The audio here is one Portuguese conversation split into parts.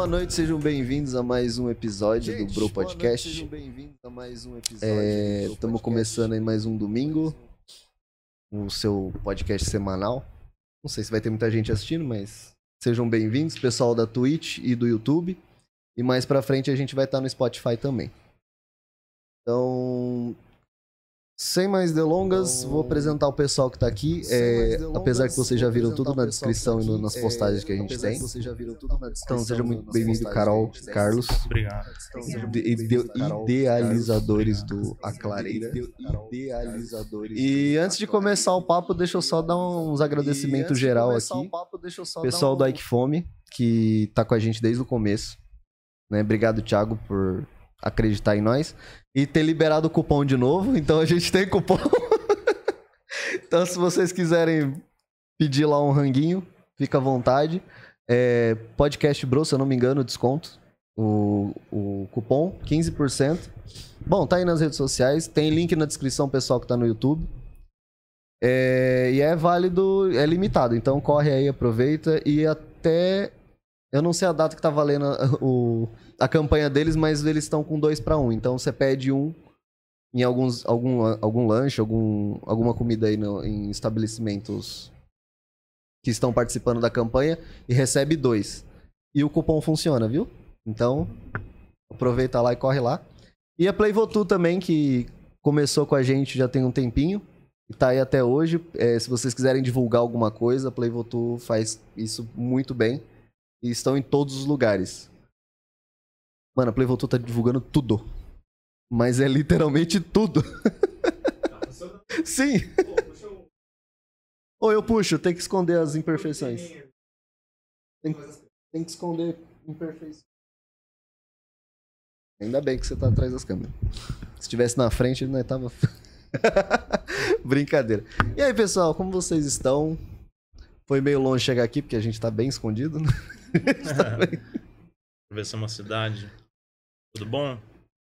Boa noite, sejam bem-vindos a mais um episódio Gente, do Bro boa noite, Podcast. sejam bem-vindos a mais um episódio. É, Estamos podcast. começando aí mais um domingo, o seu podcast semanal. Não sei se vai ter muita gente assistindo, mas sejam bem-vindos, pessoal da Twitch e do YouTube. E mais pra frente a gente vai estar no Spotify também. Então, sem mais delongas, Então, vou apresentar o pessoal que tá aqui. É, mais delongas, apesar que vocês já viram tudo na descrição tá e no- nas É, postagens que a gente apesar tem. que vocês já viram tudo na descrição Então, seja muito bem-vindo, Carol. Carlos. Obrigado. Então, de- ide- Carol, idealizadores Carlos. do A Clareira. Ide- Idealizadores E antes de começar o papo, deixa eu só dar uns agradecimentos de geral aqui. o papo, deixa eu só Pessoal dar do um- Ike Fome, que tá com a gente desde o começo. Né? Obrigado, Thiago, por acreditar em nós. E ter liberado o cupom de novo. Então a gente tem cupom. então, se vocês quiserem pedir lá um ranguinho, fica à vontade. É, podcast Bro, se eu não me engano, desconto. O, o cupom, 15%. Bom, tá aí nas redes sociais. Tem link na descrição, pessoal que tá no YouTube. É, e é válido, é limitado. Então corre aí, aproveita. E até. Eu não sei a data que tá valendo o, a campanha deles, mas eles estão com dois para um. Então você pede um em alguns, algum, algum lanche, algum, alguma comida aí no- em estabelecimentos que estão participando da campanha e recebe dois. E o cupom funciona, viu? Então, aproveita lá e corre lá. E a Playvotu também, que começou com a gente já tem um tempinho. E tá aí até hoje. É, se vocês quiserem divulgar alguma coisa, a Playvotu faz isso muito bem. E estão em todos os lugares. Mano, a Playvotu tá divulgando tudo. Mas é literalmente tudo. Sim. Ou eu puxo, tem que esconder as imperfeições. Tem, tem que esconder imperfeições. Ainda bem que você tá atrás das câmeras. Se estivesse na frente, ele não tava. Brincadeira. E aí, pessoal, como vocês estão? Foi meio longe chegar aqui, porque a gente tá bem escondido, né? Atravessamos uma cidade. Tudo bom?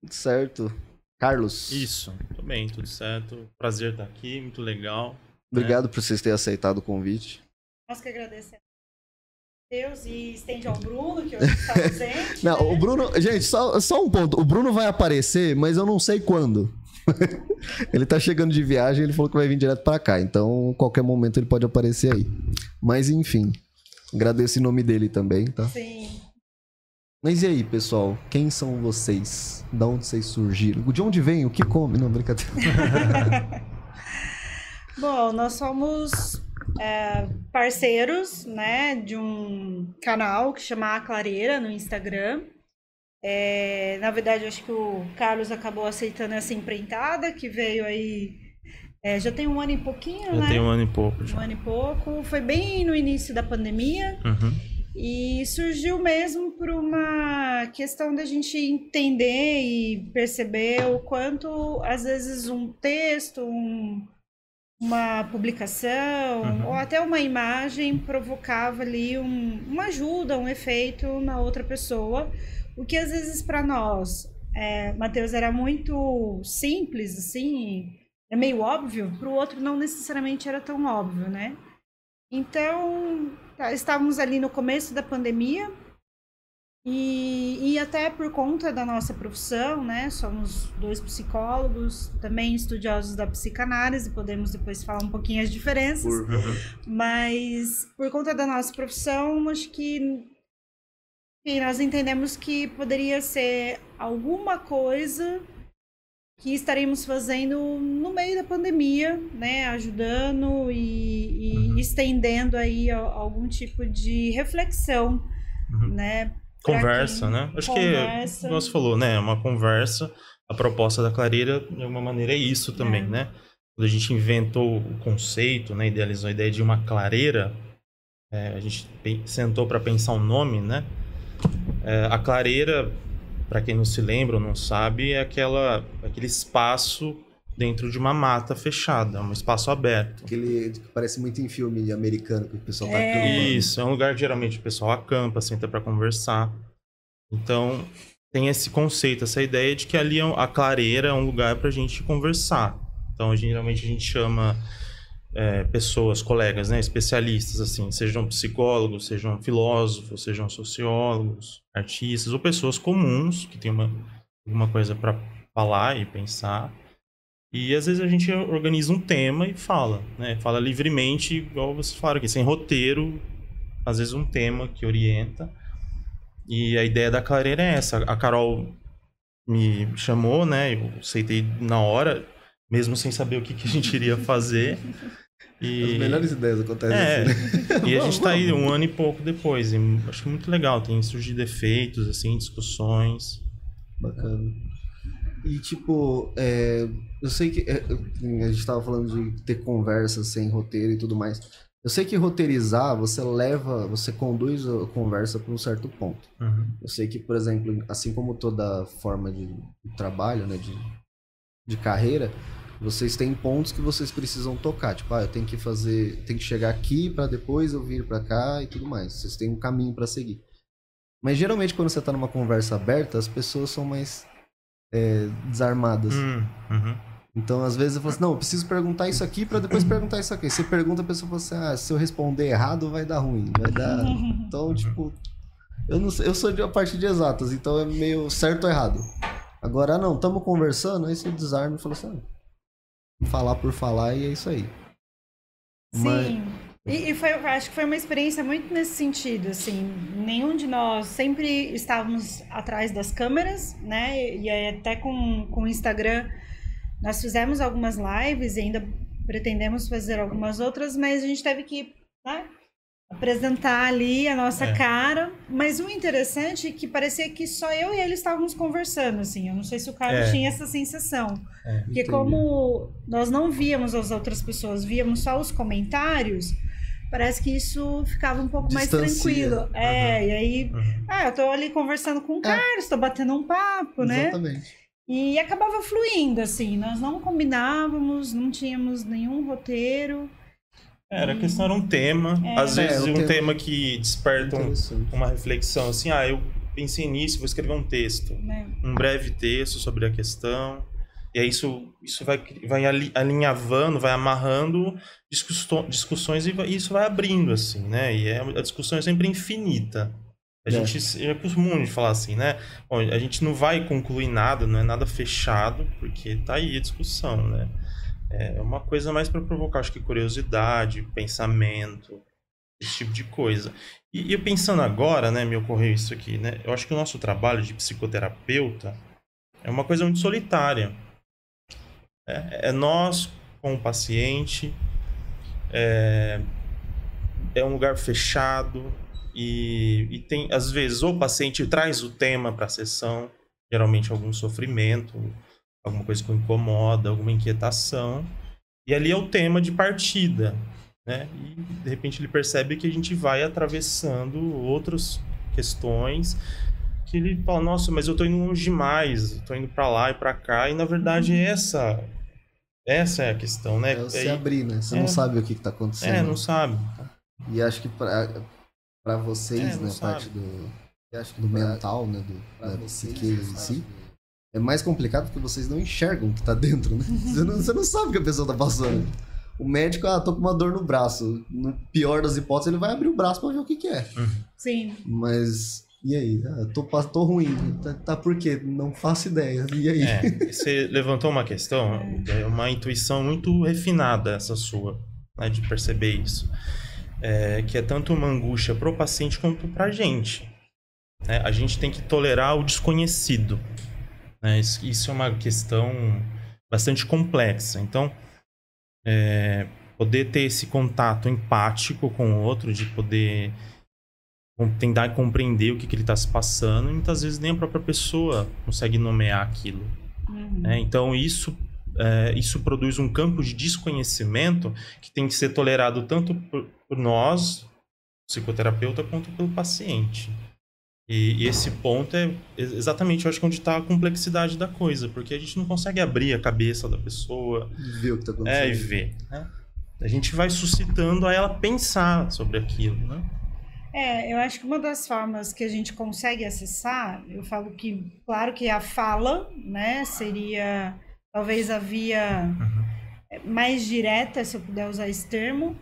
Tudo certo. Carlos. Isso. Tudo bem, tudo certo. Prazer estar aqui, muito legal. Obrigado por vocês terem aceitado o convite. Nós que agradecemos a Deus e estende ao Bruno, que hoje está ausente. Não, né? o Bruno. Gente, só, só um ponto. O Bruno vai aparecer, mas eu não sei quando. ele tá chegando de viagem, ele falou que vai vir direto pra cá. Então, qualquer momento ele pode aparecer aí. Mas enfim. Agradeço em nome dele também, tá? Sim. Mas e aí, pessoal? Quem são vocês? Da onde vocês surgiram? De onde vem? O que come? Não, brincadeira. Bom, nós somos é, parceiros, né, de um canal que chama A Clareira no Instagram. É, na verdade, acho que o Carlos acabou aceitando essa empreitada, que veio aí. é, já tem um ano e pouquinho, Já né? tem um ano e pouco Um já. ano e pouco. Foi bem no início da pandemia. Uhum. E surgiu mesmo por uma questão da gente entender e perceber o quanto, às vezes, um texto, um- uma publicação Uhum. ou até uma imagem provocava ali um- uma ajuda, um efeito na outra pessoa. O que, às vezes, para nós, é, Matheus, era muito simples, assim, é meio óbvio, para o outro não necessariamente era tão óbvio, né? Então, estávamos ali no começo da pandemia e, e até por conta da nossa profissão, né? Somos dois psicólogos, também estudiosos da psicanálise, podemos depois falar um pouquinho as diferenças, mas por conta da nossa profissão, acho que enfim, nós entendemos que poderia ser alguma coisa que estaremos fazendo no meio da pandemia, né, ajudando e, e estendendo aí algum tipo de reflexão, Uhum. né? Conversa, quem né? Acho conversa. que, você falou, né? É uma conversa. A proposta da Clareira, de alguma maneira, é isso também, É. né? Quando a gente inventou o conceito, né? Idealizou a ideia de uma clareira, é, a gente sentou para pensar um nome, né? É, a clareira, para quem não se lembra ou não sabe, é aquela, aquele espaço dentro de uma mata fechada, um espaço aberto. Aquele que parece muito em filme americano que o pessoal tá É. acampando. Isso, é um lugar que geralmente o pessoal acampa, senta para conversar. Então, tem esse conceito, essa ideia de que ali é a clareira é um lugar para a gente conversar. Então, geralmente a gente chama é, pessoas, colegas, né, especialistas, assim, sejam psicólogos, sejam filósofos, sejam sociólogos, artistas ou pessoas comuns que têm uma, alguma coisa para falar e pensar. E às vezes a gente organiza um tema e fala, né? Fala livremente, igual vocês falaram aqui, sem roteiro, às vezes um tema que orienta. E a ideia da clareira é essa. A Carol me chamou, né? Eu aceitei na hora, mesmo sem saber o que, que a gente iria fazer. E... As melhores ideias acontecem É, assim. e a gente tá aí um ano e pouco depois. E acho muito legal. Tem surgido efeitos, assim, discussões. Bacana. E tipo, é, eu sei que é, a gente tava falando de ter conversa sem roteiro e tudo mais. Eu sei que roteirizar, você leva, você conduz a conversa para um certo ponto. Uhum. Eu sei que, por exemplo, assim como toda forma de trabalho, né, de, de carreira, vocês têm pontos que vocês precisam tocar. Tipo, ah, eu tenho que fazer, tenho que chegar aqui para depois eu vir para cá e tudo mais. Vocês têm um caminho para seguir. Mas geralmente quando você tá numa conversa aberta, as pessoas são mais é, desarmadas. Hum, uhum. Então, às vezes eu falo assim, não, eu preciso perguntar isso aqui para depois perguntar isso aqui. Você pergunta, a pessoa fala assim, ah, se eu responder errado vai dar ruim, vai dar... Então, tipo, eu não sei, eu sou de uma parte de exatas, então é meio certo ou errado. Agora, ah, não, estamos conversando, aí você desarma e fala assim, ah, falar por falar e é isso aí. Mas- Sim. E, e foi, acho que foi uma experiência muito nesse sentido, assim, nenhum de nós sempre estávamos atrás das câmeras, né, e aí até com, com o Instagram nós fizemos algumas lives e ainda pretendemos fazer algumas outras, mas a gente teve que, né, apresentar ali a nossa É. cara, mas o interessante é que parecia que só eu e ele estávamos conversando, assim, eu não sei se o Carlos É. tinha essa sensação, porque Entendi. como nós não víamos as outras pessoas, víamos só os comentários, parece que isso ficava um pouco mais Distancia. tranquilo. É, e aí, Uhum. ah, eu tô ali conversando com o É. Carlos, tô batendo um papo, né? Exatamente. E acabava fluindo, assim, nós não combinávamos, não tínhamos nenhum roteiro. Era a questão era um tema, É. às É, vezes o um tema- tema que desperta um- uma reflexão, assim, ah, eu pensei nisso, vou escrever um texto, Né? um breve texto sobre a questão, e aí isso, isso vai, vai ali- alinhavando, vai amarrando discussões e vai- e isso vai abrindo, assim, né, e é, a discussão é sempre infinita. A É. gente é comum de falar assim, né? Bom, a gente não vai concluir nada, não é nada fechado, porque tá aí a discussão, né? É uma coisa mais para provocar, acho que curiosidade, pensamento, esse tipo de coisa. E, e pensando agora, né, me ocorreu isso aqui, né? Eu acho que o nosso trabalho de psicoterapeuta é uma coisa muito solitária. É, é nós com o paciente, é, é um lugar fechado e, e tem, às vezes, o paciente traz o tema para a sessão, geralmente algum sofrimento, alguma coisa que o incomoda, alguma inquietação, e ali é o tema de partida, né? E de repente ele percebe que a gente vai atravessando outras questões que ele fala, nossa, mas eu tô indo longe demais, eu tô indo para lá e para cá, e na verdade essa essa é a questão, né? É você Aí- abrir, né? Você é. não sabe o que, que tá acontecendo. é, não sabe. E acho que pra vocês, É, né, sabe. parte do, acho que do mental, né, do, da psique em si. É mais complicado porque vocês não enxergam o que tá dentro, né? Você não, você não sabe o que a pessoa tá passando. O médico, ah, tô com uma dor no braço. No pior das hipóteses, ele vai abrir o braço pra ver o que que é. Sim. Mas, e aí? Ah, tô, tô ruim. Tá, tá por quê? Não faço ideia. E aí? É, você levantou uma questão, é uma intuição muito refinada essa sua, né, de perceber isso. É, que é tanto uma angústia pro paciente quanto pra gente. né? a gente tem que tolerar o desconhecido. Né? Isso, isso é uma questão bastante complexa. Então, é, poder ter esse contato empático com o outro, de poder tentar compreender o que, que ele está se passando, e muitas vezes nem a própria pessoa consegue nomear aquilo. Uhum. né? Então isso, é, isso produz um campo de desconhecimento que tem que ser tolerado tanto por, por nós, psicoterapeuta, quanto pelo paciente. E, e esse ponto é ex- exatamente, eu acho que onde está a complexidade da coisa, porque a gente não consegue abrir a cabeça da pessoa Ver o que tá acontecendo. é, e ver. Né? A gente vai suscitando a ela pensar sobre aquilo, né? É, eu acho que uma das formas que a gente consegue acessar, eu falo que, claro que a fala, né, seria talvez a via Uhum. mais direta, se eu puder usar esse termo,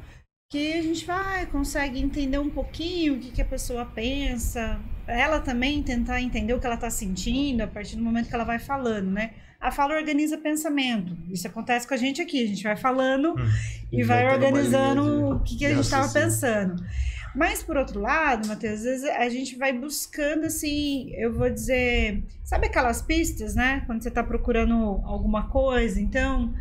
que a gente vai, consegue entender um pouquinho o que, que a pessoa pensa, ela também tentar entender o que ela está sentindo a partir do momento que ela vai falando, né? A fala organiza pensamento. Isso acontece com a gente aqui. A gente vai falando Hum. e vai, organizando de- o que, que a gente estava pensando. Mas, por outro lado, Matheus, às vezes a gente vai buscando, assim, eu vou dizer... Sabe aquelas pistas, né? Quando você está procurando alguma coisa. Então,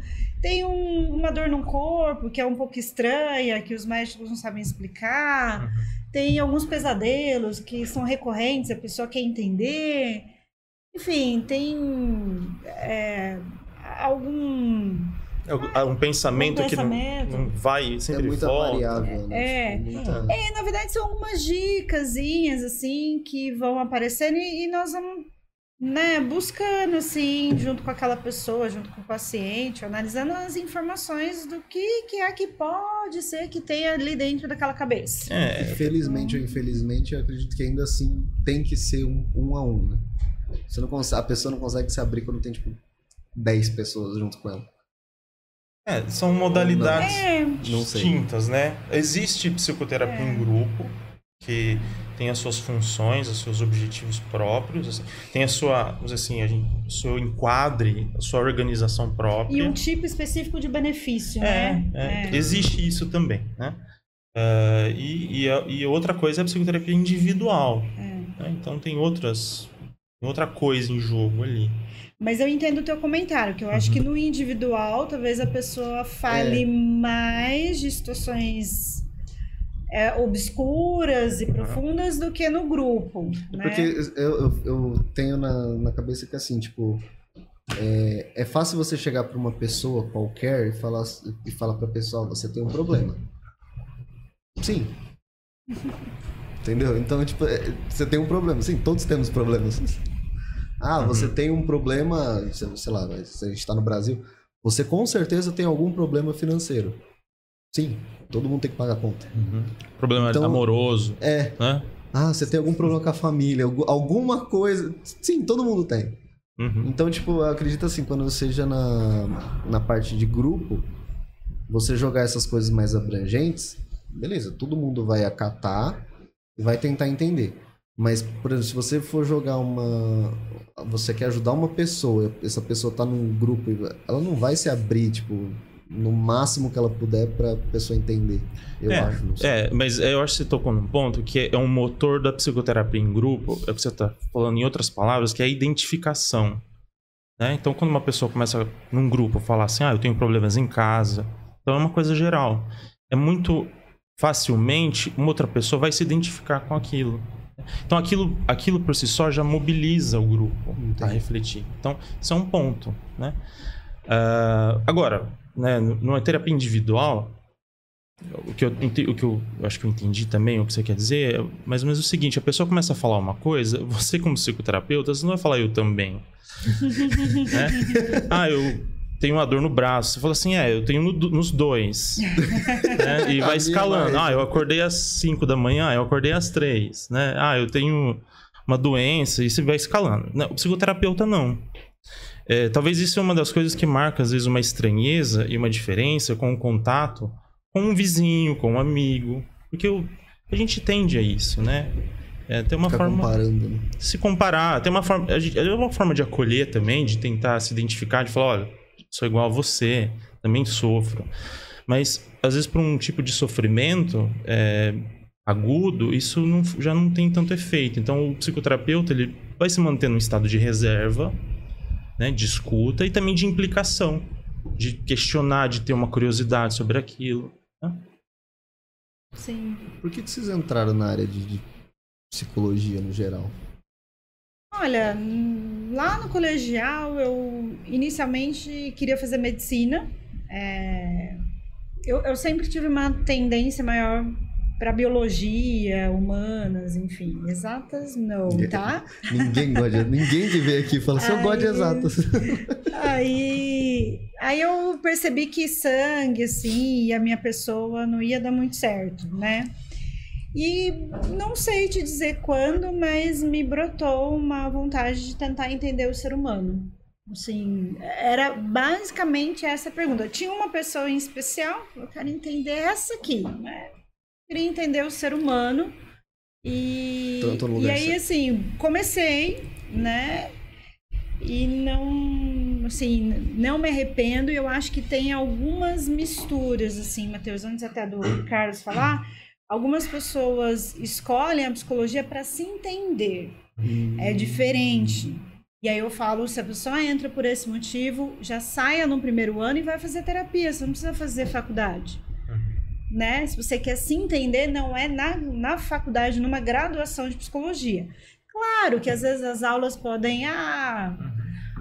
tem um- uma dor no corpo que é um pouco estranha, que os médicos não sabem explicar. Uhum. Tem alguns pesadelos que são recorrentes, a pessoa quer entender. Enfim, tem é, algum. É um pensamento, Um que não, pensamento. não vai, É sempre muita volta. variável, né? É. Tipo, muita- É, na verdade, são algumas dicasinhas, assim, que vão aparecendo e, e nós vamos, né, buscando, assim, junto com aquela pessoa, junto com o paciente, analisando as informações do que, que é que pode ser que tenha ali dentro daquela cabeça. É, Felizmente ou infelizmente, eu acredito que ainda assim tem que ser um, um a um, né? Você não consegue, a pessoa não consegue se abrir quando tem, tipo, 10 pessoas junto com ela. é, são modalidades É, Não sei. distintas, né? Existe psicoterapia É. em grupo, que tem as suas funções, os seus objetivos próprios, assim, tem a sua, assim, a gente, o seu enquadre, a sua organização própria. e um tipo específico de benefício, É, né? é, existe isso também, né? Ah, e, e, a- e outra coisa é a psicoterapia individual. É. né? Então tem outras, outra coisa em jogo ali. Mas eu entendo o teu comentário, que eu acho Uhum. que no individual, talvez a pessoa fale mais de situações é, obscuras e profundas do que no grupo, né? Porque eu, eu, eu tenho na, na cabeça que assim, tipo, é, é fácil você chegar pra uma pessoa qualquer e falar, e falar pra pessoa, "Ó, você tem um problema. Sim. Entendeu? Então, tipo, é, você tem um problema. Sim, todos temos problemas. Ah, você tem um problema, sei sei lá, se a gente tá no Brasil, você com certeza tem algum problema financeiro. Sim, todo mundo tem que pagar a conta. Problema Então- amoroso, É, né? ah, você tem algum problema com a família, algu- alguma coisa. Sim, todo mundo tem. Uhum. Então, tipo, eu acredito assim, quando você seja na, na parte de grupo, você jogar essas coisas mais abrangentes, beleza, todo mundo vai acatar e vai tentar entender. Mas, por exemplo, se você for jogar uma. Você quer ajudar uma pessoa, essa pessoa tá num grupo, ela não vai se abrir, tipo, no máximo que ela puder pra pessoa entender. Eu É, acho. Não sei. É, mas eu acho que você tocou num ponto que é um motor da psicoterapia em grupo, é o que você está falando em outras palavras, que é a identificação. né? Então, quando uma pessoa começa num grupo a falar assim, ah, eu tenho problemas em casa, então é uma coisa geral. É muito facilmente uma outra pessoa vai se identificar com aquilo. Então, aquilo, aquilo por si só já mobiliza o grupo a refletir. Então, isso é um ponto, né? Ah, agora, né, numa terapia individual, o que, eu, o que eu acho que eu entendi também, o que você quer dizer, é mais ou menos o seguinte: a pessoa começa a falar uma coisa, você, como psicoterapeuta, você não vai falar eu também. né? Ah, eu tenho uma dor no braço. Você fala assim: é, eu tenho no- nos dois. né? E vai escalando. Ah, eu acordei às 5 da manhã, eu acordei às 3. Né? Ah, eu tenho uma doença, e você vai escalando. Não, o psicoterapeuta não. É, talvez isso é uma das coisas que marca, às vezes, uma estranheza e uma diferença com o contato com um vizinho, com um amigo. Porque o- a gente tende a isso, né? É, tem uma Ficar forma comparando, né? se comparar, tem uma forma, é uma forma de acolher também, de tentar se identificar, de falar, olha, sou igual a você, também sofro. Mas às vezes para um tipo de sofrimento é, agudo, isso não- já não tem tanto efeito. Então o psicoterapeuta ele vai se manter num estado de reserva, né, de escuta e também de implicação, de questionar, de ter uma curiosidade sobre aquilo. Sim. Por que, que vocês entraram na área de, de psicologia no geral? Olha, lá no colegial eu inicialmente queria fazer medicina. É, Eu, eu sempre tive uma tendência maior para biologia, humanas, enfim, exatas não, tá? Ninguém gosta Ninguém que vem aqui fala assim, eu gosto de exatas. Aí, aí eu percebi que sangue, assim, e a minha pessoa não ia dar muito certo, né? E não sei te dizer quando, mas me brotou uma vontade de tentar entender o ser humano, Assim, era basicamente essa pergunta. Tinha uma pessoa em especial, eu quero entender essa aqui, né? Queria entender o ser humano. E, no e aí, certo. assim, comecei, né? E não, assim, não me arrependo. Eu acho que tem algumas misturas, assim, Matheus, antes até do Carlos falar. Algumas pessoas escolhem a psicologia para se entender. É diferente. E aí eu falo, se a pessoa entra por esse motivo, já saia no primeiro ano e vai fazer terapia, você não precisa fazer faculdade. Né? Se você quer se entender, não é na, na faculdade, numa graduação de psicologia. Claro que às vezes as aulas podem, ah,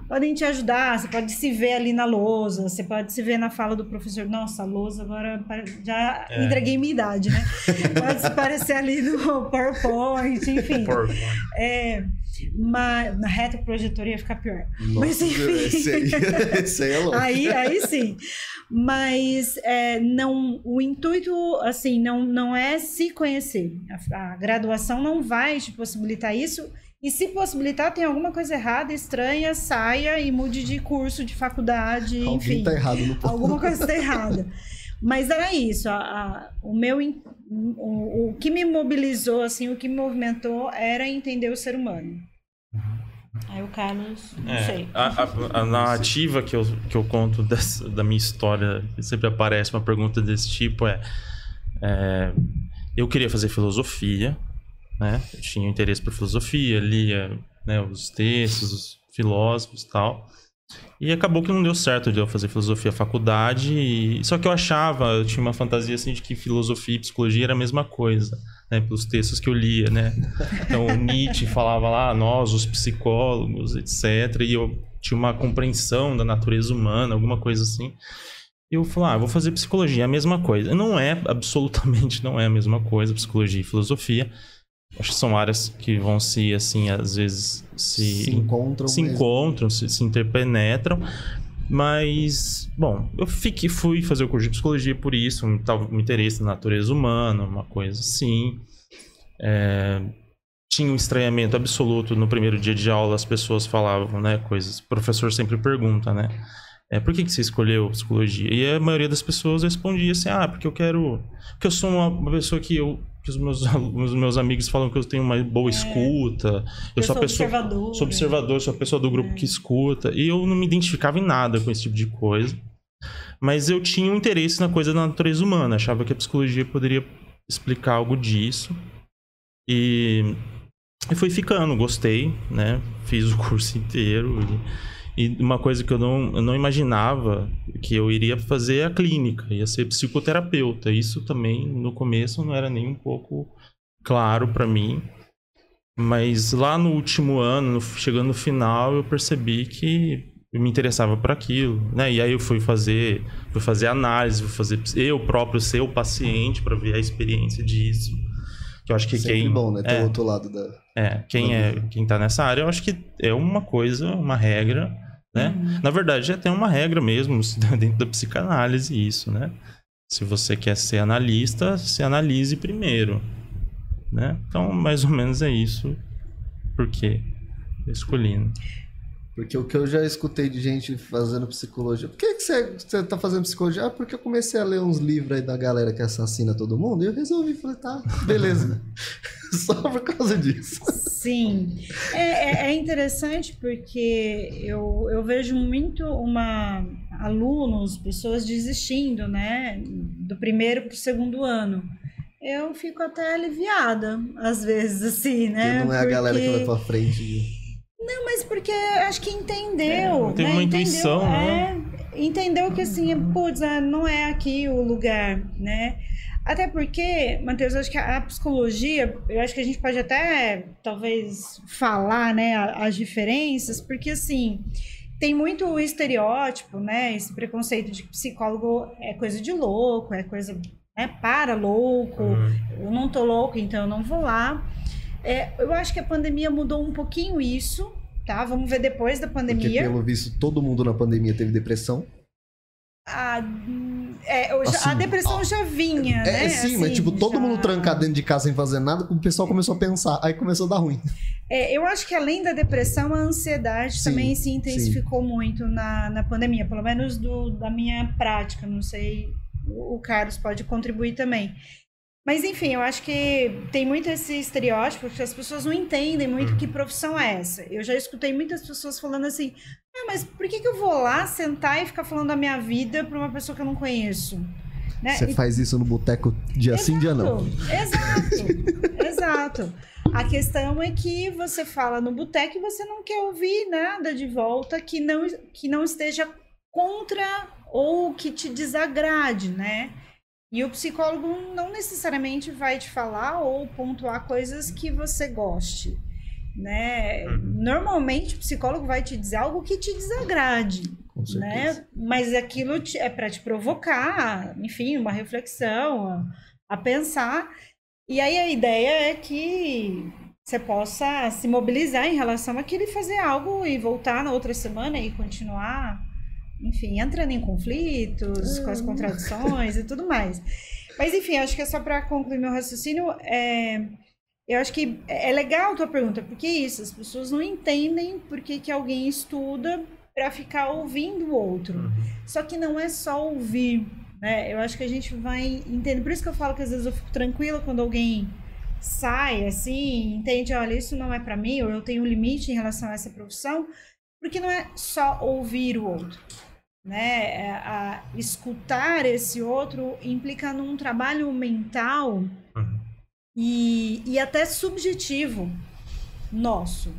podem te ajudar, você pode se ver ali na lousa, você pode se ver na fala do professor. Nossa, lousa agora já É. entreguei minha idade, né? Pode se parecer ali no PowerPoint, enfim. Por- É, mas na reta projetor ia ficar pior. Mas, Nossa, enfim. esse aí, esse aí é louco. Aí, aí sim. Mas é, não, o intuito, assim, não, não é se conhecer. A, a graduação não vai te possibilitar isso. E se possibilitar, tem alguma coisa errada, estranha, saia e mude de curso, de faculdade, Alguém enfim. tá errado no ponto. Alguma coisa está errada. Mas era isso. a- a- o meu in- o, o que me mobilizou, assim, o que me movimentou era entender o ser humano. Aí o Carlos, não É, sei. a, a- a narrativa que eu, que eu conto dessa- da minha história, que sempre aparece uma pergunta desse tipo, é, é, Eu queria fazer filosofia, né? Eu tinha interesse por filosofia, lia né, os textos, os filósofos e tal. E acabou que não deu certo de eu fazer filosofia faculdade. e- Só que eu achava, eu tinha uma fantasia assim de que filosofia e psicologia era a mesma coisa, né? Pelos textos que eu lia, né? Então o Nietzsche falava lá, nós, os psicólogos, etc. E eu tinha uma compreensão da natureza humana, alguma coisa assim. E eu falei, ah, vou fazer psicologia, é a mesma coisa. Não é, absolutamente não é a mesma coisa, psicologia e filosofia. Acho que são áreas que vão se, assim, às vezes se, Se encontram se mesmo. encontram, se, se interpenetram. Mas, bom, eu fiquei, fui fazer o curso de psicologia por isso, um, tal, um interesse na natureza humana, uma coisa assim. É, tinha um estranhamento absoluto no primeiro dia de aula, as pessoas falavam, né, coisas. O professor sempre pergunta, né? É, por que, que você escolheu psicologia? E a maioria das pessoas respondia assim, ah, porque eu quero... Porque eu sou uma, uma pessoa que eu... Que os meus, os meus amigos falam que eu tenho uma boa escuta. Eu, sou a pessoa... observador. Sou observador, sou a pessoa do grupo que escuta. E eu não me identificava em nada com esse tipo de coisa. Mas eu tinha um interesse na coisa da natureza humana. Achava que a psicologia poderia explicar algo disso. E, e foi ficando, gostei, né? Fiz o curso inteiro. E, e uma coisa que eu não, eu não imaginava que eu iria fazer é a clínica, ia ser psicoterapeuta. Isso também, no começo, não era nem um pouco claro para mim. Mas lá no último ano, no- chegando no final, eu percebi que eu me interessava por aquilo, né? E aí eu fui fazer, fui fazer análise, fui fazer eu próprio ser o paciente para ver a experiência disso. Que eu acho que Sempre quem bom, né? Ter é, o outro lado da... é, quem é, quem tá nessa área, eu acho que é uma coisa, uma regra, né? Na verdade, já tem uma regra mesmo dentro da psicanálise isso, né? Se você quer ser analista, se analise primeiro, né? Então, mais ou menos é isso. Por quê? Né? Porque o que eu já escutei de gente fazendo psicologia. Por que, que você, você tá fazendo psicologia? Ah, porque eu comecei a ler uns livros aí da galera que assassina todo mundo e eu resolvi. Falei, tá, beleza. Só por causa disso. Sim. É, é- é interessante porque eu, eu vejo muito uma alunos, pessoas desistindo, né? Do primeiro para o segundo ano. Eu fico até aliviada, às vezes, assim, né? Porque não é a galera que vai pra frente. Não, mas porque acho que entendeu. É, tem né? uma Entendeu, intuição, é, Entendeu que assim, putz, ah, não é aqui o lugar, né? Até porque, Matheus, acho que a psicologia, eu acho que a gente pode até, talvez, falar, né, as diferenças, porque assim, tem muito o estereótipo, né, esse preconceito de que psicólogo é coisa de louco, é coisa, né, para louco, eu não tô louco, então eu não vou lá. É, eu acho que a pandemia mudou um pouquinho isso, tá? Vamos ver depois da Porque, pandemia. pelo visto, todo mundo na pandemia teve depressão. Ah, É, eu já- Assim, a depressão já vinha, É, né? sim, mas Assim, tipo, todo já- mundo trancado dentro de casa sem fazer nada, o pessoal começou a pensar, aí começou a dar ruim. É, eu acho que além da depressão, a ansiedade Sim, também se intensificou muito na, na pandemia, pelo menos do, da minha prática. Não sei, o Carlos pode contribuir também. Mas enfim, eu acho que tem muito esse estereótipo que as pessoas não entendem muito que profissão é essa. Eu já escutei muitas pessoas falando assim: ah, mas por que, que eu vou lá sentar e ficar falando da minha vida para uma pessoa que eu não conheço? Né? Você E- faz isso no boteco dia sim, dia não. Exato, exato. A questão é que você fala no boteco e você não quer ouvir nada de volta que não, que não esteja contra ou que te desagrade, né? E o psicólogo não necessariamente vai te falar ou pontuar coisas que você goste, né? Normalmente o psicólogo vai te dizer algo que te desagrade, né? Mas aquilo te- é para te provocar, enfim, uma reflexão, a, a pensar. E aí a ideia é que você possa se mobilizar em relação àquilo e fazer algo e voltar na outra semana e continuar, enfim, entrando em conflitos, com as contradições e tudo mais. Mas enfim, acho que é só para concluir meu raciocínio. É, eu acho que é legal a tua pergunta, porque é isso, as pessoas não entendem por que, que alguém estuda para ficar ouvindo o outro. Só que não é só ouvir, né? Eu acho que a gente vai entender. Por isso que eu falo que às vezes eu fico tranquila quando alguém sai assim, entende, olha, isso não é para mim, ou eu tenho um limite em relação a essa profissão, porque não é só ouvir o outro. Né? É, a escutar esse outro implica num trabalho mental Uhum. e, e até subjetivo nosso.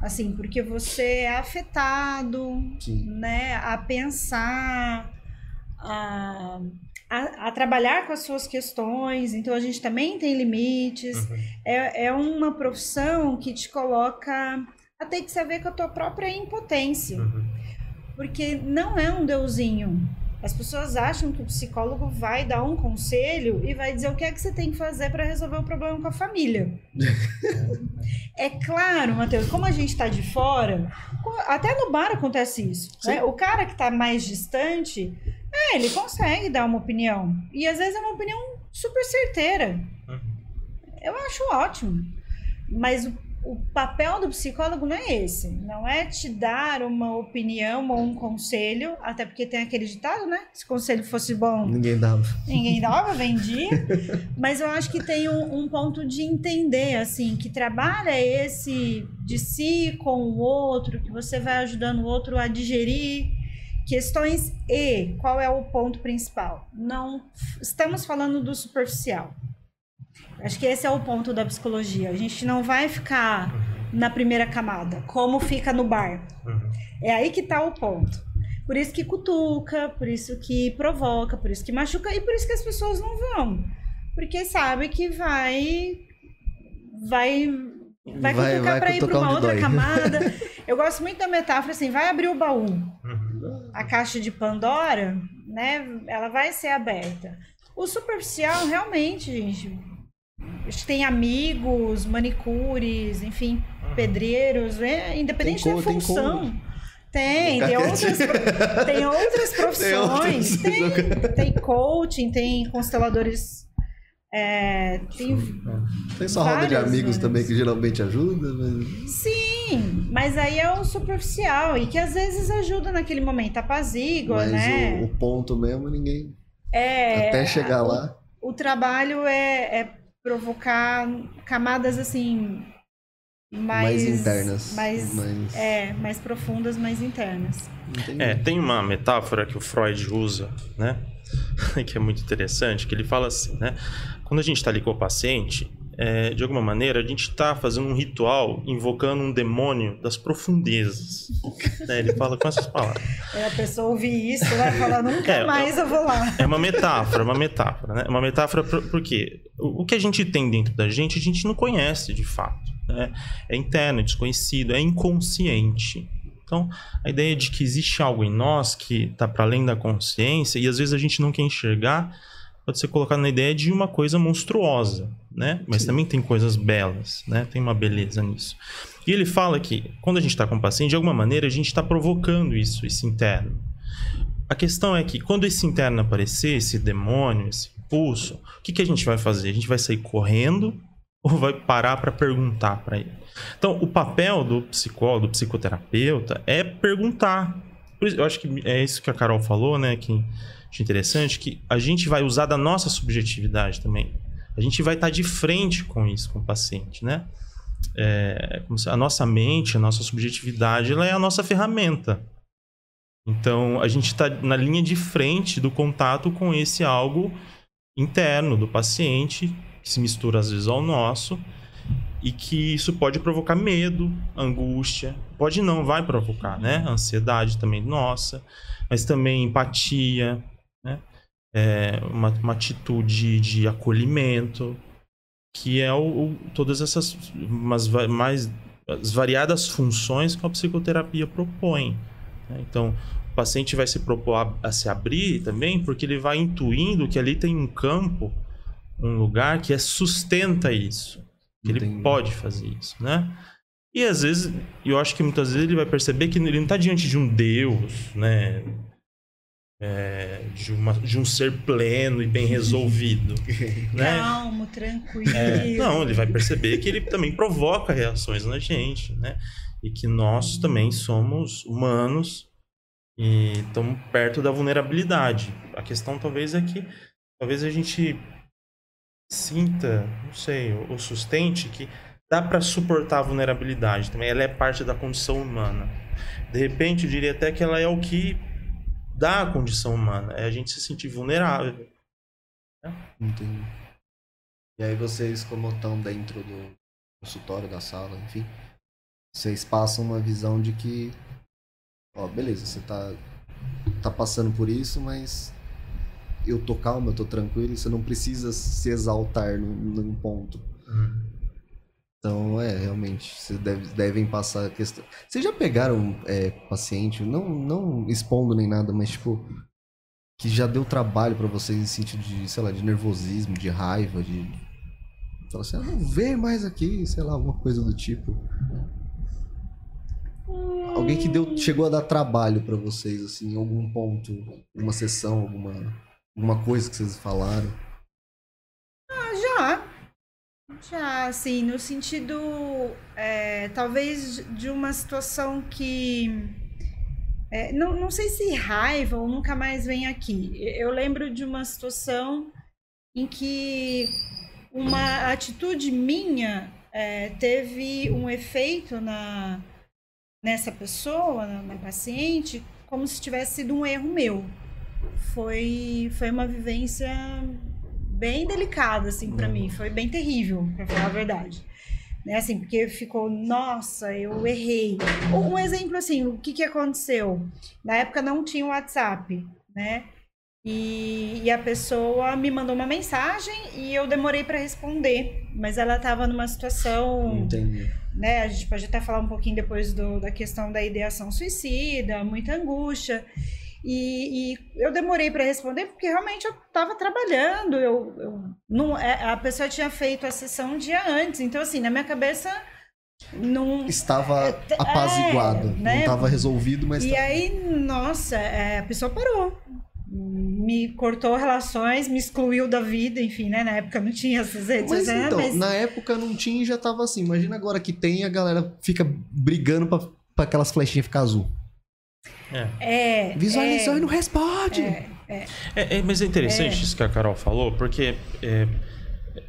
Assim, porque você é afetado, Sim. né, a pensar, a, a, a trabalhar com as suas questões. Então, a gente também tem limites. Uhum. É, é uma profissão que te coloca a ter que saber com a tua própria impotência. Uhum. Porque não é um deusinho. As pessoas acham que o psicólogo vai dar um conselho e vai dizer o que é que você tem que fazer para resolver o problema com a família. é claro, Matheus, como a gente está de fora, até no bar acontece isso. né? O cara que está mais distante, é, ele consegue dar uma opinião. E às vezes é uma opinião super certeira. Uhum. Eu acho ótimo. Mas o, o papel do psicólogo não é esse. Não é te dar uma opinião ou um conselho, até porque tem aquele ditado, né? Se o conselho fosse bom, Ninguém dava. ninguém dava, vendia. Mas eu acho que tem um, um ponto de entender, assim, que trabalha esse de si com o outro, que você vai ajudando o outro a digerir questões e qual é o ponto principal? Não estamos falando do superficial. Acho que esse é o ponto da psicologia. A gente não vai ficar na primeira camada, como fica no bar. Uhum. É aí que tá o ponto. Por isso que cutuca, por isso que provoca, por isso que machuca e por isso que as pessoas não vão. Porque sabe que vai vai vai, Vai- cutucar vai para ir para uma outra dói. camada. Eu gosto muito da metáfora assim, vai abrir o baú. Uhum. A caixa de Pandora, né, ela vai ser aberta. O superficial realmente, gente tem amigos, manicures, enfim, pedreiros, é, independente Tem da tem função. Tem, tem Nunca outras, tem outras profissões, tem, tem coaching, tem consteladores, é, tem Tem sua roda de amigos também que geralmente ajuda, mas... Sim, mas aí é o superficial e que às vezes ajuda naquele momento, apazigua, mas né? o, o ponto mesmo ninguém. É, Até chegar o- lá. O trabalho é, é provocar camadas assim mais, Mais internas. mais, mais- é, mais profundas, mais internas. Entendi. É, tem uma metáfora que o Freud usa, né? que é muito interessante, que ele fala assim, né? Quando a gente está ali com o paciente, é, de alguma maneira, a gente está fazendo um ritual invocando um demônio das profundezas. né? Ele fala com essas palavras. Aí a pessoa ouvir isso vai falar, nunca É, mais eu vou lá. É uma metáfora, uma metáfora, né? É uma metáfora por, porque o, o que a gente tem dentro da gente, a gente não conhece de fato. Né? É interno, é desconhecido, é inconsciente. Então, a ideia de que existe algo em nós que está para além da consciência e às vezes a gente não quer enxergar, pode ser colocado na ideia de uma coisa monstruosa, né? Mas também tem coisas belas, né? Tem uma beleza nisso. E ele fala que quando a gente está com o paciente, de alguma maneira a gente está provocando isso, esse interno. a questão é que quando esse interno aparecer, esse demônio, esse impulso, o que, que a gente vai fazer? A gente vai sair correndo ou vai parar para perguntar para ele? Então, o papel do psicólogo, do psicoterapeuta é perguntar. Eu acho que é isso que a Carol falou, né? Que interessante, que a gente vai usar da nossa subjetividade também. A gente vai estar de frente com isso, com o paciente, né? É, a nossa mente, a nossa subjetividade, ela é a nossa ferramenta. Então, a gente está na linha de frente do contato com esse algo interno do paciente, que se mistura às vezes ao nosso, e que isso pode provocar medo, angústia, pode não, vai provocar, né? Ansiedade também nossa, mas também empatia, né? É uma, uma atitude de acolhimento, que é o, o todas essas umas, mais as variadas funções que a psicoterapia propõe. Né? Então, o paciente vai se propor a, a, se abrir também, porque ele vai intuindo que ali tem um campo, um lugar que é, sustenta isso, que Entendi. ele pode fazer isso, né? E às vezes, eu acho que muitas vezes ele vai perceber que ele não está diante de um Deus, né? É, de, uma, de um ser pleno e bem resolvido. né? Calmo, tranquilo. É, não, ele vai perceber que ele também provoca reações na gente, né? E que nós também somos humanos e estamos perto da vulnerabilidade. A questão talvez é que talvez a gente sinta, não sei, ou sustente que dá para suportar a vulnerabilidade também. Ela é parte da condição humana. De repente, eu diria até que ela é o que da condição humana, é a gente se sentir vulnerável. Né? Entendi. E aí vocês, como estão dentro do consultório, da sala, enfim, vocês passam uma visão de que, ó, beleza, você tá, tá passando por isso, mas eu tô calmo, eu tô tranquilo, você não precisa se exaltar num, num ponto. Uhum. Então, é, realmente, vocês deve, devem passar a questão. Vocês já pegaram é, paciente, não, não expondo nem nada, mas tipo, que já deu trabalho para vocês em sentido de, sei lá, de nervosismo, de raiva, de. Falar assim, ah, não vê mais aqui, sei lá, alguma coisa do tipo. Alguém que deu, chegou a dar trabalho para vocês, assim, em algum ponto, uma sessão, alguma, alguma coisa que vocês falaram. Já, assim, no sentido, é, talvez de uma situação que. É, não, não sei se raiva ou nunca mais vem aqui. Eu lembro de uma situação em que uma atitude minha é, teve um efeito na, nessa pessoa, na, na, paciente, como se tivesse sido um erro meu. Foi, foi uma vivência bem delicado, assim, para mim. Foi bem terrível, para falar a verdade. Né, assim, porque ficou, nossa, eu errei. Um exemplo, assim, o que, que aconteceu? Na época não tinha o WhatsApp, né? E, e, a pessoa me mandou uma mensagem e eu demorei para responder, mas ela estava numa situação, Entendi. né? A gente pode até falar um pouquinho depois do, da questão da ideação suicida, muita angústia. E, e eu demorei para responder porque realmente eu estava trabalhando. Eu, eu não, é, a pessoa tinha feito a sessão um dia antes. Então, assim, na minha cabeça não estava é, apaziguado, é, né? não estava resolvido, mas e aí, nossa, é, a pessoa parou, me cortou relações, me excluiu da vida, enfim, né? Na época não tinha essas redes mas, então, mas... na época não tinha e já tava assim. Imagina agora que tem a galera fica brigando para aquelas flechinhas ficar azul. É. é Visualizou é, e não responde. É, é. é, é mas é interessante isso que a Carol falou, porque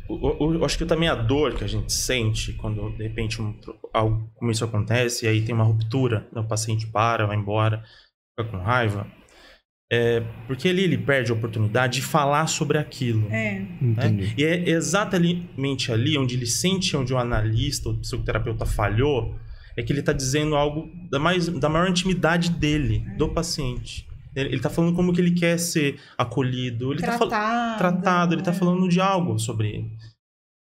eu, eu, acho que também a dor que a gente sente quando de repente um, algo como isso acontece e aí tem uma ruptura, né, o paciente para, vai embora, fica com raiva. É, porque ali ele perde a oportunidade de falar sobre aquilo. É. Né? E é exatamente ali onde ele sente onde o analista, o psicoterapeuta falhou, é que ele está dizendo algo da, mais, da maior intimidade dele, do paciente. Ele está falando como que ele quer ser acolhido, ele tratado, tá tratado ele está falando de algo sobre ele.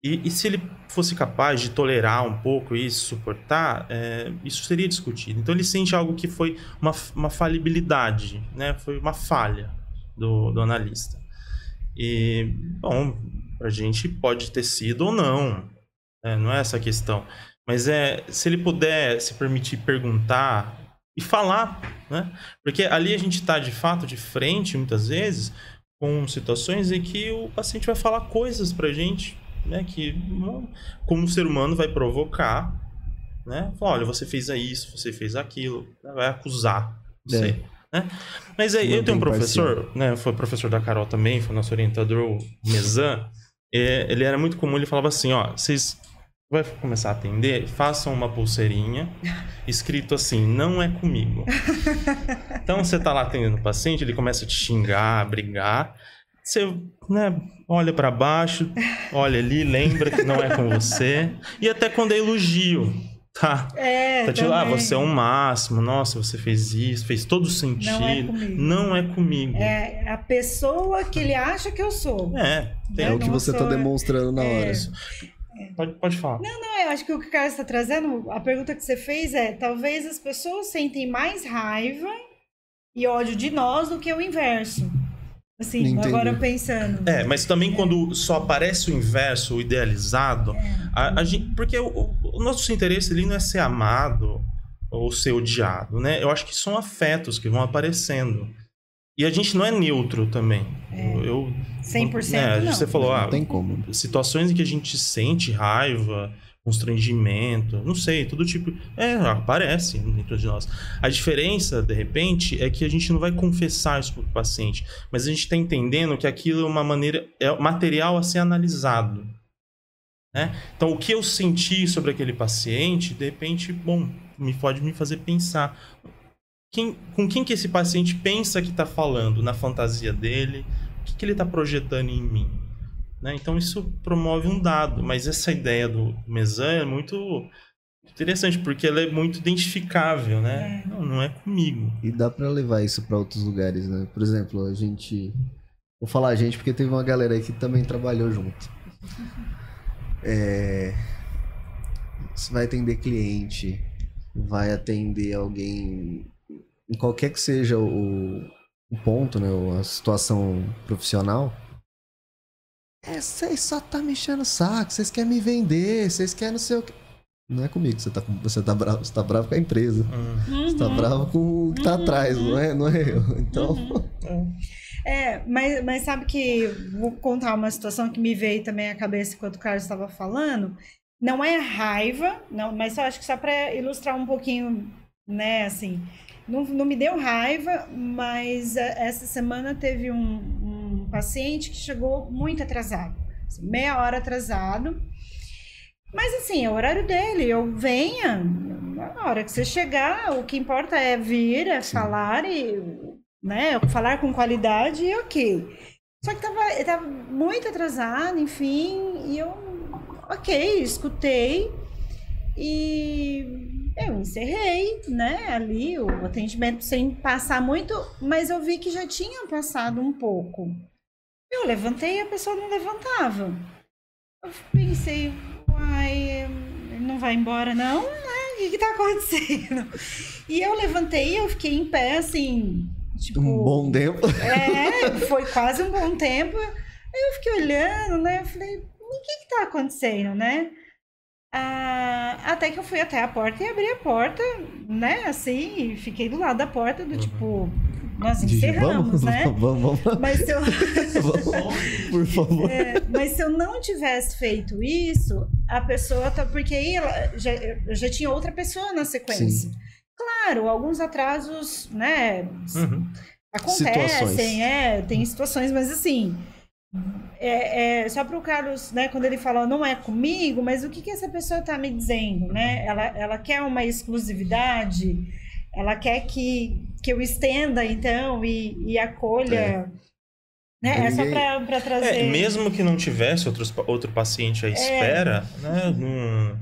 E, e, se ele fosse capaz de tolerar um pouco isso, suportar, é, isso seria discutido. Então ele sente algo que foi uma, uma falibilidade, né? foi uma falha do, do analista. E, bom, a gente pode ter sido ou não, né? não é essa a questão. Mas é, se ele puder se permitir perguntar e falar, né? Porque ali a gente está de fato de frente, muitas vezes, com situações em que o paciente vai falar coisas pra gente, né? Que, como ser humano, vai provocar, né? Fala, olha, você fez isso, você fez aquilo, né? vai acusar, não É. sei. Né? Mas aí, eu tenho um professor, né? Foi professor da Carol também, foi nosso orientador, o Mezan. É, ele era muito comum, ele falava assim, ó, vocês vai começar a atender, façam uma pulseirinha escrito assim, não é comigo. Então você tá lá atendendo o paciente, ele começa a te xingar, a brigar. Você, né, olha pra baixo, olha ali, lembra que não é com você. E até quando é elogio, tá? É, Tá tipo, ah, também. você é um máximo, nossa, você fez isso, fez todo sentido. comigo. Não é comigo. É a pessoa que ele acha que eu sou. É, tem É o que não você tá sou- demonstrando na é. Pode, pode falar. Não, eu acho que o que o Carlos está trazendo, a pergunta que você fez é: talvez as pessoas sentem mais raiva e ódio de nós do que o inverso. Assim, Entendi. agora pensando. É, mas também quando só aparece o inverso, o idealizado, a, a gente, porque o, o- o nosso interesse ali não é ser amado ou ser odiado, né? Eu acho que são afetos que vão aparecendo. E a gente não é neutro também. Eu, eu 100% é, não. Você falou, ah, Não tem como. situações em que a gente sente raiva, constrangimento, não sei, todo tipo. É, aparece dentro de nós. A diferença, de repente, é que a gente não vai confessar isso pro paciente, mas a gente está entendendo que aquilo é uma maneira, é material a ser analisado. Né? Então, o que eu senti sobre aquele paciente, de repente, bom, me pode me fazer pensar. Quem, com quem que esse paciente pensa que está falando na fantasia dele? O que, que ele está projetando em mim? né? Então isso promove um dado, mas essa ideia do Mesan é muito interessante porque ela é muito identificável, né? Não, não é comigo. E dá pra levar isso pra outros lugares, né? Por exemplo, a gente. Vou falar a gente porque teve uma galera aí que também trabalhou junto. É... Você vai atender cliente, vai atender alguém, em qualquer que seja o, o ponto, né? A situação profissional. É, vocês só tá me enchendo o saco, vocês querem me vender, vocês querem não sei o que. Não é comigo, você tá, você tá bravo, você tá bravo com a empresa. Hum. Você tá Uhum. bravo com o que tá atrás, não é, não é eu. Então, É, mas, mas sabe que vou contar uma situação que me veio também à cabeça enquanto o Carlos estava falando. Não é raiva, não, mas eu acho que só para ilustrar um pouquinho, né, assim, não, não me deu raiva, mas eh, essa semana teve um, um paciente que chegou muito atrasado, assim, meia hora atrasado. Mas assim, é o horário dele, eu venha, na hora que você chegar, o que importa é vir, é falar e né, falar com qualidade e ok. Só que tava, tava muito atrasado, enfim, e eu, ok, escutei e eu encerrei, né, ali o atendimento sem passar muito, mas eu vi que já tinha passado um pouco. Eu levantei e a pessoa não levantava. Eu pensei, uai, não vai embora não, né? O que que tá acontecendo? E eu levantei e eu fiquei em pé, assim, tipo... um bom tempo. É, foi quase um bom tempo. Aí eu fiquei olhando, né? Eu falei, o que que tá acontecendo, né? Ah, até que eu fui até a porta e abri a porta, né? Assim, e fiquei do lado da porta, do tipo, nós encerramos, vamos, né? vamos, vamos, Mas se eu, vamos, por favor. é, mas se eu não tivesse feito isso, a pessoa tá. Porque aí ela já, eu já tinha outra pessoa na sequência. Claro, alguns atrasos, né? Uhum. Acontecem, Situações. é, tem situações, mas assim. É, é, só para o Carlos, né, quando ele fala não é comigo, mas o que, que essa pessoa está me dizendo, né? Ela, ela quer uma exclusividade, ela quer que, que eu estenda, então, e, e acolha. É. Né? É só para trazer. É, mesmo que não tivesse outros, outro paciente à espera, né? Não,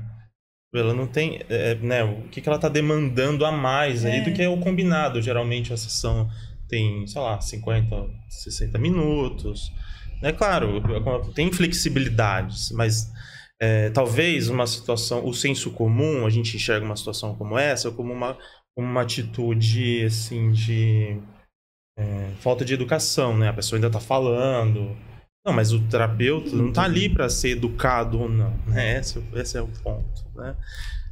ela não tem. é, né, o que, que ela está demandando a mais aí É. do que é o combinado. Geralmente a sessão tem, sei lá, 50, 60 minutos. É claro, tem flexibilidades, mas é, talvez uma situação, o senso comum, a gente enxerga uma situação como essa como uma, uma atitude assim de é, falta de educação, né? A pessoa ainda tá falando. Não, mas o terapeuta não tá ali para ser educado ou não, né? Esse, esse é o ponto, né?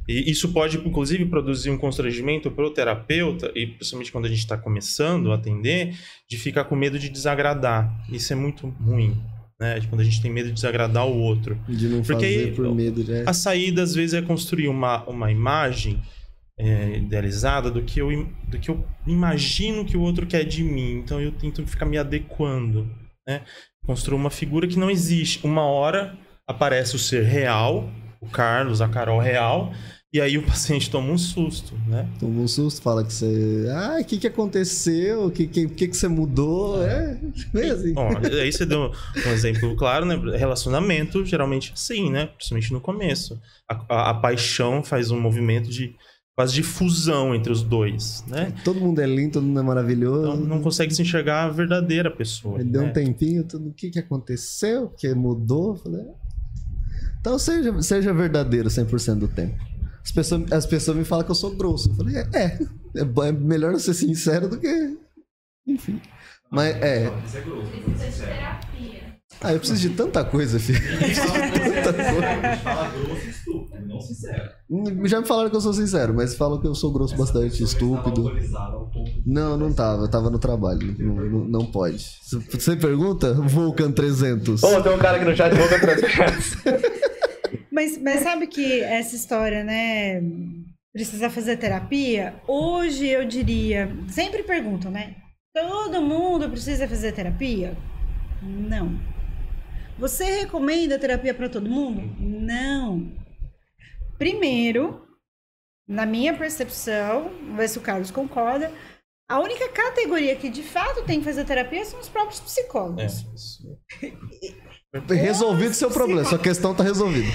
E isso pode, inclusive, produzir um constrangimento para o terapeuta, e principalmente quando a gente está começando a atender, de ficar com medo de desagradar. Isso é muito ruim. Né? Quando a gente tem medo de desagradar o outro. De não Porque fazer aí, por medo, né? A saída, às vezes, é construir uma, uma imagem é, idealizada do que, eu, do que eu imagino que o outro quer de mim. Então eu tento ficar me adequando. Né? Construir uma figura que não existe. Uma hora aparece o ser real, o Carlos, a Carol real, e aí o paciente toma um susto, né? Toma um susto, fala que você. Ah, o que, que aconteceu? O que, que, que, que você mudou? É, mesmo. Ó, aí você deu um exemplo claro, né? Relacionamento, geralmente sim, né? Principalmente no começo. A, a- a paixão faz um movimento de quase de fusão entre os dois, né? Todo mundo é lindo, todo mundo é maravilhoso. Então não consegue se enxergar a verdadeira pessoa. Ele deu né? um tempinho, tudo o que, que aconteceu, o que mudou. Falei, "É." então seja, seja verdadeiro 100% do tempo. As pessoas, as pessoas me falam que eu sou grosso. Eu falei, é, é, é é melhor eu ser sincero do que. Enfim. Mas é. É. Precisa de terapia. Ah, eu preciso de tanta coisa, filho. tanta coisa. A gente fala grosso e estúpido, não sincero. Já me falaram que eu sou sincero, mas falam que eu sou grosso bastante, Essa estava estúpido. Não, não tava. Eu tava no trabalho. Não, não, não pode. Você pergunta? Vulcan 300. Ô, tem um cara aqui no chat, Boca Transparência. Mas, mas sabe que essa história, né? Precisa fazer terapia? Hoje eu diria. Sempre perguntam, né? Todo mundo precisa fazer terapia? Não. Você recomenda terapia para todo mundo? Não. Primeiro, na minha percepção, vamos ver se o Carlos concorda, a única categoria que de fato tem que fazer terapia são os próprios É, psicólogos. isso. Resolvido seu problema. Sua questão tá resolvida.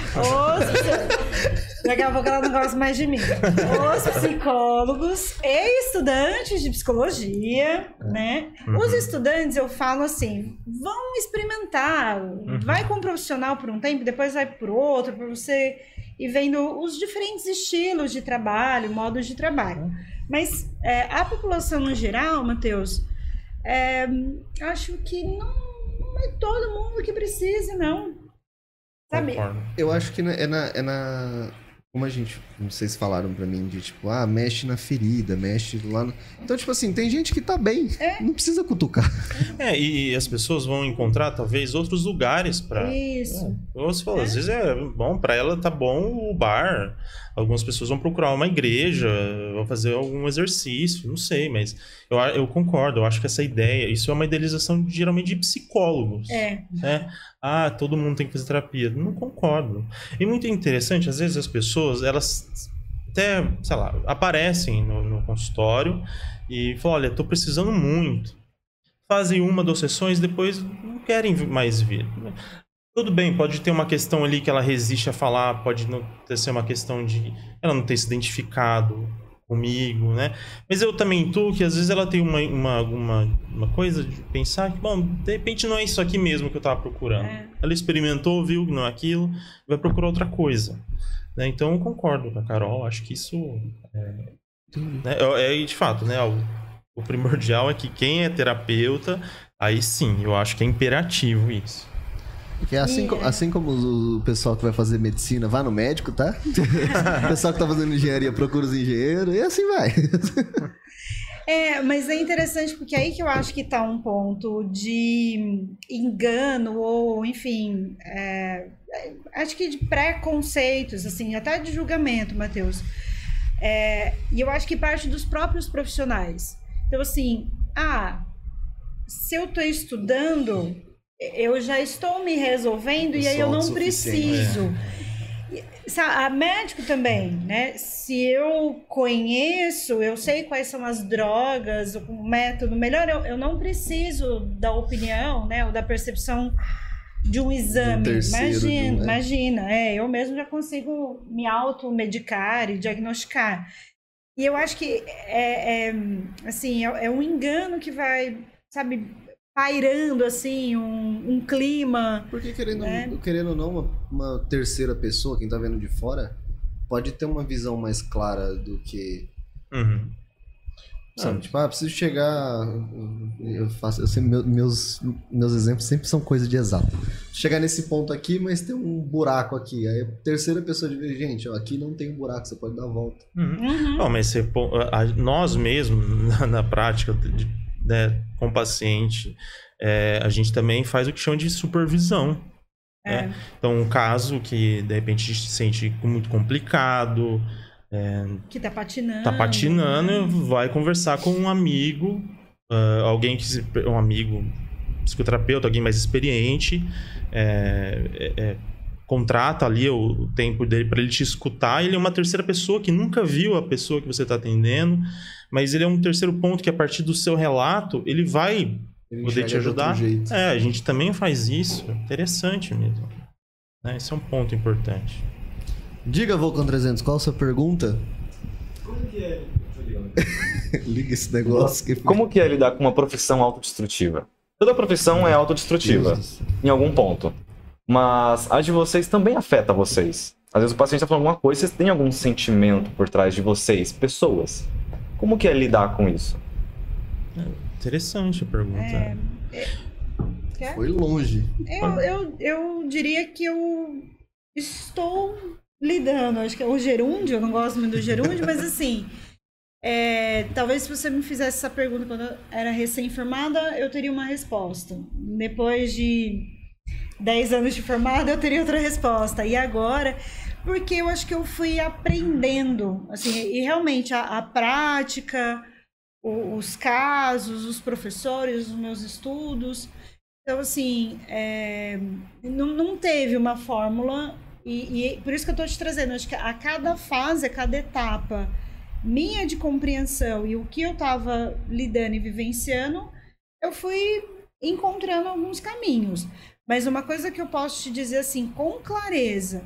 Daqui a pouco ela não gosta mais de mim. Os psicólogos e estudantes de psicologia, né? Os estudantes, eu falo assim, vão experimentar. Vai com um profissional por um tempo, depois vai por outro, para você ir vendo os diferentes estilos de trabalho, modos de trabalho. Mas é, a população no geral, Matheus, é, acho que não, não é todo mundo que precise, não. Sabe? Eu acho que é na, é na. Como a gente. Se falaram pra mim de tipo, ah, mexe na ferida, mexe lá. No... Então, tipo assim, tem gente que tá bem. Não precisa cutucar. É, e, e as pessoas vão encontrar talvez outros lugares para Isso. Como você falou, às vezes é bom, pra ela tá bom o bar. Algumas pessoas vão procurar uma igreja, vão fazer algum exercício, não sei, mas eu, eu concordo, eu acho que essa ideia, isso é uma idealização geralmente de psicólogos. É. né? Ah, todo mundo tem que fazer terapia. Não concordo. E muito interessante, às vezes as pessoas, elas até, sei lá, aparecem no, no consultório e falam, olha, tô precisando muito. Fazem uma, duas sessões, depois não querem mais vir. Tudo bem, pode ter uma questão ali que ela resiste a falar, pode não ter ser uma questão de ela não ter se identificado comigo, né? Mas eu também intuo que às vezes ela tem uma, uma, uma, uma coisa de pensar que, bom, de repente não é isso aqui mesmo que eu tava procurando. É. Ela experimentou, viu que não é aquilo, vai procurar outra coisa. Né? Então eu concordo com a Carol, acho que isso é, né, é, é de fato, né? O, o primordial é que quem é terapeuta, aí sim, eu acho que é imperativo isso. Porque assim, E, co- é. assim como o pessoal que vai fazer medicina, vá no médico, tá? o pessoal que tá fazendo engenharia procura os engenheiros e assim vai. É, mas é interessante porque aí que eu acho que tá um ponto de engano ou, enfim, é, é, acho que de preconceitos, assim, até de julgamento, Matheus. É, e eu acho que parte dos próprios profissionais. Então, assim, ah, se eu tô estudando, eu já estou me resolvendo e aí eu não preciso. Sa- A médico também, né? Se eu conheço, eu sei quais são as drogas, o método melhor, eu, eu não preciso da opinião, né? Ou da percepção de um exame. de um, imagina, né? imagina, é, eu mesmo já consigo me automedicar e diagnosticar. E eu acho que é, é, assim, é, é um engano que vai, sabe, pairando assim, um, um clima. Porque querendo, É. querendo ou não, uma, uma terceira pessoa, quem tá vendo de fora, pode ter uma visão mais clara do que Uhum. Sabe? Tipo, ah, preciso chegar. Eu faço. Eu sempre, meu- meus, meus exemplos sempre são coisa de exato. Chegar nesse ponto aqui, mas tem um buraco aqui. Aí a terceira pessoa de vez, gente, ó, aqui não tem um buraco, você pode dar a volta. Uhum. Uhum. Bom, mas você, nós mesmos, na, na prática, de- né, com o paciente, é, a gente também faz o que chama de supervisão. É. né? Então, um caso que, de repente, a gente se sente muito complicado, Que tá patinando. tá patinando, vai conversar com um amigo, ah, alguém que se- um amigo psicoterapeuta, alguém mais experiente, é, é, é, contrata ali o, o tempo dele para ele te escutar. Ele é uma terceira pessoa que nunca viu a pessoa que você está atendendo, mas ele é um terceiro ponto que a partir do seu relato ele vai Ele poder te ajudar. É, a gente também faz isso. Interessante mesmo. Né? Esse é um ponto importante. Diga, Volcão 300, qual a sua pergunta? Como que é? Deixa eu ligar. Liga esse negócio que Como que é lidar com uma profissão autodestrutiva? Toda profissão é autodestrutiva, céu. em algum ponto. Mas a de vocês também afeta vocês. Às vezes o paciente está falando alguma coisa, vocês têm algum sentimento por trás de vocês, pessoas. Como que é lidar com isso? Interessante a pergunta. É, Quer? Foi longe. Eu, eu, eu diria que eu estou lidando. Acho que é o gerúndio, eu não gosto muito do gerúndio, mas assim. é, talvez se você me fizesse essa pergunta quando eu era recém-formada, eu teria uma resposta. Depois de 10 anos de formada, eu teria outra resposta. E agora, porque eu acho que eu fui aprendendo, assim, e realmente a, a prática, o- os casos, os professores, os meus estudos. Então, assim, é, não, não teve uma fórmula, e, e por isso que eu estou te trazendo. Acho que a cada fase, a cada etapa minha de compreensão e o que eu estava lidando e vivenciando, eu fui encontrando alguns caminhos. Mas uma coisa que eu posso te dizer assim, com clareza,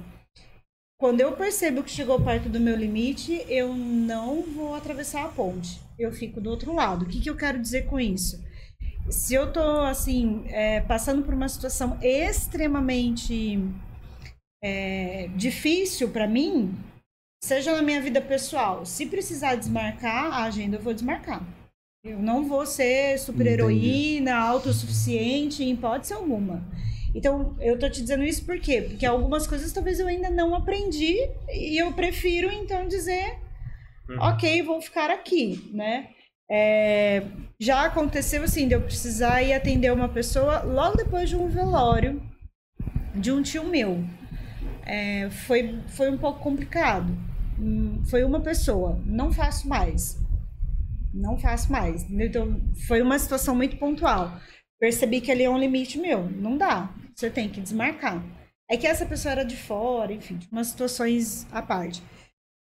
quando eu percebo que chegou perto do meu limite, eu não vou atravessar a ponte. Eu fico do outro lado. O que, que eu quero dizer com isso? Se eu tô, assim, é, passando por uma situação extremamente é, difícil para mim, seja na minha vida pessoal, se precisar desmarcar a agenda, eu vou desmarcar. Eu não vou ser super-heroína, autossuficiente, em hipótese alguma. Então, eu tô te dizendo isso por quê? Porque algumas coisas talvez eu ainda não aprendi e eu prefiro, então, dizer Uhum. ok, vou ficar aqui, né? É, já aconteceu assim, de eu precisar ir atender uma pessoa logo depois de um velório de um tio meu. É, foi, foi um pouco complicado. Hum, Foi uma pessoa, não faço mais. Não faço mais. Então, foi uma situação muito pontual. Percebi que ali é um limite meu. Não dá. Você tem que desmarcar. É que essa pessoa era de fora, enfim, de umas situações à parte.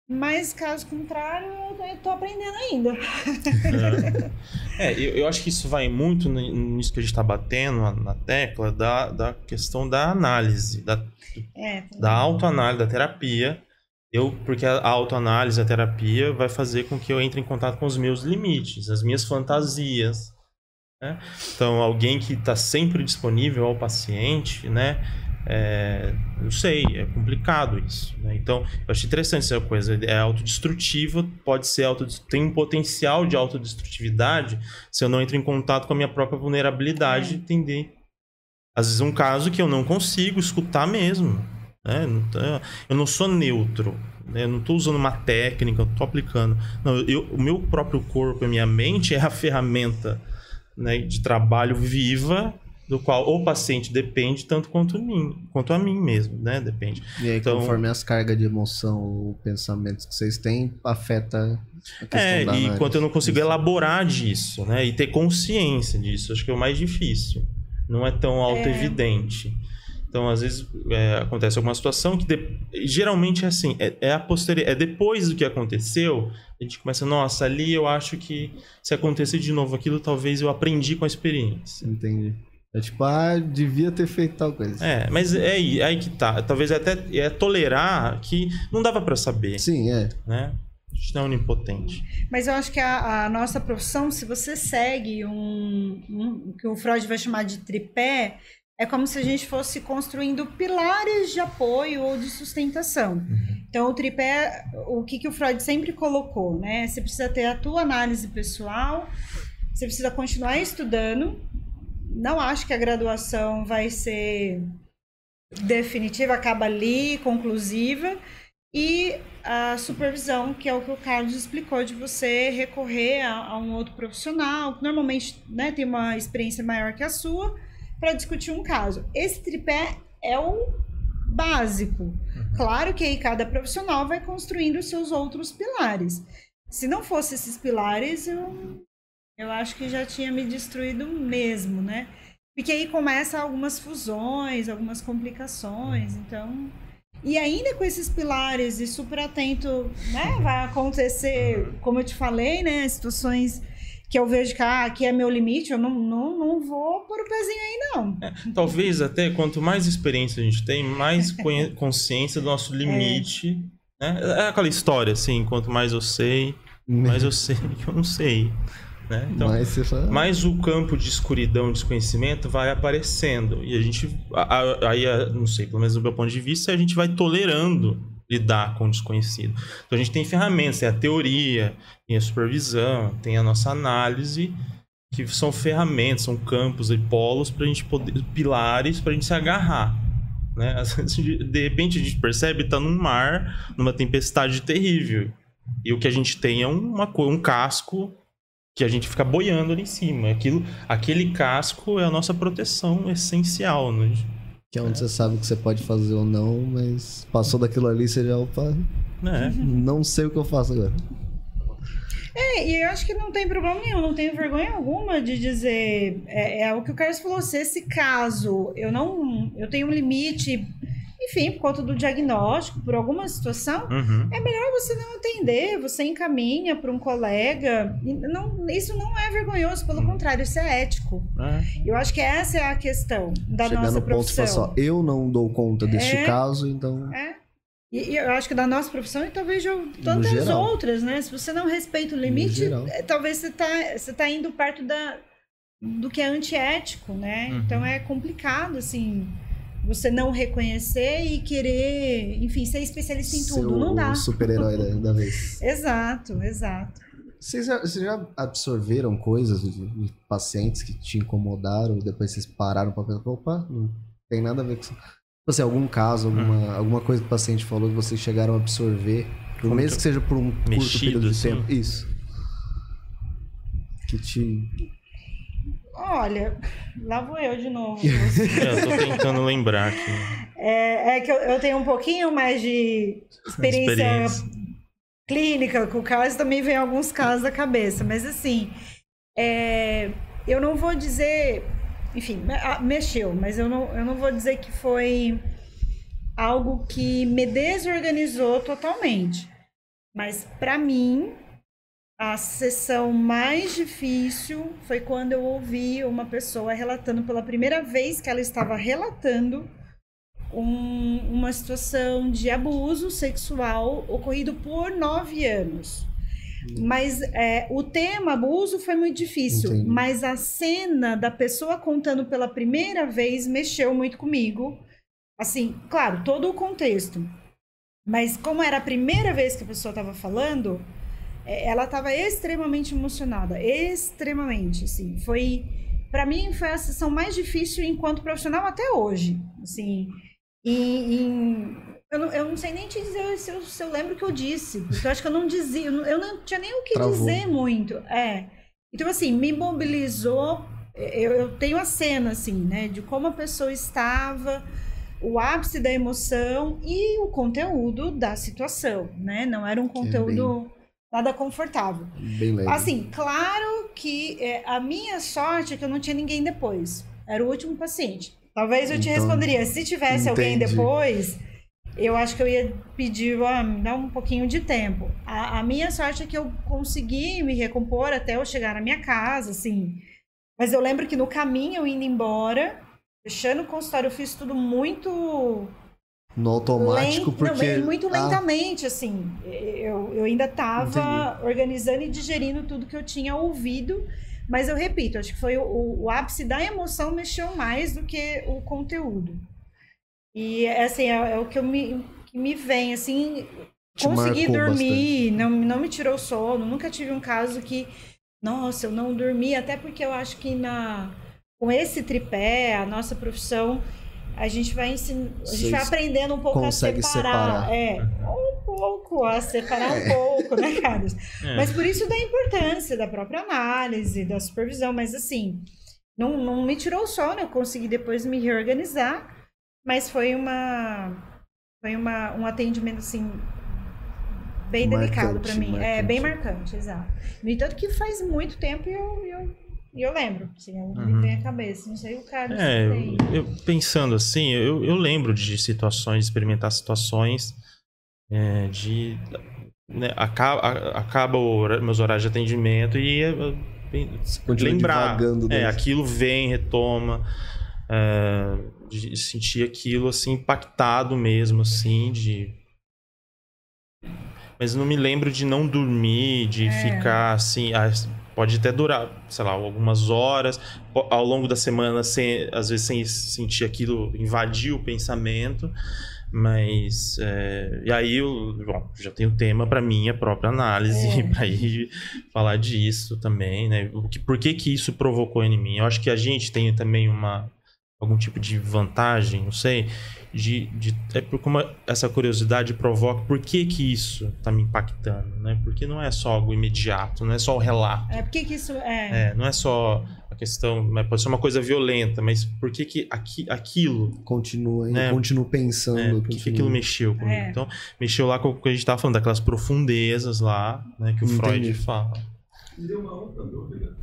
Mas, caso contrário, eu tô aprendendo ainda. É, eu, eu acho que isso vai muito ni- nisso que a gente está batendo na, na tecla da, da questão da análise, da, É, da autoanálise, da terapia. Eu, porque a autoanálise, a terapia vai fazer com que eu entre em contato com os meus limites, as minhas fantasias. Né? Então, alguém que está sempre disponível ao paciente, né? É, não sei, é complicado isso. né? Então, eu achei interessante essa coisa. É autodestrutiva, pode ser auto, tem um potencial de autodestrutividade se eu não entro em contato com a minha própria vulnerabilidade e entender. Às vezes, um caso que eu não consigo escutar mesmo. Né? Tá- Eu não sou neutro. né? Eu não estou usando uma técnica, eu estou aplicando. Não, eu- o meu próprio corpo, a minha mente é a ferramenta né, de trabalho viva do qual o paciente depende tanto quanto mim, quanto a mim mesmo, né? Depende. E aí, Então- conforme as cargas de emoção ou pensamentos que vocês têm, afeta a questão É, da e análise. enquanto eu não consigo Isso. elaborar disso, né? E ter consciência disso, acho que é o mais difícil. Não é tão auto-evidente. Então, às vezes, é, acontece alguma situação que de- geralmente é assim, é, é a posterior, é depois do que aconteceu, a gente começa, nossa, ali eu acho que se acontecer de novo aquilo, talvez eu aprendi com a experiência. Entendi. É tipo, ah, devia ter feito tal coisa. É, mas é aí, aí que tá. Talvez até é tolerar que não dava pra saber, Sim, é. né? A gente não é onipotente. Mas eu acho que a, a nossa profissão, se você segue um, um- o que o Freud vai chamar de tripé, é como se a gente fosse construindo pilares de apoio ou de sustentação. Então, o tripé, o que, que o Freud sempre colocou, né? Você precisa ter a tua análise pessoal, você precisa continuar estudando. Não acho que a graduação vai ser definitiva, acaba ali, conclusiva. E a supervisão, que é o que o Carlos explicou, de você recorrer a, a um outro profissional, que normalmente né, tem uma experiência maior que a sua, para discutir um caso. Esse tripé é o básico. Claro que aí cada profissional vai construindo os seus outros pilares. Se não fosse esses pilares, eu, eu acho que já tinha me destruído mesmo, né? Porque aí começa algumas fusões, algumas complicações, então... E ainda com esses pilares e super atento, né? Vai acontecer, como eu te falei, né? Situações que eu vejo que ah, aqui é meu limite, eu não, não, não vou pôr o pezinho aí, não. É, talvez até quanto mais experiência a gente tem, mais consciência do nosso limite. É. Né? é aquela história, assim, quanto mais eu sei, mais eu sei que eu não sei. Né? Então, mais, fala... mais o campo de escuridão, desconhecimento vai aparecendo. E a gente, aí, não sei, pelo menos do meu ponto de vista, a gente vai tolerando lidar com o desconhecido. Então a gente tem ferramentas, tem a teoria, tem a supervisão, tem a nossa análise, que são ferramentas, são campos e polos para a gente poder, pilares para a gente se agarrar. Né? De repente a gente percebe está num mar, numa tempestade terrível. E o que a gente tem é uma, um casco que a gente fica boiando ali em cima. Aquilo, aquele casco é a nossa proteção essencial. Né? Que é onde é. você sabe o que você pode fazer ou não, mas passou daquilo ali, você já, opa, é. não sei o que eu faço agora. É, e eu acho que não tem problema nenhum, não tenho vergonha alguma de dizer. É, é o que o Carlos falou, se esse caso eu não. Eu tenho um limite enfim, por conta do diagnóstico, por alguma situação, uhum. é melhor você não atender, você encaminha para um colega. Não, isso não é vergonhoso, pelo uhum. contrário, isso é ético. É. Eu acho que essa é a questão da Chegar nossa no profissão. Ponto, só, eu não dou conta deste é, caso, então. É. E, e, eu acho que da nossa profissão e talvez de tantas outras, né? Se você não respeita o limite, é, talvez você está você tá indo perto da, do que é antiético, né? Uhum. Então é complicado, assim você não reconhecer e querer, enfim, ser especialista em tudo. não dá. O super-herói da, da, vez. exato, exato. Vocês já, vocês já absorveram coisas de, de, pacientes que te incomodaram e depois vocês pararam para pensar, opa, não tem nada a ver com isso. Tipo assim, algum caso, alguma, hum. alguma coisa que o paciente falou que vocês chegaram a absorver, por mesmo que seja por um Mexido, curto período de assim. tempo. Isso. Que te Olha, lá vou eu de novo. é, eu tô tentando lembrar aqui. É, é que eu, eu, tenho um pouquinho mais de experiência, experiência. clínica, com o caso também vem alguns casos da cabeça, mas assim, é, eu não vou dizer, enfim, mexeu, mas eu não, eu não vou dizer que foi algo que me desorganizou totalmente. Mas para mim, a sessão mais difícil foi quando eu ouvi uma pessoa relatando pela primeira vez que ela estava relatando um, uma situação de abuso sexual ocorrido por nove anos. Mas é, o tema abuso foi muito difícil, Entendi. mas a cena da pessoa contando pela primeira vez mexeu muito comigo. Assim, claro, todo o contexto. Mas como era a primeira vez que a pessoa estava falando, ela estava extremamente emocionada, extremamente, assim. Foi, para mim, foi a sessão mais difícil enquanto profissional até hoje, assim. E, e eu, não, eu, não, sei nem te dizer se eu, se eu, lembro o que eu disse, porque eu acho que eu não dizia, eu não, eu não tinha nem o que Travou. dizer muito. É. Então, assim, me mobilizou. Eu, eu tenho a cena, assim, né, de como a pessoa estava o ápice da emoção e o conteúdo da situação, né? Não era um conteúdo nada confortável. Bem leve. Assim, claro que é, a minha sorte é que eu não tinha ninguém depois. Era o último paciente. Talvez eu te então, responderia, se tivesse entendi. alguém depois, eu acho que eu ia pedir, ah, me dá um pouquinho de tempo. A, a, minha sorte é que eu consegui me recompor até eu chegar na minha casa, assim. Mas eu lembro que no caminho, eu indo embora, fechando o consultório, eu fiz tudo muito no automático, Lent, porque... Não, muito lentamente, ah. assim. Eu, eu ainda estava organizando e digerindo tudo que eu tinha ouvido, mas eu repito, acho que foi o, o ápice da emoção mexeu mais do que o conteúdo. E, assim, é, é o que eu me que me vem, assim, Te consegui dormir, não, não me tirou sono, nunca tive um caso que, nossa, eu não dormi, até porque eu acho que na com esse tripé, a nossa profissão, a gente vai ensin... a gente Vocês vai aprendendo um pouco a separar, separar. é, um pouco a separar um pouco, né, Carlos? É. Mas por isso da importância da própria análise, da supervisão, mas assim, não, não me tirou o sono, eu consegui depois me reorganizar, mas foi uma foi uma, um atendimento assim bem delicado para Marcante, mim, é marcante. bem marcante, exato. No entanto que faz muito tempo e eu, eu, e eu lembro, assim, eu Uhum. me vem à cabeça, não sei o Carlos É, eu, eu- pensando assim, eu, eu lembro de situações, de experimentar situações é, de. Né, acaba acaba o hora- meus horários de atendimento e é, é, bem- Continua lembrar. É, aquilo vem, retoma. é, de sentir aquilo assim, impactado mesmo, assim, de. Mas não me lembro de não dormir, de ficar assim. ah, Pode até durar, sei lá, algumas horas. Ao longo da semana, sem, às vezes sem sentir aquilo, invadir o pensamento. Mas. é, e aí eu bom, já tenho tema para minha própria análise, É. para ir falar disso também, né? O que, por que, que isso provocou em mim? Eu acho que a gente tem também uma algum tipo de vantagem, não sei, de, de é por como essa curiosidade provoca por que que isso tá me impactando, né? Porque não é só algo imediato, não é só o relato. É, por que que isso é, É, não é só a questão, mas pode ser uma coisa violenta, mas por que que aqui, aquilo Continua, hein? Né? continuo pensando. é, por que, aquilo mexeu comigo? É. Então, mexeu lá com o que a gente tava falando, daquelas profundezas lá, né, que o Freud Entendi. fala. Me deu uma outra dúvida.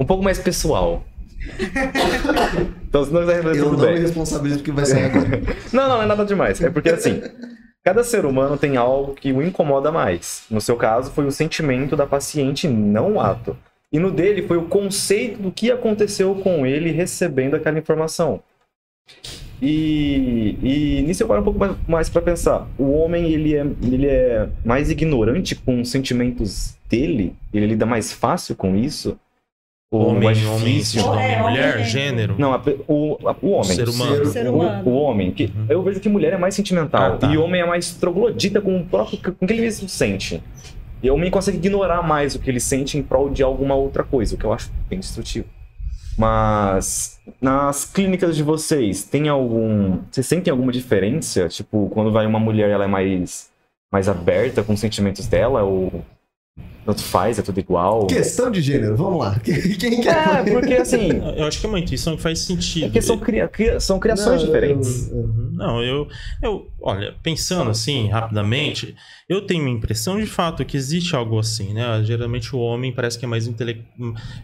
Um pouco mais pessoal. então, se não quiser responder, Eu tudo não bem. me responsabilizo porque vai sair agora. Não, não, não é nada demais. É porque assim, cada ser humano tem algo que o incomoda mais. No seu caso, foi o sentimento da paciente, não o ato. E no dele foi o conceito do que aconteceu com ele recebendo aquela informação. E, e nisso eu paro um pouco mais, mais para pensar. O homem ele é, ele é mais ignorante com os sentimentos dele? Ele lida mais fácil com isso? Homem, é homem, difícil? É, homem, homem, mulher, gênero. gênero. Não, a o, a- o homem. Ser humano. Ser- Ser O- humano. O, homem. Que, Uhum. Eu vejo que mulher é mais sentimental. Ah, tá. E homem é mais troglodita com o próprio com o que ele mesmo sente. E o homem consegue ignorar mais o que ele sente em prol de alguma outra coisa, o que eu acho bem destrutivo. Mas nas clínicas de vocês, tem algum. Vocês sentem alguma diferença? Tipo, quando vai uma mulher, ela é mais, mais aberta com os sentimentos dela? Ou tanto faz, é tudo igual? Questão de gênero, vamos lá. Quem quer? É, porque assim. Eu acho que é uma intuição que faz sentido. É que são, cria- cria- são criações Não, diferentes. eu- eu-. Não, eu, eu, olha, pensando assim, rapidamente, eu tenho a impressão de fato que existe algo assim, né? Geralmente o homem parece que é mais intele...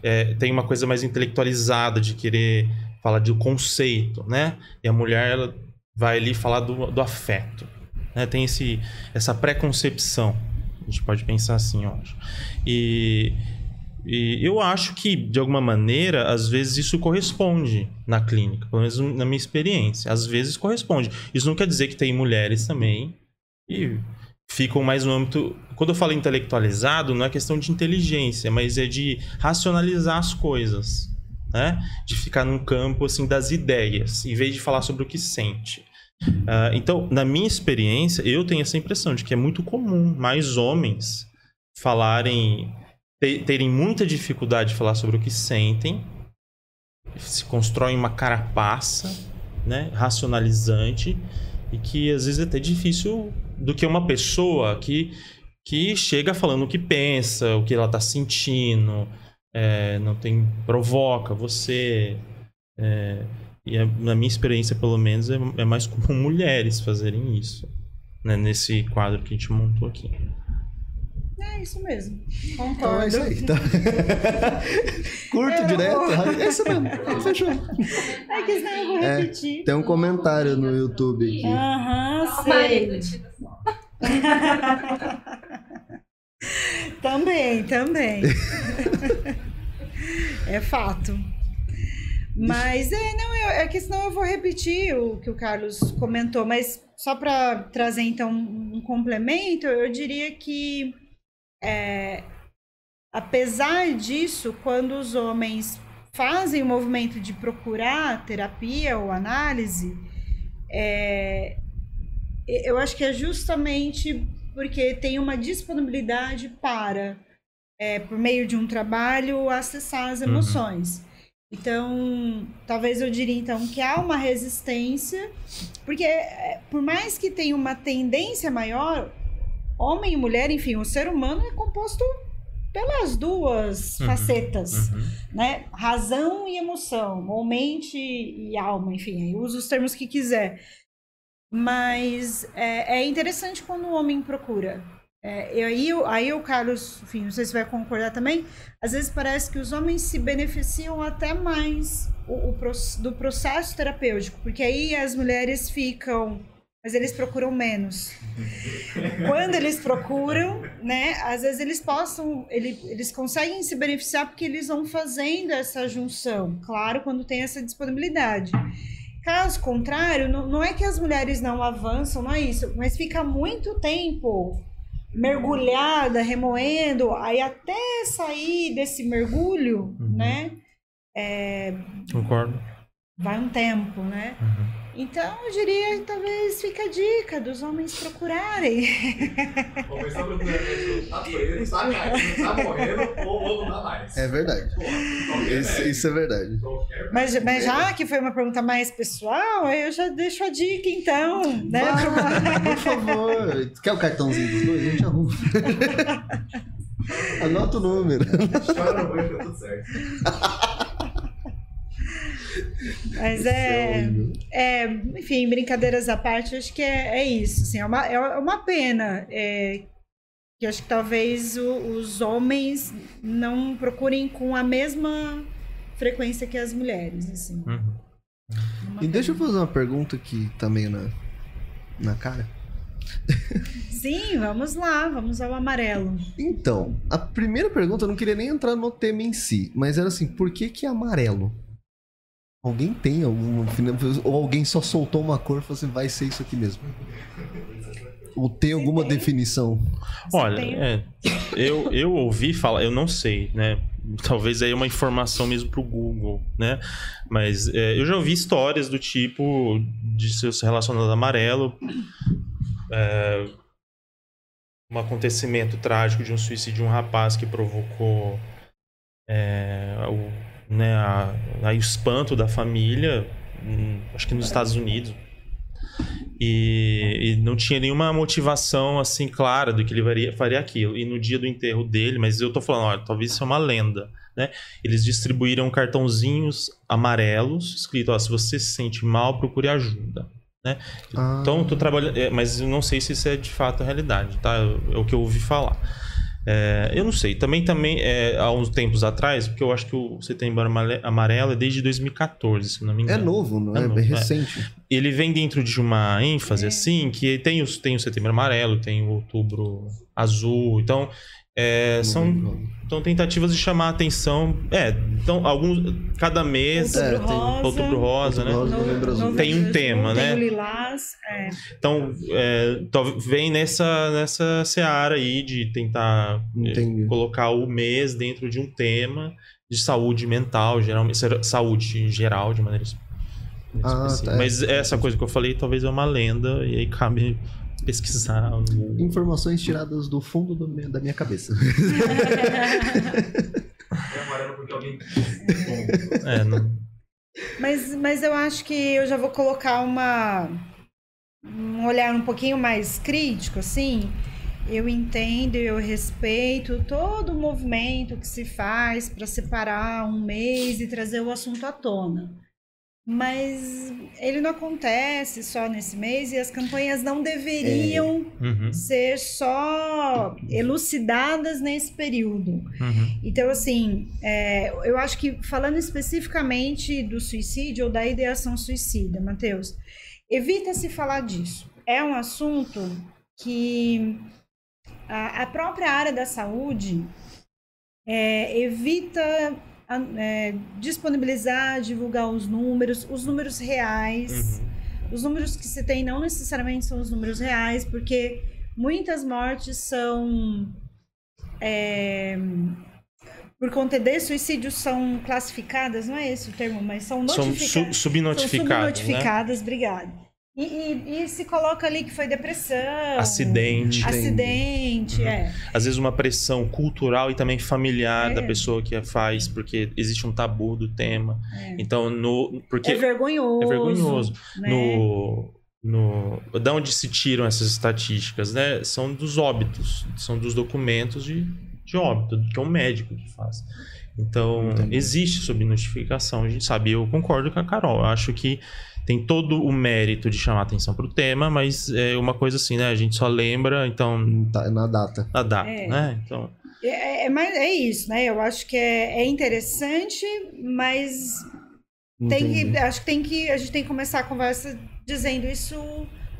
é, tem uma coisa mais intelectualizada de querer falar do conceito, né? E a mulher, ela vai ali falar do, do afeto, né? Tem esse, essa preconcepção, a gente pode pensar assim, eu acho. E, e eu acho que, de alguma maneira, às vezes isso corresponde na clínica, pelo menos na minha experiência. Às vezes corresponde. Isso não quer dizer que tem mulheres também e ficam mais no âmbito. Quando eu falo intelectualizado, não é questão de inteligência, mas é de racionalizar as coisas. Né? De ficar num campo assim das ideias, em vez de falar sobre o que sente. Ah, então, na minha experiência, eu tenho essa impressão de que é muito comum mais homens falarem te- terem muita dificuldade de falar sobre o que sentem, se constroem uma carapaça, né, racionalizante, e que às vezes é até difícil do que uma pessoa que, que chega falando o que pensa, o que ela está sentindo, é, não tem provoca você. é, e é- na minha experiência, pelo menos, é, é mais comum mulheres fazerem isso, né, nesse quadro que a gente montou aqui. É isso mesmo. Então Concordo. é isso aí. Então... Curto, Eu- direto. É isso mesmo. Fechou. É que senão eu vou É, repetir. Tem um comentário no YouTube aqui. Aham, Ó, sei. Também, também. é fato. Mas é, não, eu- é que senão eu vou repetir o que o Carlos comentou, mas só para trazer então um complemento, eu diria que é, apesar disso, quando os homens fazem o movimento de procurar terapia ou análise, é, eu acho que é justamente porque tem uma disponibilidade para, é, por meio de um trabalho, acessar as Uhum. Então, talvez eu diria então que há uma resistência, porque é, por mais que tenha uma tendência maior, homem e mulher, enfim, o ser humano é composto pelas duas Uhum, facetas Uhum. né? Razão e emoção, ou mente e alma, enfim, usa os termos que quiser. Mas é, é interessante quando o homem procura. É, e aí, o- aí o Carlos, enfim, não sei se vai concordar também, às vezes parece que os homens se beneficiam até mais o, o do processo terapêutico, porque aí as mulheres ficam, mas eles procuram menos. Quando eles procuram, né, às vezes eles possam, ele- eles conseguem se beneficiar porque eles vão fazendo essa junção, claro, quando tem essa disponibilidade. Caso contrário, não, não é que as mulheres não avançam, não é isso, mas fica muito tempo mergulhada, remoendo, aí até sair desse mergulho, Uhum. né, Concordo. vai um tempo, né? Uhum. Então, eu diria que talvez fica a dica dos homens procurarem. Começar procurando médico tá doendo, tá caindo, tá morrendo, ou, não dá mais. É verdade. Pô, qualquer Isso, isso é verdade. qualquer Mas, mas já que foi uma pergunta mais pessoal, aí eu já deixo a dica, então, né? Por favor. Quer o cartãozinho dos dois? A gente arruma. Anota o número. Chora no banho, fica tudo certo. Mas é, é, enfim, brincadeiras à parte, acho que é, é isso. Assim, é, uma, é uma pena é, que acho que talvez o- os homens não procurem com a mesma frequência que as mulheres. Assim. Uhum. Uma E deixa eu pena. fazer uma pergunta que tá meio na, na cara. Sim, vamos lá, vamos ao amarelo. Então, a primeira pergunta eu não queria nem entrar no tema em si, mas era assim, por que que é amarelo? Alguém tem alguma ou alguém só soltou uma cor e falou assim, vai ser isso aqui mesmo? Ou tem alguma tem. definição? Olha, é, eu, eu ouvi falar, eu não sei, né? Talvez aí é uma informação mesmo pro Google, né? Mas é, eu já ouvi histórias do tipo de ser relacionado a amarelo. É, um acontecimento trágico de um suicídio de um rapaz que provocou é, o, né, a- aí o espanto da família, hum, acho que nos Estados Unidos. E, e não tinha nenhuma motivação assim clara do que ele faria, faria aquilo. E no dia do enterro dele, mas eu tô falando, olha, talvez isso é uma lenda, né? Eles distribuíram cartãozinhos amarelos, escrito, ó, se você se sente mal, procure ajuda. Ah, Então, tô trabalhando, é, mas eu não sei se isso é de fato a realidade, tá? É o que eu ouvi falar. É, eu não sei. Também, também é, há uns tempos atrás, porque eu acho que o Setembro Amarelo é desde 2014, se não me é engano. novo, não É é? novo, Bem é. recente. Ele vem dentro de uma ênfase, É. assim, que tem, os, tem o Setembro Amarelo, tem o Outubro Azul. Então, é, são, são tentativas de chamar a atenção. É, então, alguns. Cada mês. É, Outubro tem rosa. Outubro Rosa, né? Rosa. Novembro Azul. Tem um tema, tem né? o lilás. É. Então, é, vem nessa, nessa seara aí de tentar é, Entendi. colocar o mês dentro de um tema de saúde mental, geralmente, saúde em geral, de maneira Ah, específica. tá. Mas essa coisa que eu falei talvez é uma lenda, e aí cabe pesquisar. no. Informações tiradas do fundo do meu- da minha cabeça. É amarelo porque alguém. É, não- Mas, mas eu acho que eu já vou colocar uma um olhar um pouquinho mais crítico, assim. Eu entendo, eu respeito todo o movimento que se faz para separar um mês e trazer o assunto à tona. Mas ele não acontece só nesse mês e as campanhas não deveriam Uhum, ser só elucidadas nesse período. uhum. Então, assim, é, eu acho que falando especificamente do suicídio ou da ideação suicida, Matheus, evita se falar disso. É um assunto que a, a própria área da saúde é, evita é, disponibilizar, divulgar os números, os números reais. Uhum. Os números que se tem não necessariamente são os números reais, porque muitas mortes são. é, por conta de suicídios são classificadas, não é esse o termo, mas são São notificadas. su- subnotificados, São né? subnotificadas, obrigada. E, e- e se coloca ali que foi depressão. Acidente. Entendi. Acidente, Uhum. é. Às vezes uma pressão cultural e também familiar É. da pessoa que a faz, porque existe um tabu do tema. É. Então, no, porque É vergonhoso. é vergonhoso. né? No, no, da onde se tiram essas estatísticas, né? São dos óbitos, são dos documentos de, de óbito, que é o médico que faz. Então, Entendi. existe subnotificação, a gente sabe. Eu concordo com a Carol. Eu acho que tem todo o mérito de chamar atenção para o tema, mas é uma coisa assim, né? A gente só lembra, então, Tá na data. da data, É. né? Então, É, é, mais- é isso, né? Eu acho que é, é interessante, mas tem que, acho que tem que a gente tem que começar a conversa dizendo isso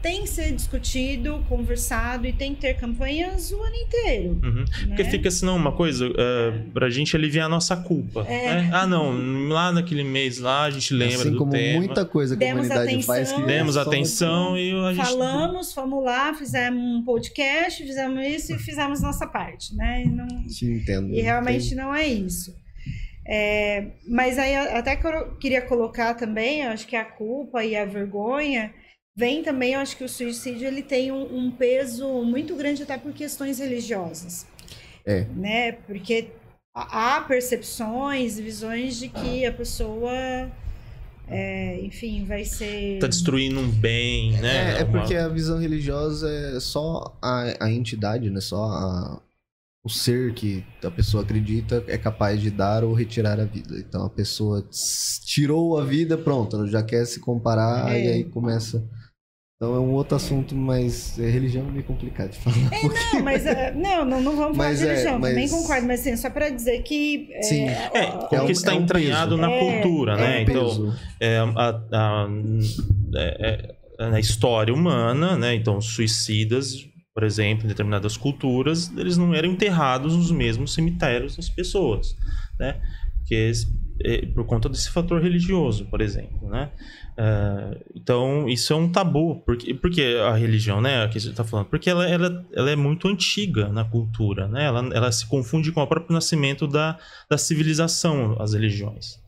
tem que ser discutido, conversado e tem que ter campanhas o ano inteiro. uhum. Porque né? fica senão uma coisa, uh, pra gente aliviar a nossa culpa. É. né? Ah, não, lá naquele mês lá a gente lembra assim do como tema. muita coisa que Demos a humanidade atenção. faz. Que Demos só- atenção e a gente. Falamos, fomos lá, fizemos um podcast, fizemos isso e fizemos nossa parte, né? E, não, Te entendo. e realmente não é isso. É, mas aí até que eu queria colocar também, eu acho que a culpa e a vergonha vem também, eu acho que o suicídio ele tem um, um peso muito grande até por questões religiosas. É. Né? Porque há percepções, visões de que a pessoa, é, enfim, vai ser... Tá destruindo um bem, né? É, é porque a visão religiosa é só a, a entidade, né? Só a- o ser que a pessoa acredita é capaz de dar ou retirar a vida. Então a pessoa tirou a vida, pronto, ela já quer se comparar É. e aí começa. Então é um outro assunto, mas é, religião é meio complicado de falar. Não, mas é, não, não, não vamos falar Mas de é, religião, mas- também concordo, mas assim, só para dizer que é, Sim. É, porque É um- está é um entranhado peso. na É, cultura, É né? um Então, é, a- a- é, é, na história humana, né? Então, suicidas, por exemplo, em determinadas culturas, eles não eram enterrados nos mesmos cemitérios das pessoas, né? Porque, é, por conta desse fator religioso, por exemplo, né? É, então, isso é um tabu. Porque, porque a religião, né? Que você está falando, porque ela, ela, ela é muito antiga na cultura, né? Ela, ela se confunde com o próprio nascimento da, da civilização, as religiões.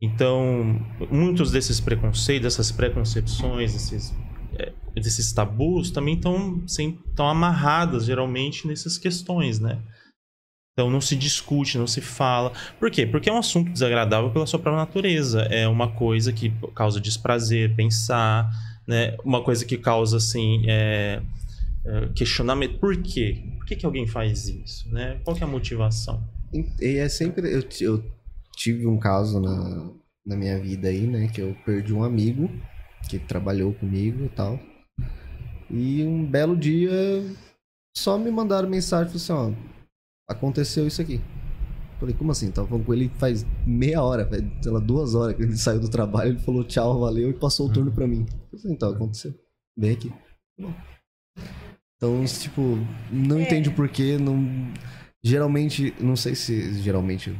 Então, muitos desses preconceitos, dessas preconcepções, desses, é, desses tabus também estão estão amarradas geralmente nessas questões, né? Então não se discute, não se fala. Por quê? Porque é um assunto desagradável pela sua própria natureza. É uma coisa que causa desprazer, pensar, né? Uma coisa que causa assim é, é, questionamento. Por quê? Por que, que alguém faz isso, né? Qual é a motivação? E é sempre. Eu, eu tive um caso na, na minha vida aí, né? Que eu perdi um amigo que trabalhou comigo e tal. E um belo dia só me mandaram mensagem falaram assim: ó, aconteceu isso aqui. Falei, como assim? Tava falando com ele faz meia hora, sei lá, duas horas que ele saiu do trabalho, ele falou tchau, valeu e passou o turno pra mim. Eu falei, então, aconteceu. Vem aqui. Bom. Então, tipo, não É. entende o porquê, não. Geralmente, não sei se geralmente.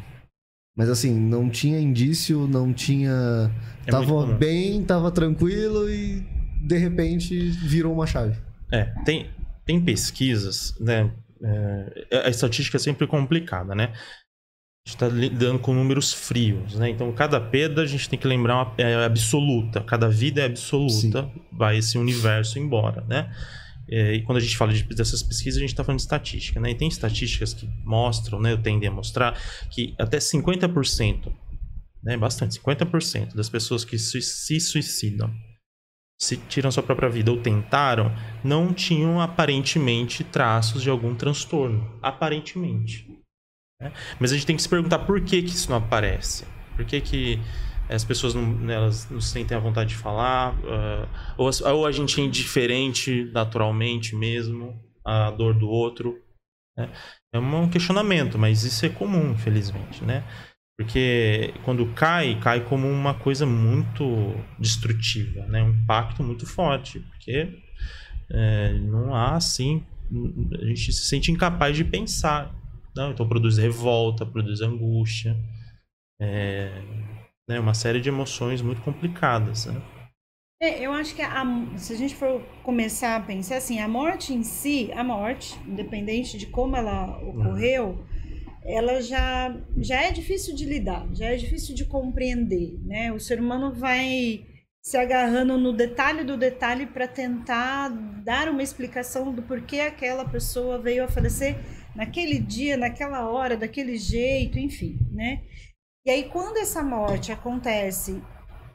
Mas assim, não tinha indício, não tinha. É tava bem, tava tranquilo e de repente virou uma chave. É, tem, tem pesquisas, né? É, a estatística é sempre complicada, né? A gente está lidando com números frios, né? Então, cada perda a gente tem que lembrar uma, é absoluta. Cada vida é absoluta. Vai esse universo embora, né? É, e quando a gente fala de, dessas pesquisas, a gente está falando de estatística, né? E tem estatísticas que mostram, né? Eu tendem a mostrar que até 50%, né? Bastante, 50% das pessoas que se suicidam se tiram sua própria vida ou tentaram, não tinham aparentemente traços de algum transtorno. Aparentemente. né? Mas a gente tem que se perguntar por que, que isso não aparece. Por que, que as pessoas não, né, elas não sentem a vontade de falar? ah, ou, ou a gente é indiferente naturalmente mesmo à dor do outro? né? É um questionamento, mas isso é comum, infelizmente, né? Porque quando cai, cai como uma coisa muito destrutiva, né? Um impacto muito forte, porque é, não há assim, a gente se sente incapaz de pensar, não? Então produz revolta, produz angústia, é, né? Uma série de emoções muito complicadas, né? É, eu acho que a- se a gente for começar a pensar assim, a morte em si, a morte, independente de como ela ocorreu, ela já, já é difícil de lidar, já é difícil de compreender, né? O ser humano vai se agarrando no detalhe do detalhe para tentar dar uma explicação do porquê aquela pessoa veio a falecer naquele dia, naquela hora, daquele jeito, enfim, né? E aí quando essa morte acontece,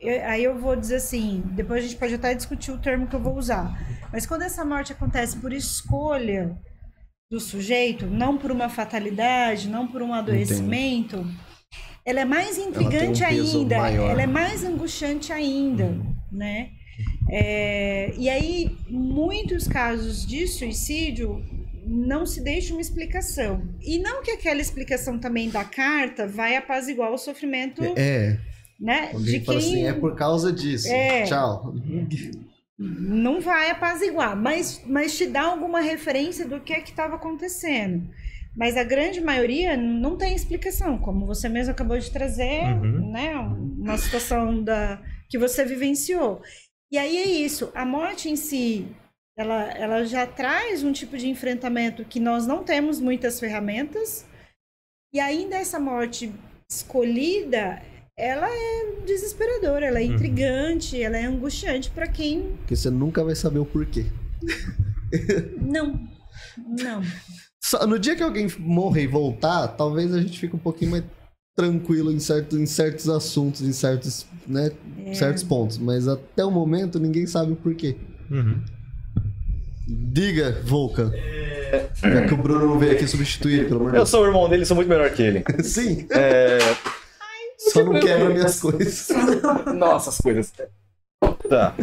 eu- aí eu vou dizer assim, depois a gente pode até discutir o termo que eu vou usar, mas quando essa morte acontece por escolha do sujeito, não por uma fatalidade, não por um adoecimento, ela é mais um intrigante peso ainda, maior. ela é mais angustiante ainda, né? É, e aí, muitos casos de suicídio não se deixa uma explicação. E não que aquela explicação também da carta vai apaziguar o sofrimento, É, né? alguém De quem assim, é por causa disso. É. Tchau. não vai apaziguar, mas, mas te dá alguma referência do que é que estava acontecendo. Mas a grande maioria não tem explicação, como você mesmo acabou de trazer, Uhum. né? Uma situação da, que você vivenciou. E aí é isso, a morte em si, ela, ela já traz um tipo de enfrentamento que nós não temos muitas ferramentas, e ainda essa morte escolhida, ela é desesperadora, ela é Uhum. intrigante, ela é angustiante para quem Porque você nunca vai saber o porquê. Não, não. Só- no dia que alguém morrer e voltar, talvez a gente fique um pouquinho mais tranquilo em, certo, em certos assuntos, em certos, né, É. certos pontos. Mas até o momento ninguém sabe o porquê. Uhum. Diga, Volcan. Já que o Bruno não veio aqui substituir pelo amor de Eu sou o irmão dele, sou muito melhor que ele. Sim, É... só não quebra minhas coisas. Nossa, as coisas. Tá.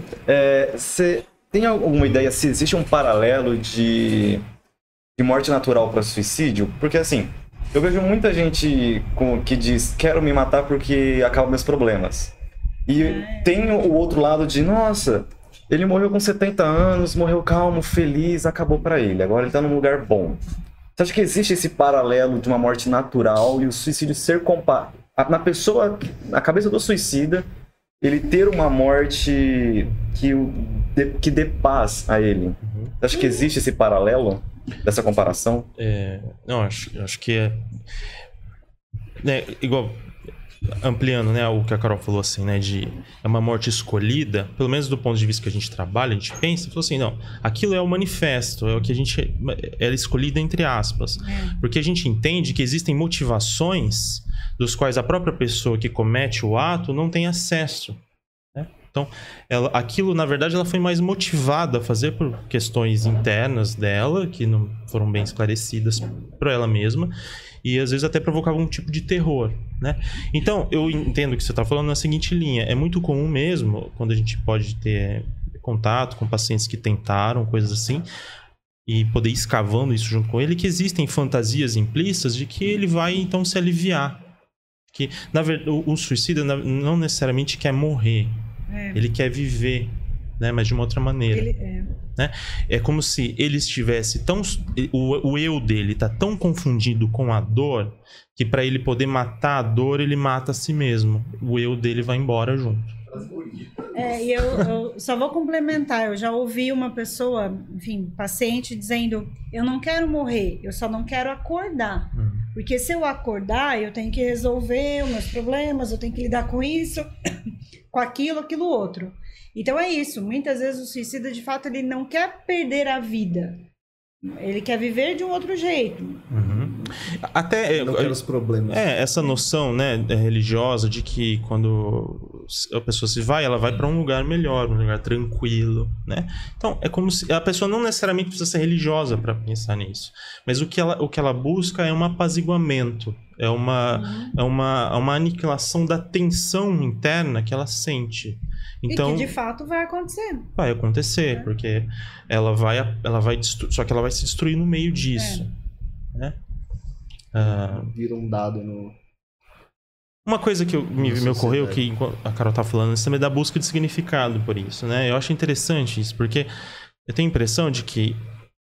Você tem alguma ideia se existe um paralelo de, de morte natural para suicídio? Porque assim, eu vejo muita gente com, que diz quero me matar porque acabam meus problemas. E tem o outro lado de, nossa, ele morreu com 70 anos, morreu calmo, feliz, acabou pra ele. Agora ele tá num lugar bom. Você acha que existe esse paralelo de uma morte natural e o suicídio ser comparado? Na pessoa, na cabeça do suicida, ele ter uma morte que, o- que dê paz a ele. Você acha que existe esse paralelo dessa comparação? É, não, acho, acho que é. né, igual. Ampliando, né, o que a Carol falou assim, né, de é uma morte escolhida, pelo menos do ponto de vista que a gente trabalha, a gente pensa, falou assim, não, aquilo é o manifesto, é o que a gente é escolhida entre aspas, porque a gente entende que existem motivações dos quais a própria pessoa que comete o ato não tem acesso. né? Então, ela, aquilo, na verdade, ela foi mais motivada a fazer por questões internas dela, que não foram bem esclarecidas por ela mesma, e às vezes até provocava um tipo de terror, né? Então, eu entendo que você está falando na seguinte linha. É muito comum mesmo, quando a gente pode ter contato com pacientes que tentaram, coisas assim, e poder ir escavando isso junto com ele, que existem fantasias implícitas de que ele vai então se aliviar. Que, na verdade, o, o suicida não necessariamente quer morrer, É. ele quer viver, né? Mas de uma outra maneira. Ele, é. É como se ele estivesse tão. O, o eu dele tá tão confundido com a dor que para ele poder matar a dor, ele mata a si mesmo. O eu dele vai embora junto. É, e eu, eu só vou complementar. Eu já ouvi uma pessoa, enfim, paciente, dizendo: Eu não quero morrer, eu só não quero acordar. Hum. Porque se eu acordar, eu tenho que resolver os meus problemas, eu tenho que lidar com isso, com aquilo, aquilo outro. Então é isso. Muitas vezes o suicida, de fato, ele não quer perder a vida. Ele quer viver de um outro jeito. Uhum. Até. Não os problemas. É, essa noção, né, é, religiosa de que quando a pessoa se vai, ela vai para um lugar melhor, um lugar tranquilo, né? Então, é como se a pessoa não necessariamente precisa ser religiosa para pensar nisso, mas o que ela, o que ela busca é um apaziguamento, é uma é uma, é uma aniquilação da tensão interna que ela sente. Então, e que de fato vai acontecer. vai acontecer, porque ela vai ela vai destru- só que ela vai se destruir no meio disso, né? Ah, Vira um dado no. Uma coisa que eu- me, me ocorreu, que enquanto a Carol tá falando, isso também é da busca de significado por isso, né? Eu acho interessante isso, porque eu tenho a impressão de que,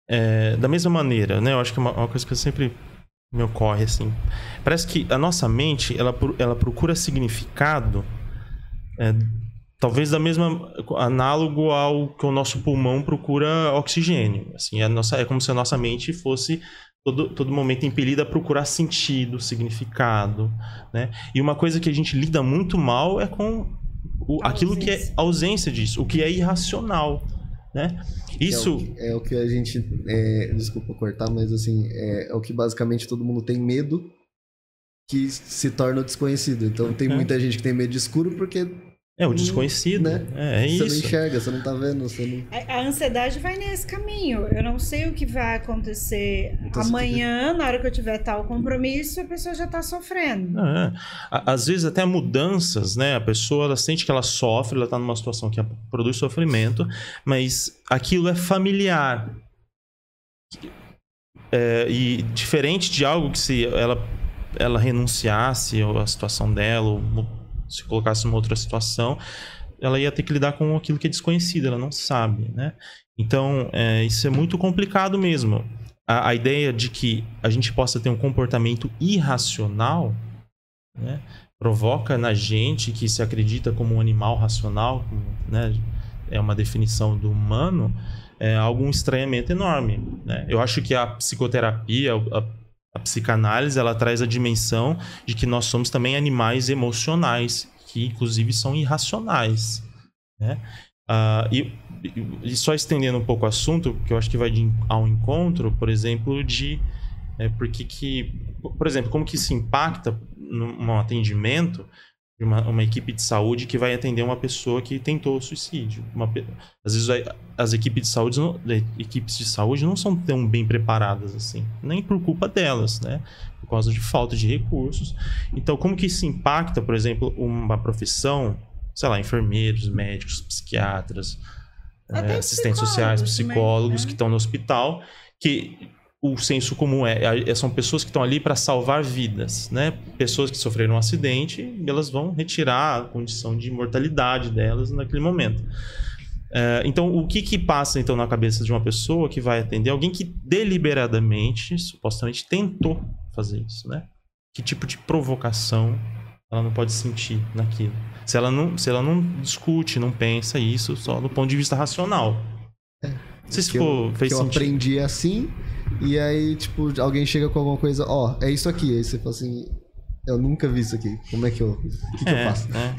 é, da mesma maneira, né? Eu acho que é uma, uma coisa que sempre me ocorre, assim. Parece que a nossa mente, ela, ela procura significado, é, talvez da mesma... análogo ao que o nosso pulmão procura oxigênio. Assim, a nossa, é como se a nossa mente fosse... Todo, todo momento impelida a procurar sentido, significado, né? E uma coisa que a gente lida muito mal é com o- aquilo que é ausência. disso, o que é irracional, né? Isso É o, que, é o que a gente. é, desculpa cortar, mas assim, é, é o que basicamente todo mundo tem medo que se torna desconhecido. Então tem É. muita gente que tem medo de escuro porque é o desconhecido, Né? é, é você não isso. enxerga, você não tá vendo, você não. A, a ansiedade vai nesse caminho. Eu não sei o que vai acontecer Então, você amanhã, na hora que eu tiver tal compromisso, a pessoa já tá sofrendo. É. A- Às vezes até mudanças, né? A pessoa ela sente que ela sofre, ela está numa situação que produz sofrimento, mas aquilo é familiar. É, e diferente de algo que se ela, ela renunciasse ou a situação dela, ou se colocasse numa outra situação, ela ia ter que lidar com aquilo que é desconhecido, ela não sabe, né? Então, é, isso é muito complicado mesmo. A, a ideia de que a gente possa ter um comportamento irracional né, provoca na gente que se acredita como um animal racional, né, é uma definição do humano, é algo um estranhamento enorme. Né? Eu acho que a psicoterapia, a, a psicanálise, ela traz a dimensão de que nós somos também animais emocionais, que inclusive são irracionais. Né? Ah, e, e só estendendo um pouco o assunto, que eu acho que vai de, ao encontro, por exemplo, de é, porque que, por exemplo, como que isso impacta num atendimento uma, uma equipe de saúde que vai atender uma pessoa que tentou suicídio. Uma às vezes as equipes de saúde, não, equipes de saúde não são tão bem preparadas assim, nem por culpa delas, né? Por causa de falta de recursos. Então, como que isso impacta, por exemplo, uma profissão, sei lá, enfermeiros, médicos, psiquiatras, eh, assistentes sociais, psicólogos também, né? que estão no hospital, que o senso comum é, é- são pessoas que estão ali para salvar vidas, né? Pessoas que sofreram um acidente, elas vão retirar a condição de mortalidade delas naquele momento. É, então, o que que passa então na cabeça de uma pessoa que vai atender alguém que deliberadamente, supostamente tentou fazer isso, né? Que tipo de provocação ela não pode sentir naquilo? Se ela não, se ela não discute, não pensa isso só do ponto de vista racional. Não sei se ficou, eu, fez que eu sentido. aprendi assim, e aí, tipo, alguém chega com alguma coisa, ó, é isso aqui. Aí você fala assim, eu nunca vi isso aqui. Como é que eu. O que, que eu É, faço? é.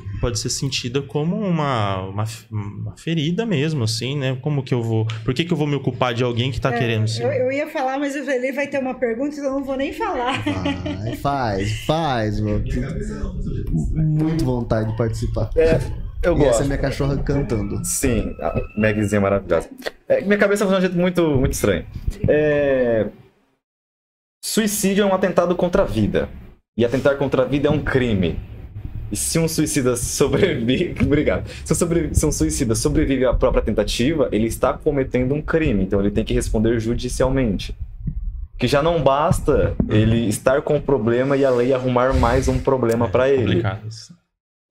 Pode ser sentida como uma, uma, uma ferida mesmo, assim, né? Como que eu vou. Por que, que eu vou me ocupar de alguém que tá querendo se. Eu, eu ia falar, mas eu falei, vai ter uma pergunta, então eu não vou nem falar. Vai, faz, faz, mano. Eu. Muito vontade de participar. Eu E essa gosto. é minha cachorra cantando. Sim, a Magzinha é maravilhosa. É, minha cabeça funciona de um jeito muito, muito estranho. É, Suicídio é um atentado contra a vida. E atentar contra a vida é um crime. E se um suicida sobrevive. Obrigado. Se um, sobre- se um suicida sobrevive à própria tentativa, ele está cometendo um crime. Então ele tem que responder judicialmente. Que já não basta ele estar com o problema e a lei arrumar mais um problema para ele. complicado isso.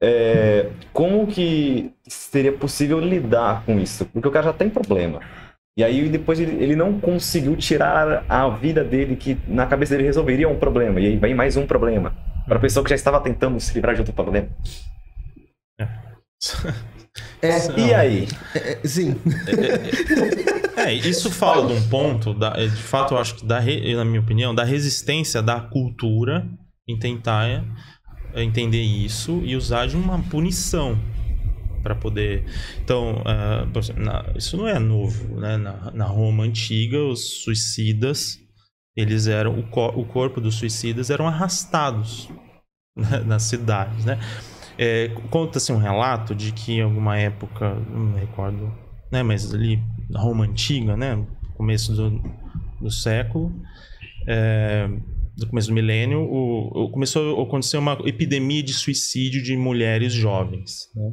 É, como que seria possível lidar com isso? Porque o cara já tem problema. E aí depois ele, ele não conseguiu tirar a vida dele, que na cabeça dele resolveria um problema. E aí vem mais um problema. Para a pessoa que já estava tentando se livrar de outro problema. É, E aí? é, sim. É, isso fala de um ponto, da, é, de fato, eu acho que, da, na minha opinião, da resistência da cultura em tentar é, entender isso e usar de uma punição para poder. Então, exemplo, na- isso não é novo, né? Na, na Roma antiga, os suicidas, eles eram o, co- o corpo dos suicidas eram arrastados né, nas cidades, né? É, Conta-se um relato de que em alguma época, não me recordo, né? Mas ali na Roma antiga, né? Começo do, do século, é, do começo do milênio, o, o- começou a acontecer uma epidemia de suicídio de mulheres jovens. né?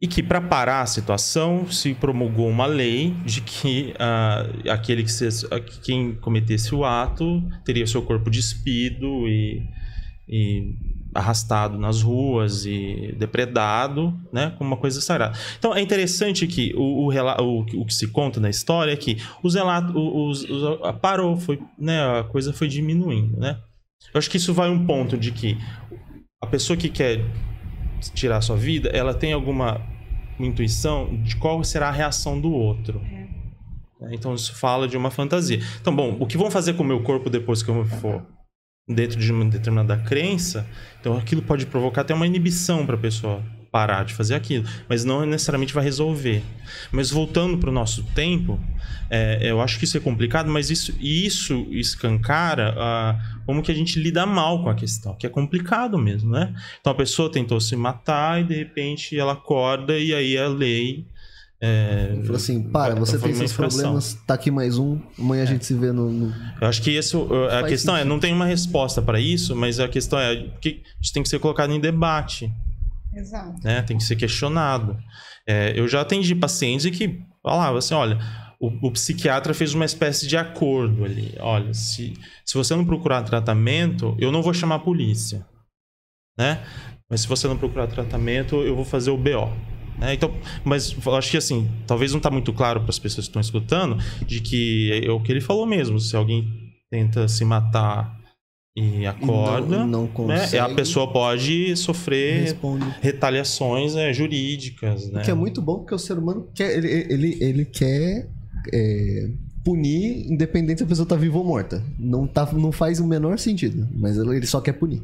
E que, para parar a situação, se promulgou uma lei de que ah, aquele que se, que quem cometesse o ato teria seu corpo despido e, e arrastado nas ruas e depredado, né, como uma coisa sagrada. Então é interessante que o, o, o, o que se conta na história é que os relatos, os, os- parou, foi, né, a coisa foi diminuindo, né. Eu acho que isso vai um ponto de que a pessoa que quer tirar a sua vida, ela tem alguma intuição de qual será a reação do outro. Né, Então isso fala de uma fantasia. Então, bom, o que vão fazer com o meu corpo depois que eu for dentro de uma determinada crença, então aquilo pode provocar até uma inibição para a pessoa parar de fazer aquilo, mas não necessariamente vai resolver. Mas voltando para o nosso tempo, é, eu acho que isso é complicado, mas isso, isso escancara ah, como que a gente lida mal com a questão, que é complicado mesmo, né? Então a pessoa tentou se matar e de repente ela acorda e aí a lei é, Falou assim, para, você tem seus problemas, tá aqui mais um, amanhã a gente se vê no... no- Eu acho que isso, a Faz questão é, sentido. não tem uma resposta para isso, mas a questão é que isso tem que ser colocado em debate, Exato. né? Tem que ser questionado. É, eu já atendi pacientes que falavam assim, olha, o, o psiquiatra fez uma espécie de acordo ali. Olha, se, se você não procurar tratamento, eu não vou chamar a polícia, né? Mas se você não procurar tratamento, eu vou fazer o BO. Né? Então, mas acho que assim, talvez não está muito claro para as pessoas que estão escutando de que é o que ele falou mesmo. Se alguém tenta se matar e acorda, não, não né, consegue, a pessoa pode sofrer responde. retaliações é, jurídicas, né? O que é muito bom porque o ser humano quer, ele, ele, ele quer é, punir independente se a pessoa tá viva ou morta. Não, tá, não faz o menor sentido, mas ele só quer punir.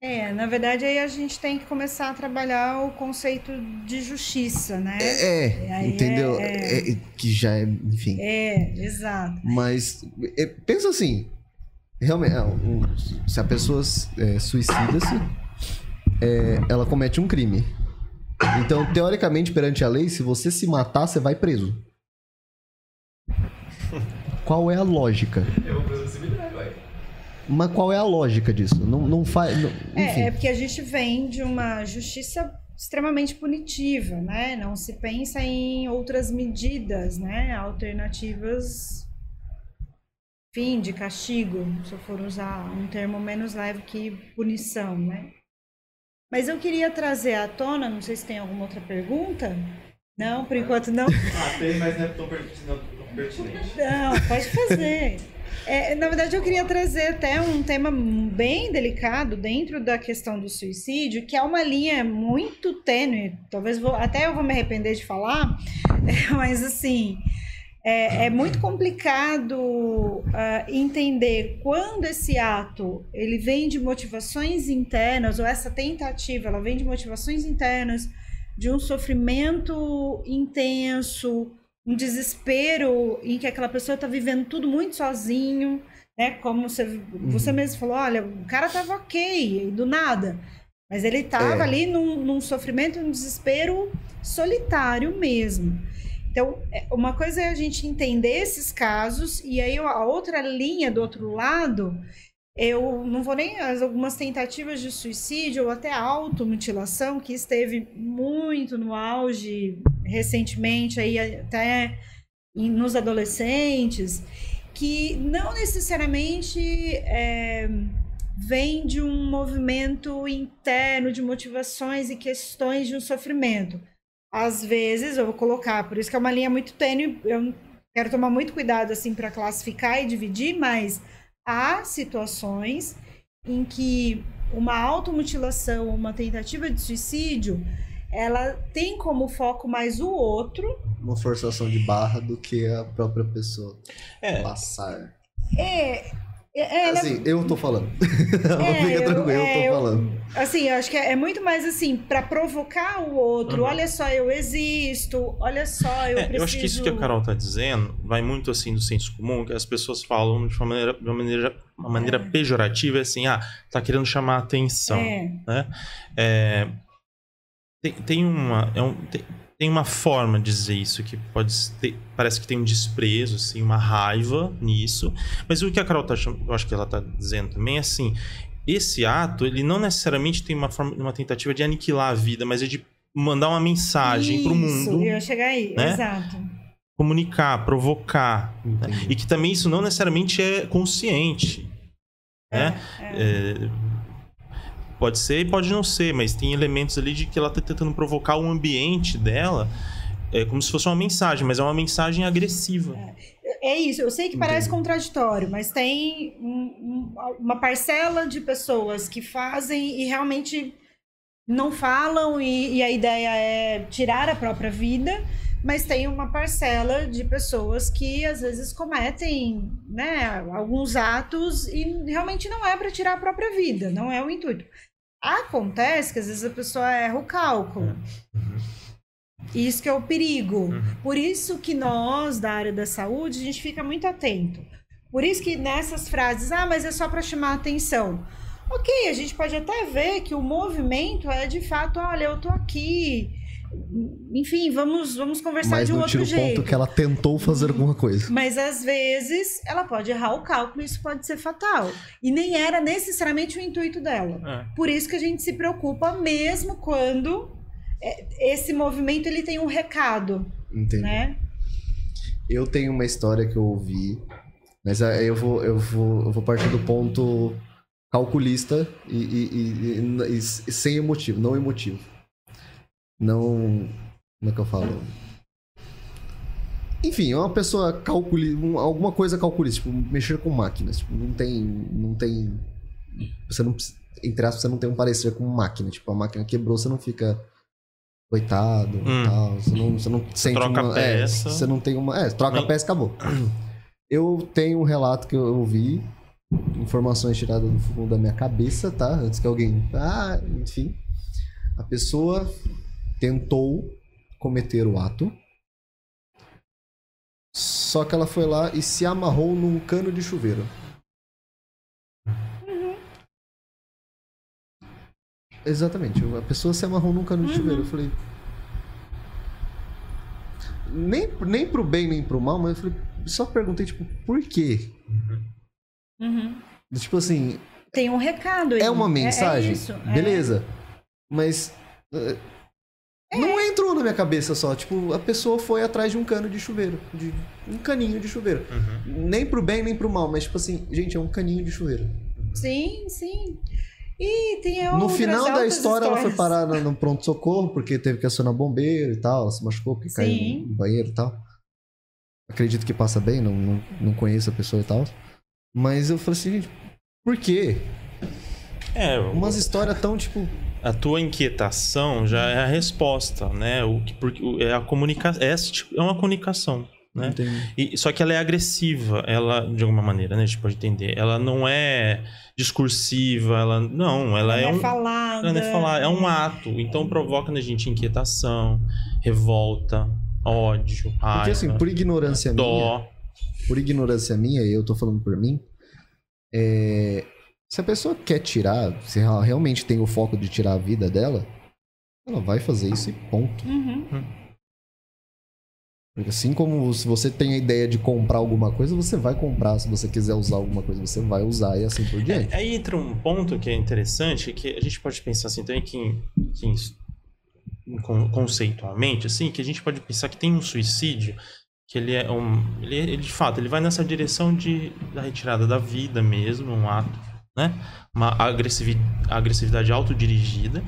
É, na verdade aí a gente tem que começar a trabalhar o conceito de justiça, né? É, Aí entendeu? é- É- é- que já é, enfim. É, exato. Mas é, pensa assim, realmente, é, se a pessoa é, suicida-se, é, ela comete um crime. Então, teoricamente, perante a lei, se você se matar, você vai preso. Qual é a lógica? Eu vou fazer possibilidade, vai. Mas qual é a lógica disso? Não, não faz. não- enfim. É, é porque a gente vem de uma justiça extremamente punitiva, né? Não se pensa em outras medidas, né? Alternativas, enfim, de castigo, se eu for usar um termo menos leve que punição, né? Mas eu queria trazer à tona, não sei se tem alguma outra pergunta. Não, por enquanto não. Ah, tem, mas não é tão per- não é tão pertinente. Não, pode fazer. É, na verdade, eu queria trazer até um tema bem delicado dentro da questão do suicídio, que é uma linha muito tênue. Talvez vou, até eu vou me arrepender de falar, mas assim é, é muito complicado ah, entender quando esse ato ele vem de motivações internas ou essa tentativa ela vem de motivações internas de um sofrimento intenso um desespero em que aquela pessoa está vivendo tudo muito sozinho, né? Como você, você mesmo falou, olha, o cara tava ok, e do nada. Mas ele tava É. ali num, num sofrimento, num desespero solitário mesmo. Então, é, uma coisa é a gente entender esses casos, e aí a outra linha do outro lado, eu não vou nem. as- Algumas tentativas de suicídio ou até automutilação, que esteve muito no auge recentemente, aí até nos adolescentes, que não necessariamente é, vem de um movimento interno de motivações e questões de um sofrimento. Às vezes, eu vou colocar, por isso que é uma linha muito tênue, eu quero tomar muito cuidado assim para classificar e dividir, mas há situações em que uma automutilação ou uma tentativa de suicídio ela tem como foco mais o outro. Uma forçação de barra do que a própria pessoa É. passar. É, é, ela- Assim, eu tô falando. É, Fica eu- tranquilo, eu, é, tô eu- falando. assim, eu acho que é, é muito mais assim para provocar o outro. Uhum. Olha só, eu existo. Olha só, eu É, preciso. eu acho que isso que a Carol tá dizendo vai muito assim do senso comum, que as pessoas falam de uma maneira, de uma maneira, uma maneira É. pejorativa, assim, ah, tá querendo chamar a atenção. É, É, tem, tem uma é um- tem, tem uma forma de dizer isso que pode ter, parece que tem um desprezo assim uma raiva nisso mas o que a Carol tá eu acho que ela tá dizendo também é assim esse ato ele não necessariamente tem uma forma uma tentativa de aniquilar a vida mas é de mandar uma mensagem para o Isso, mundo Eu ia chegar aí, né? exato. comunicar provocar né? E que também isso não necessariamente é consciente né é, pode ser e pode não ser, mas tem elementos ali de que ela tá tentando provocar o ambiente dela é como se fosse uma mensagem, mas é uma mensagem agressiva. É isso, eu sei que parece contraditório, mas tem um- um- uma parcela de pessoas que fazem e realmente não falam, e, e a ideia é tirar a própria vida, Mas tem uma parcela de pessoas que às vezes cometem né, alguns atos e realmente não é para tirar a própria vida, não é o intuito. Acontece que às vezes a pessoa erra o cálculo. Isso que é o perigo. Por isso que nós, da área da saúde, a gente fica muito atento. Por isso que nessas frases, ah, mas é só para chamar atenção. Ok, a gente pode até ver que o movimento é de fato, olha, eu tô aqui. Enfim, vamos, vamos conversar Mas de um outro jeito. ponto que ela tentou fazer alguma coisa. Mas às vezes ela pode errar o cálculo e isso pode ser fatal. E nem era necessariamente o intuito dela. É. Por isso que a gente se preocupa mesmo quando é, esse movimento ele tem um recado, Entendi. né? Eu tenho uma história que eu ouvi, mas aí eu vou, eu vou, eu vou partir do ponto calculista e, e- e- e- e sem emotivo, não emotivo. Não. Como é que eu falo? Enfim, é uma pessoa calculi, um- alguma coisa calculista, tipo, mexer com máquinas. Tipo, não tem. Não tem. Você não entre aspas, você não tem um parecer com máquina. Tipo, a máquina quebrou, você não fica. Coitado Hum. tal. Você não, você não sente troca uma. a é, peça. você não tem uma. É, troca a peça e acabou. Eu tenho um relato que eu ouvi, informações tiradas do fundo da minha cabeça, tá? Antes que alguém. Ah, enfim. A pessoa tentou cometer o ato. Só que ela foi lá e se amarrou num cano de chuveiro. Exatamente. A pessoa se amarrou num cano de chuveiro. Eu falei. Nem, nem pro bem nem pro mal, mas eu falei, só perguntei, tipo, por quê? Uhum. Tipo assim, Tem um recado aí. é uma mensagem? isso, é. Beleza. Mas. Eh, Não entrou na minha cabeça só. Tipo, a pessoa foi atrás de um cano de chuveiro. De um caninho de chuveiro. Uhum. Nem pro bem, nem pro mal. Mas, tipo assim, gente, é um caninho de chuveiro. Sim, sim. E tem no outras final da história, ela foi histórias. parar no, no pronto-socorro, porque teve que acionar bombeiro e tal. Ela se machucou porque caiu Sim. no banheiro e tal. Acredito que passa bem, não, não, não conheço a pessoa e tal. Mas eu falei assim, gente, por quê? É, Umas histórias tão, tipo. a tua inquietação já é a resposta, né? O que porque é a comunicação, é, esse tipo- é uma comunicação, né? entendi. E, só que ela é agressiva, ela de alguma maneira, né? A gente pode entender. Ela não é discursiva, ela não, ela, Ela é é um falada. ela não é falar, é um ato, então provoca na gente inquietação, revolta, ódio, raiva, Porque assim, por ignorância minha. dó. por ignorância minha, e eu tô falando por mim, é, se a pessoa quer tirar, se ela realmente tem o foco de tirar a vida dela, ela vai fazer isso e ponto. Uhum. Porque assim como se você tem a ideia de comprar alguma coisa, você vai comprar. Se você quiser usar alguma coisa, você vai usar e assim por diante. Aí entra um ponto que é interessante, que a gente pode pensar assim também que, em- que conceitualmente, assim, que a gente pode pensar que tem um suicídio que ele é um, ele, ele, de fato, ele vai nessa direção de da retirada da vida mesmo, um ato, né? Uma agressivi- agressividade autodirigida.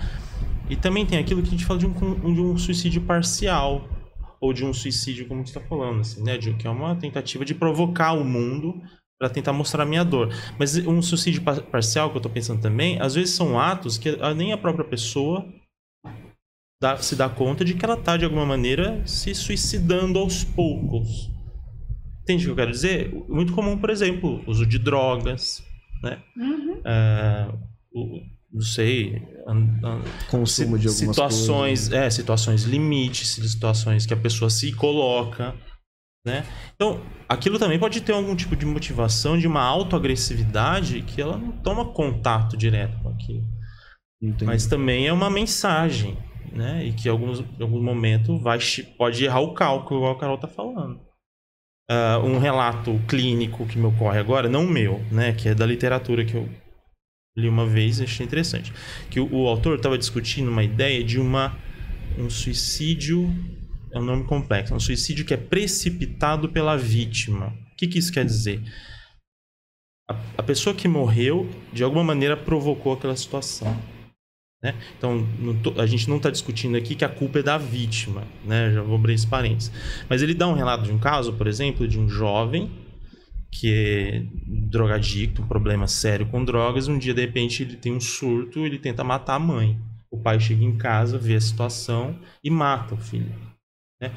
E também tem aquilo que a gente fala de um, de um suicídio parcial ou de um suicídio como você está falando, assim, né? De, que é uma tentativa de provocar o mundo para tentar mostrar a minha dor. Mas um suicídio par- parcial que eu tô pensando também, às vezes são atos que nem a própria pessoa dá- se dá conta de que ela tá de alguma maneira se suicidando aos poucos. Entende o que eu quero dizer? Muito comum, por exemplo, uso de drogas, né? Uhum. É, o- não sei, Consumo de algumas situações, coisas. é, situações limites, situações que a pessoa se coloca, né? Então, aquilo também pode ter algum tipo de motivação de uma autoagressividade que ela não toma contato direto com aquilo. Entendi. Mas também é uma mensagem, né? E que em alguns, em algum momento vai, pode errar o cálculo, igual a Carol tá falando. Ah, um relato clínico que me ocorre agora, não meu, né? Que é da literatura que eu li uma vez e achei interessante. Que o, o autor estava discutindo uma ideia de uma um suicídio, é um nome complexo, um suicídio que é precipitado pela vítima. O que, que isso quer dizer? A, a pessoa que morreu, de alguma maneira, provocou aquela situação. Né? Então, tô- a gente não está discutindo aqui que a culpa é da vítima, né? Já vou abrir esse parênteses. Mas ele dá um relato de um caso, por exemplo, de um jovem que é drogadicto, um problema sério com drogas. Um dia, de repente, ele tem um surto, ele tenta matar a mãe. O pai chega em casa, vê a situação e mata o filho. né?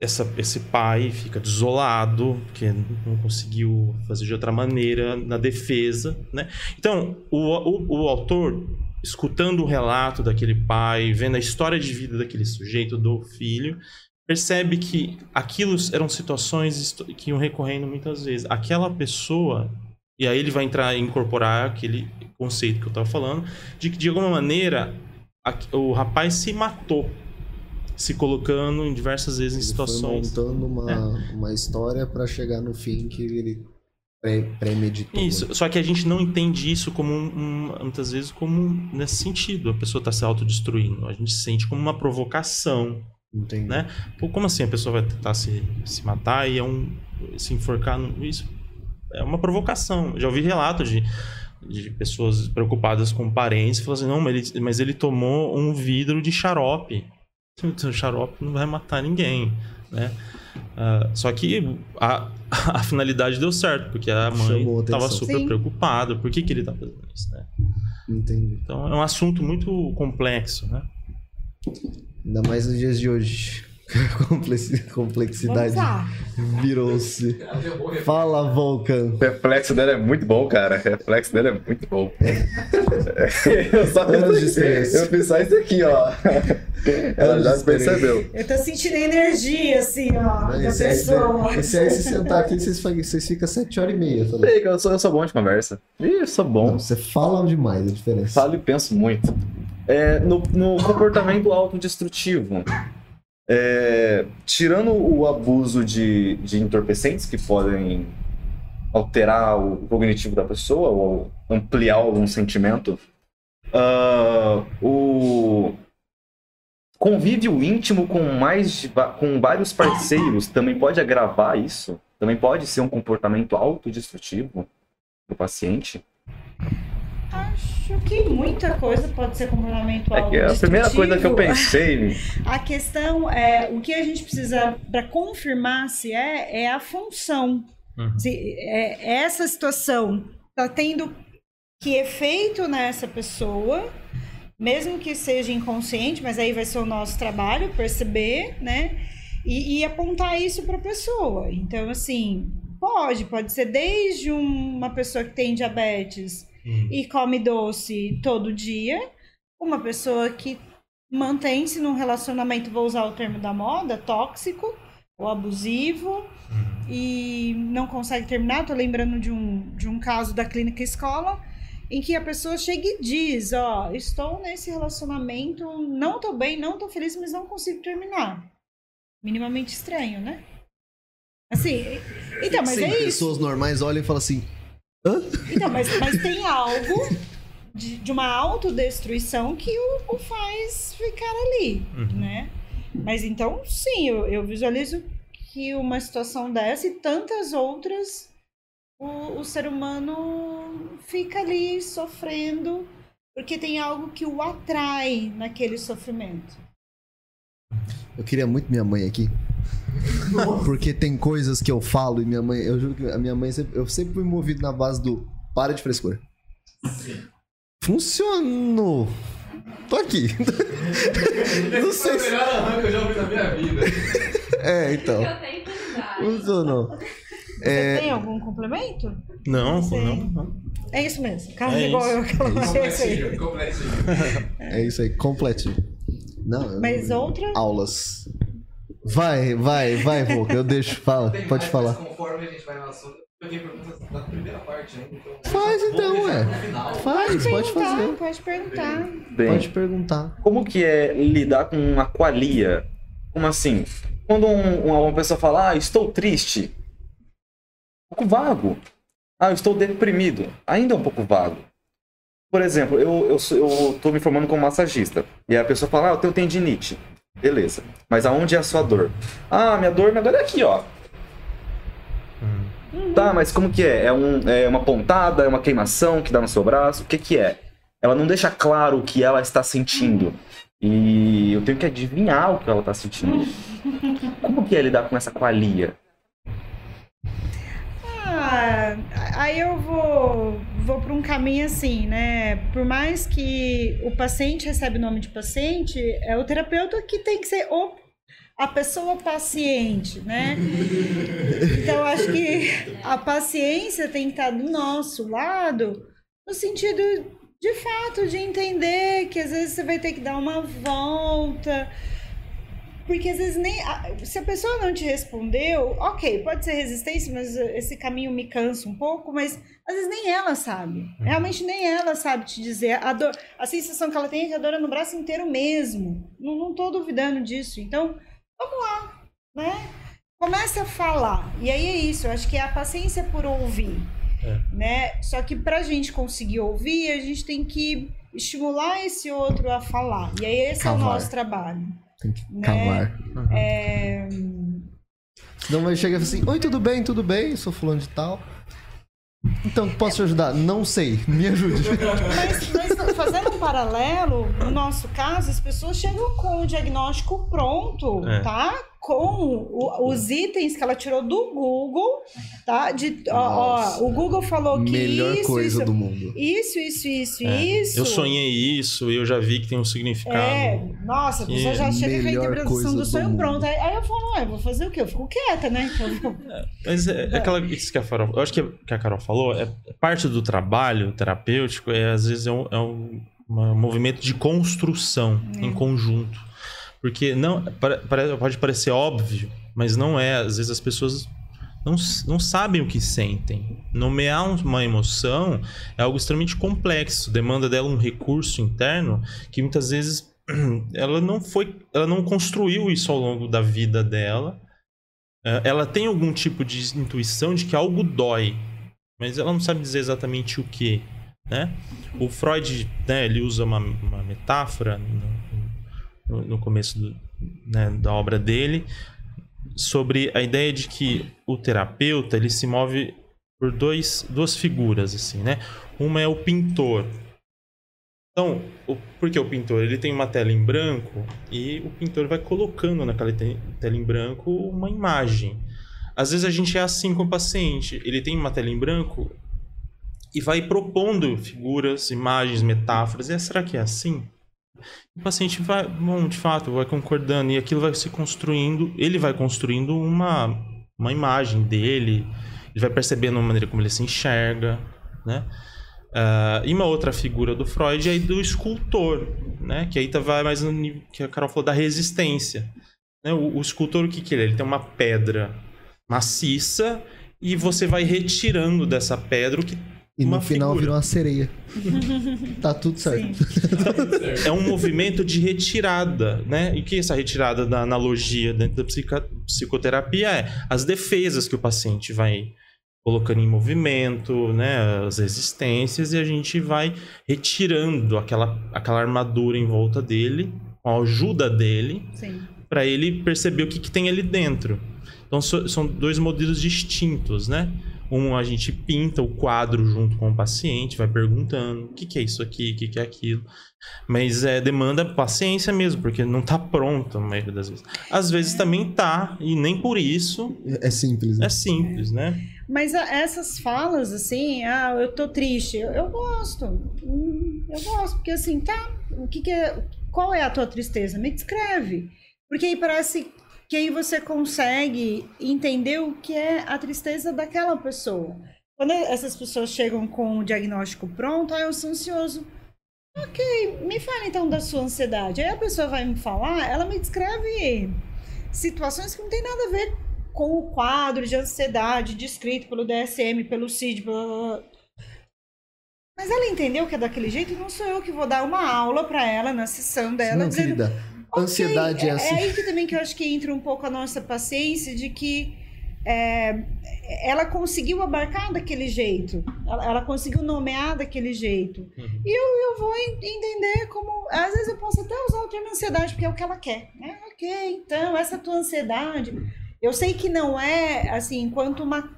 essa, esse pai fica desolado, porque não conseguiu fazer de outra maneira na defesa, né? Então, o, o, o autor, escutando o relato daquele pai, vendo a história de vida daquele sujeito, do filho, percebe que aquilo eram situações que iam recorrendo muitas vezes. Aquela pessoa, e aí ele vai entrar e incorporar aquele conceito que eu estava falando, de que de alguma maneira o rapaz se matou, se colocando em diversas vezes em Ele situações. Foi montando uma, uma história pra chegar no fim que ele premeditou. Isso, só que a gente não entende isso como um, um- muitas vezes como um- nesse sentido, a pessoa está se autodestruindo. A gente sente como uma provocação. Entendi. né? Pô, como assim a pessoa vai tentar se, se matar e é um se enforcar no, isso é uma provocação. Já ouvi relatos de, de pessoas preocupadas com parentes falando assim, não, mas ele, mas ele tomou um vidro de xarope. O xarope não vai matar ninguém, né? Ah, só que a, a finalidade deu certo, porque a mãe estava super Sim. preocupada. Por que, que ele tá fazendo isso, né? Entendi. Então é um assunto muito complexo, né? Ainda mais nos dias de hoje. Complexidade virou-se. Fala, Vulcan. O reflexo dela é muito bom, cara. O reflexo dela é muito bom. eu só Anos de experiência. Eu fiz só isso aqui, ó. Ela já percebeu. Eu tô sentindo energia, assim, ó, Esse aí, pessoa. esse aí, se sentar aqui, vocês, vocês ficam sete horas e meia. falando. Que Eu sou, eu sou bom de conversa. Ih, eu sou bom. Não, você fala demais, a diferença. Falo e penso muito. É, no, no comportamento autodestrutivo, é, tirando o abuso de, de entorpecentes que podem alterar o cognitivo da pessoa ou ampliar algum sentimento, ah, o convívio íntimo com mais com vários parceiros também pode agravar isso. Também pode ser um comportamento autodestrutivo do paciente. Acho que muita coisa pode ser comportamento É que a primeira coisa que eu pensei A questão é o que a gente precisa para confirmar se é é a função. Uhum. Se é, essa situação está tendo que efeito nessa pessoa, mesmo que seja inconsciente, mas aí vai ser o nosso trabalho perceber, né? E, e apontar isso para a pessoa. Então, assim, pode, pode ser desde um- uma pessoa que tem diabetes Hum. e come doce todo dia, uma pessoa que mantém-se num relacionamento, vou usar o termo da moda, tóxico ou abusivo e não consegue terminar. Tô lembrando de um, de um caso da clínica escola em que a pessoa chega e diz, ó, estou nesse relacionamento, não tô bem, não tô feliz, mas não consigo terminar. Minimamente estranho, né? Assim, então, mas Sim, é isso. pessoas normais olham e falam assim: Então, mas, mas tem algo de, de uma autodestruição que o, o faz ficar ali, Uhum. né? Mas então, sim, eu, eu visualizo que uma situação dessa e tantas outras, o, o ser humano fica ali sofrendo porque tem algo que o atrai naquele sofrimento. Eu queria muito minha mãe aqui. Porque tem coisas que eu falo e minha mãe. Eu juro que a minha mãe sempre, eu sempre fui movido na base do para de frescura. Funcionou. Tô aqui. Não sei Foi o melhor arranque que eu já ouvi na minha vida. É, então. Eu. Funcionou. Você É, tem algum complemento? Não, não, não. É isso mesmo. Cara, É igual isso. eu aquela vez aí. Complexinho, complexinho. é isso aí, completinho. Não, eu- Mas outra? aulas. Vai, vai, vai, Volca. Eu deixo. Fala, Tem pode mais, falar. Conforme a gente vai no assunto, eu tenho perguntas da primeira parte ainda. Então Faz então, ué. Faz, pode perguntar, fazer. Pode perguntar. Bem, Pode perguntar. como que é lidar com uma qualia? Como assim? Quando um- uma, uma pessoa fala, ah, estou triste, um pouco vago. Ah, eu estou deprimido, ainda é um pouco vago. Por exemplo, eu, eu, sou- eu tô me formando como massagista. E a pessoa fala, ah, eu tenho tendinite. Beleza. Mas aonde é a sua dor? Ah, minha dor, minha dor é aqui, ó. Tá, mas como que é? É, um, é uma pontada, é uma queimação que dá no seu braço? O que que é? Ela não deixa claro o que ela está sentindo. E eu tenho que adivinhar o que ela está sentindo. Como que é lidar com essa qualia? Ah, aí eu vou, vou para um caminho assim, né? Por mais que o paciente recebe o nome de paciente, é o terapeuta que tem que ser o a pessoa paciente, né? Então, acho que a paciência tem que estar do nosso lado, no sentido, de fato, de entender que às vezes você vai ter que dar uma volta. Porque às vezes nem. a- Se a pessoa não te respondeu, ok, pode ser resistência, mas esse caminho me cansa um pouco, mas às vezes nem ela sabe. Realmente nem ela sabe te dizer. A, dor, a sensação que ela tem é que a dor é no braço inteiro mesmo. Não, não tô duvidando disso. Então, vamos lá, né? Comece a falar. E aí é isso, eu acho que é a paciência por ouvir. É. Né? Só que pra gente conseguir ouvir, a gente tem que estimular esse outro a falar. E aí esse é o nosso trabalho. Tem que Né? cavar. É, Senão vai chegar assim, oi, tudo bem, tudo bem, sou fulano de tal. Então, posso te ajudar? Não sei, me ajude. Mas, paralelo, no nosso caso, as pessoas chegam com o diagnóstico pronto, É. tá? Com o- os itens que ela tirou do Google, tá? De, ó, ó, o Google falou que Melhor isso, coisa isso, do mundo. isso, isso, isso, É, isso. Eu sonhei isso, eu já vi que tem um significado. É, nossa, a pessoa já chega com a interpretação do do sonho mundo. pronta. Aí, aí eu falo, ué, vou fazer o quê? Eu fico quieta, né? Então, Mas é, é aquela isso que a Carol, eu acho que, que a Carol falou, é parte do trabalho terapêutico, é às vezes é um, é um uma- movimento de construção em conjunto. Porque não pode parecer óbvio, mas não é. Às vezes as pessoas não, não sabem o que sentem. Nomear um- uma emoção é algo extremamente complexo, demanda dela um recurso interno que muitas vezes ela não foi, ela não construiu isso ao longo da vida dela. É, Ela tem algum tipo de intuição de que algo dói, mas ela não sabe dizer exatamente o que, né? O Freud, né, ele usa uma, uma metáfora no, no- começo do- né, da obra dele sobre a ideia de que o terapeuta ele se move por dois, duas figuras assim, né? Uma é o pintor. Então, o, por que o pintor? Ele tem uma tela em branco e o pintor vai colocando naquela te- tela em branco uma imagem. Às vezes a gente é assim com o paciente. Ele tem uma tela em branco e vai propondo figuras, imagens, metáforas. E é, será que é assim? O paciente vai, bom, de fato, vai concordando e aquilo vai se construindo. Ele vai construindo uma, uma imagem dele. Ele vai percebendo a maneira como ele se enxerga, né? Ah, e uma outra figura do Freud é do escultor, né? Que aí tá, vai mais no nível que a Carol falou da resistência. Né? O, o escultor, o que, que ele é? Ele tem uma pedra maciça e você vai retirando dessa pedra o que E uma no final figura. vira uma sereia. tá tudo certo. é um movimento de retirada, né? E o que é essa retirada da analogia dentro da psicoterapia é as defesas que o paciente vai colocando em movimento, né? As resistências e a gente vai retirando aquela, aquela armadura em volta dele, com a ajuda dele, para ele perceber o que, que tem ali dentro. Então so- são dois modelos distintos, né? Um a gente pinta o quadro junto com o paciente, vai perguntando o que, que é isso aqui, o que, que é aquilo. Mas é, demanda paciência mesmo, porque não tá pronto a maioria das vezes. Às vezes também tá, e nem por isso É simples, né? é simples, né? Mas a- essas falas, assim, ah, eu tô triste, eu, eu gosto. Hum, Eu gosto, porque assim, tá, o que, que é. Qual é a tua tristeza? Me descreve. Porque aí parece que aí você consegue entender o que é a tristeza daquela pessoa. Quando essas pessoas chegam com o diagnóstico pronto, ah, eu sou ansioso. Ok, me fala então da sua ansiedade. Aí a pessoa vai me falar, ela me descreve situações que não tem nada a ver com o quadro de ansiedade descrito pelo DSM, pelo CID, pela... mas ela entendeu que é daquele jeito e não sou eu que vou dar uma aula para ela na sessão dela Não, dizendo querida. Ok, Ansiedade é assim. É aí que também que eu acho que entra um pouco a nossa paciência de que é, ela conseguiu abarcar daquele jeito, ela, ela conseguiu nomear daquele jeito. Uhum. E eu, eu vou en- entender como. Às vezes eu posso até usar o termo ansiedade, porque é o que ela quer. Né? Ok, então, essa tua ansiedade. Eu sei que não é assim, enquanto uma.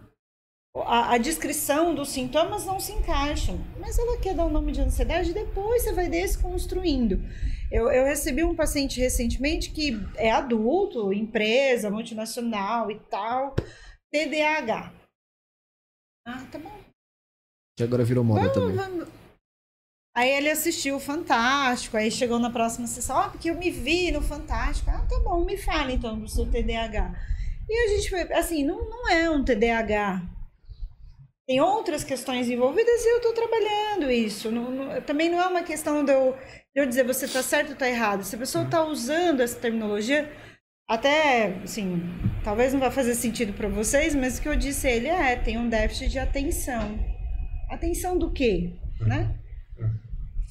A, a descrição dos sintomas não se encaixam, mas ela quer dar o nome de ansiedade, depois você vai desconstruindo. Eu, eu recebi um paciente recentemente que é adulto, empresa, multinacional e tal, TDAH. Ah, tá bom. Que agora virou moda Vamos, também. vamos. Aí ele assistiu o Fantástico, aí chegou na próxima sessão, ó, porque eu me vi no Fantástico. Ah, tá bom, me fala então do seu TDAH. E a gente foi, assim, não, não é um TDAH. Tem outras questões envolvidas e eu tô trabalhando isso. Não- não- também não é uma questão de eu, de eu dizer você tá certo ou tá errado. Se a pessoa tá usando essa terminologia, até, assim, talvez não vai fazer sentido para vocês, mas o que eu disse a ele é, tem um déficit de atenção. Atenção do quê? Né?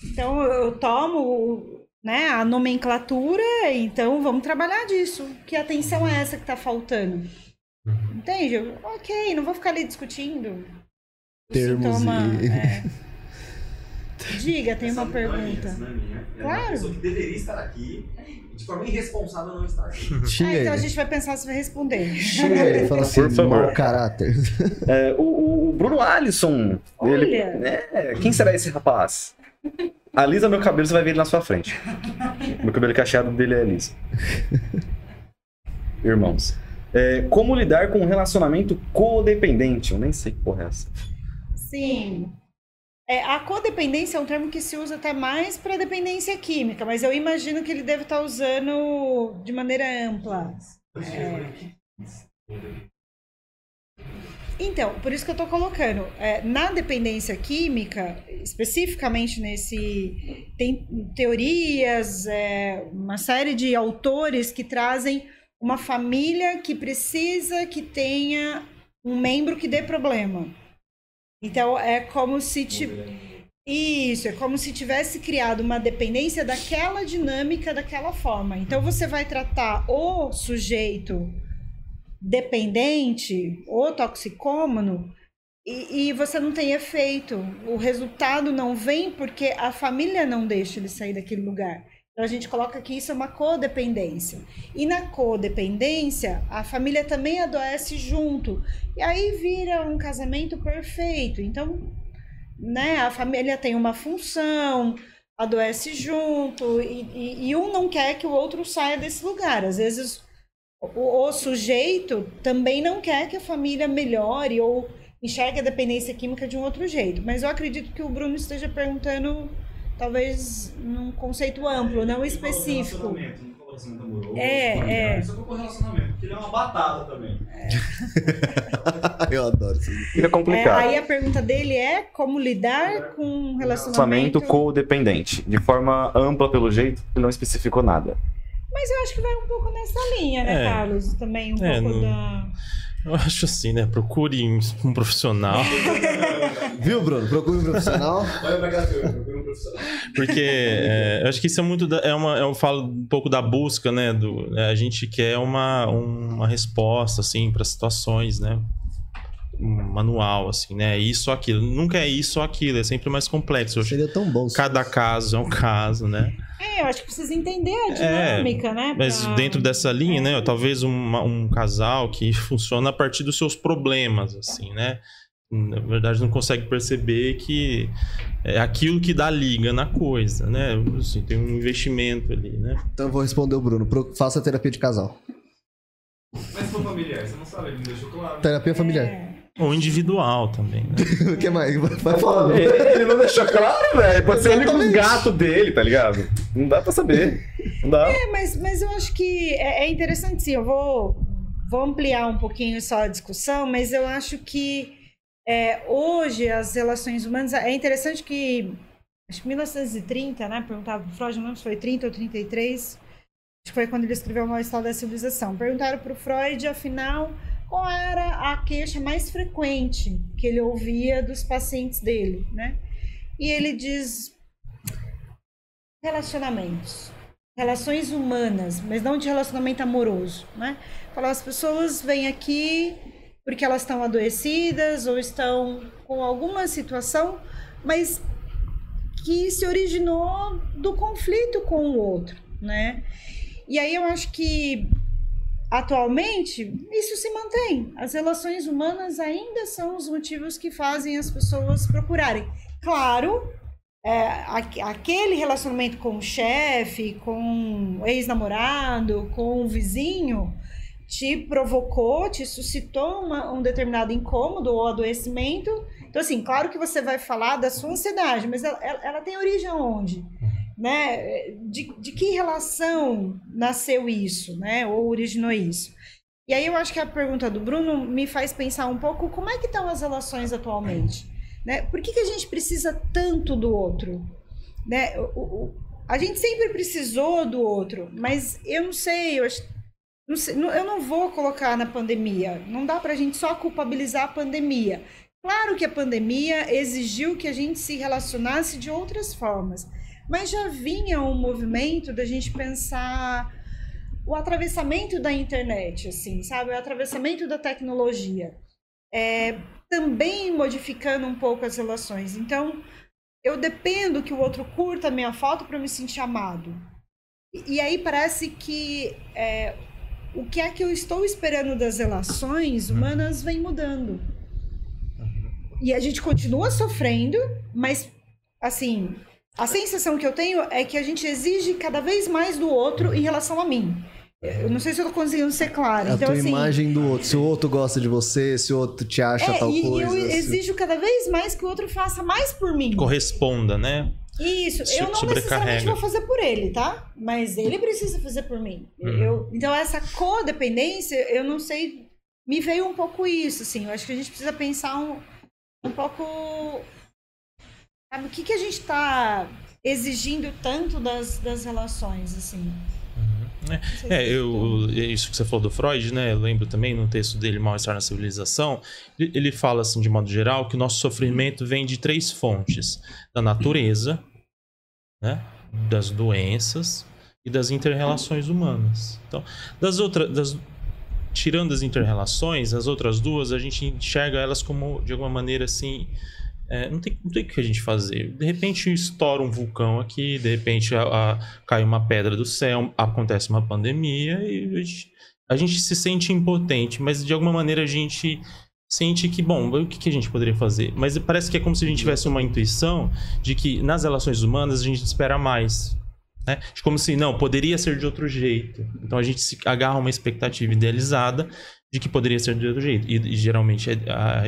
Então eu tomo né, a nomenclatura, então vamos trabalhar disso. Que atenção é essa que tá faltando? Entende? Ok, não vou ficar ali discutindo. Termos sintoma, e- é. Diga, tem uma Essa não é minha, pergunta. essa não é minha. É Claro. uma pessoa que deveria estar aqui e de forma irresponsável não está aqui. Ah, então a ele. gente vai pensar se vai responder. Ele. Fala assim, Por favor. mau caráter. É, o, o- Bruno Alisson. Ele, Olha. é, quem será esse rapaz? Alisa meu cabelo, você vai ver ele na sua frente. Meu cabelo cacheado dele é liso. Irmãos. É, como lidar com um relacionamento codependente? Eu nem sei que porra é essa. Sim. É, a codependência é um termo que se usa até mais para dependência química, mas eu imagino que ele deve estar usando de maneira ampla. Então, por isso que eu estou colocando. é, na dependência química, especificamente nesse. Tem teorias, é, uma série de autores que trazem uma família que precisa que tenha um membro que dê problema. Então, é como se. Isso, é como se tivesse criado uma dependência daquela dinâmica daquela forma. Então, você vai tratar o sujeito dependente ou toxicômano e, e você não tem efeito. O resultado não vem porque a família não deixa ele sair daquele lugar. Então a gente coloca que isso é uma codependência. E na codependência, a família também adoece junto. E aí vira um casamento perfeito. Então, né, a família tem uma função, adoece junto, e, e, e um não quer que o outro saia desse lugar. Às vezes o, o sujeito também não quer que a família melhore ou enxergue a dependência química de um outro jeito. Mas eu acredito que o Bruno esteja perguntando, talvez, num conceito amplo, não específico. Relacionamento, não falou relacionamento amoroso, É, é. Só colocou relacionamento, porque ele é uma batata também. Eu adoro isso. Fica É, complicado. aí a pergunta dele é como lidar com um Relacionamento relacionamento. codependente. De forma ampla, pelo jeito, ele não especificou nada. Mas eu acho que vai um pouco nessa linha, né, É. Carlos? Também um É, pouco não- da. Eu acho assim, né? Procure um profissional. Viu, Bruno? Procure um profissional. Olha pra cá, eu procuro um profissional. Porque é, eu acho que isso é muito. da- é uma, eu falo um pouco da busca, né? Do, né, a gente quer uma, uma resposta, assim, para situações, né? Um manual, assim, né? Isso ou aquilo. Nunca é isso ou aquilo, é sempre mais complexo. Seria tão bom. Cada caso é um caso, né? É, eu acho que precisa entender a dinâmica, né? Mas pra- dentro dessa linha, né? É. Talvez uma- um casal que funciona a partir dos seus problemas, assim, né? Na verdade, não consegue perceber que é aquilo que dá liga na coisa, né? Assim, tem um investimento ali, né? Então eu vou responder o Bruno. Pro- Faça terapia de casal. Mas se for familiar, você não sabe, ele me deixou claro. Terapia familiar. É. Ou individual também, né? O que mais? Vai falando. Ele não deixou claro, velho. Pode ser ele com os Exatamente. gatos dele, tá ligado? Não dá pra saber. Não dá. É, mas, mas eu acho que é, é interessante sim. Eu vou, vou ampliar um pouquinho só a discussão, mas eu acho que é, hoje as relações humanas. É interessante que. Acho que 1930, né? Perguntava pro Freud, não lembro se foi 30 ou 33. Acho que foi quando ele escreveu o Mal Estado da Civilização. Perguntaram pro Freud, afinal, qual era a queixa mais frequente que ele ouvia dos pacientes dele, né? E ele diz relacionamentos relações humanas, mas não de relacionamento amoroso, né? Falar as pessoas vêm aqui porque elas estão adoecidas ou estão com alguma situação, mas que se originou do conflito com o outro, né? E aí eu acho que atualmente isso se mantém. As relações humanas ainda são os motivos que fazem as pessoas procurarem. Claro, é, aque- aquele relacionamento com o chefe, com o ex-namorado, com o vizinho, te provocou, te suscitou uma- um determinado incômodo ou adoecimento, Então, assim, claro que você vai falar da sua ansiedade, mas ela, ela- tem origem onde? Né? De, de que relação nasceu isso, né? Ou originou isso? E aí eu acho que a pergunta do Bruno me faz pensar um pouco como é que estão as relações atualmente, né? Por que, que a gente precisa tanto do outro, né? O- o- a gente sempre precisou do outro, mas eu não sei, eu acho, não sei, eu não vou colocar na pandemia. Não dá pra gente só culpabilizar a pandemia. Claro que a pandemia exigiu que a gente se relacionasse de outras formas, mas já vinha um movimento da gente pensar o atravessamento da internet, assim, sabe? O atravessamento da tecnologia. É, também modificando um pouco as relações. Então, eu dependo que o outro curta a minha foto para me sentir amado. E, e aí parece que é, o que é que eu estou esperando das relações humanas vem mudando. E a gente continua sofrendo, mas assim, a sensação que eu tenho é que a gente exige cada vez mais do outro em relação a mim. Eu não sei se eu tô conseguindo ser clara. A então, tua assim, imagem do outro. Se o outro gosta de você, se o outro te acha é, tal e, e coisa. eu se- exijo cada vez mais que o outro faça mais por mim. Corresponda, né? Isso, So- eu não necessariamente vou fazer por ele, tá? Mas ele precisa fazer por mim. Uhum. Eu, então, essa codependência, eu não sei, me veio um pouco isso, assim. Eu acho que a gente precisa pensar um, um pouco. Sabe, o que, que a gente tá exigindo tanto das, das relações, assim? Sei É, se- eu, isso que você falou do Freud, né? Eu lembro também no texto dele, Mal-Estar na Civilização, ele ele fala, assim, de modo geral, que o nosso sofrimento vem de três fontes: da natureza, né? das doenças e das interrelações humanas. Então, das outras. Das, tirando as interrelações, as outras duas, a gente enxerga elas como, de alguma maneira, assim. É, não, tem, não tem o que a gente fazer. De repente estoura um vulcão aqui, de repente a- a- cai uma pedra do céu, acontece uma pandemia e a gente, a gente se sente impotente, mas de alguma maneira a gente sente que, bom, o que, que a gente poderia fazer? Mas parece que é como se a gente tivesse uma intuição de que nas relações humanas a gente espera mais. Né? Como se, não, poderia ser de outro jeito. Então a gente se agarra uma expectativa idealizada de que poderia ser de outro jeito. E, e geralmente é,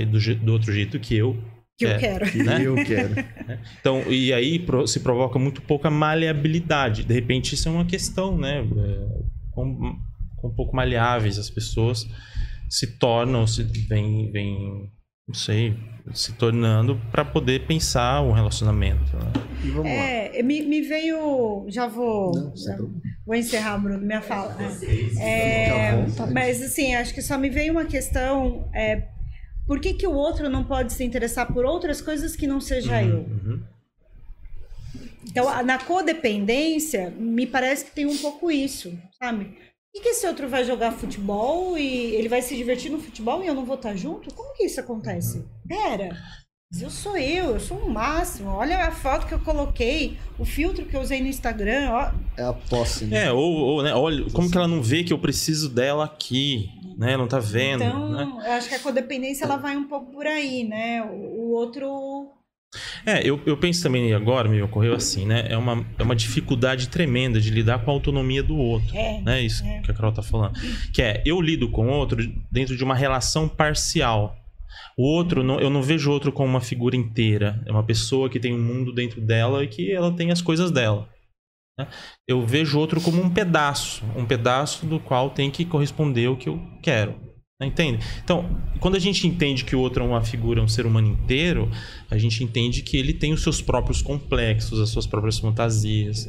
é do, do outro jeito que eu Que eu É. quero. Que né? eu quero. então, e aí se provoca muito pouca maleabilidade. De repente, isso é uma questão, né? É, com, com um pouco maleáveis, as pessoas se tornam, se vem, vem não sei, se tornando para poder pensar um relacionamento. né? E vamos lá. É, me, me veio. Já vou. Não, já vou encerrar, Bruno, minha fala. É, vontade. mas assim, acho que só me veio uma questão. É, por que, que o outro não pode se interessar por outras coisas que não seja eu? Uhum. Então, na codependência, me parece que tem um pouco isso, sabe? Por que, que esse outro vai jogar futebol e ele vai se divertir no futebol e eu não vou estar junto? Como que isso acontece? Pera, mas eu sou eu, eu sou o máximo. Olha a foto que eu coloquei, o filtro que eu usei no Instagram. Ó. É a posse. né? É, ou, ou, né, olha, como que ela não vê que eu preciso dela aqui, né? Não tá vendo, Então, né? eu acho que a codependência ela vai um pouco por aí, né? O, o outro. É, eu, eu penso também agora, me ocorreu assim, né? É uma, é uma dificuldade tremenda de lidar com a autonomia do outro. É, né? Isso É. que a Carol tá falando. Que é, eu lido com o outro dentro de uma relação parcial. O outro, não- eu não vejo o outro como uma figura inteira. É uma pessoa que tem um mundo dentro dela e que ela tem as coisas dela. Né? Eu vejo outro como um pedaço. Um pedaço do qual tem que corresponder o que eu quero. né? Entende? Então, quando a gente entende que o outro é uma figura, um ser humano inteiro, a gente entende que ele tem os seus próprios complexos, as suas próprias fantasias.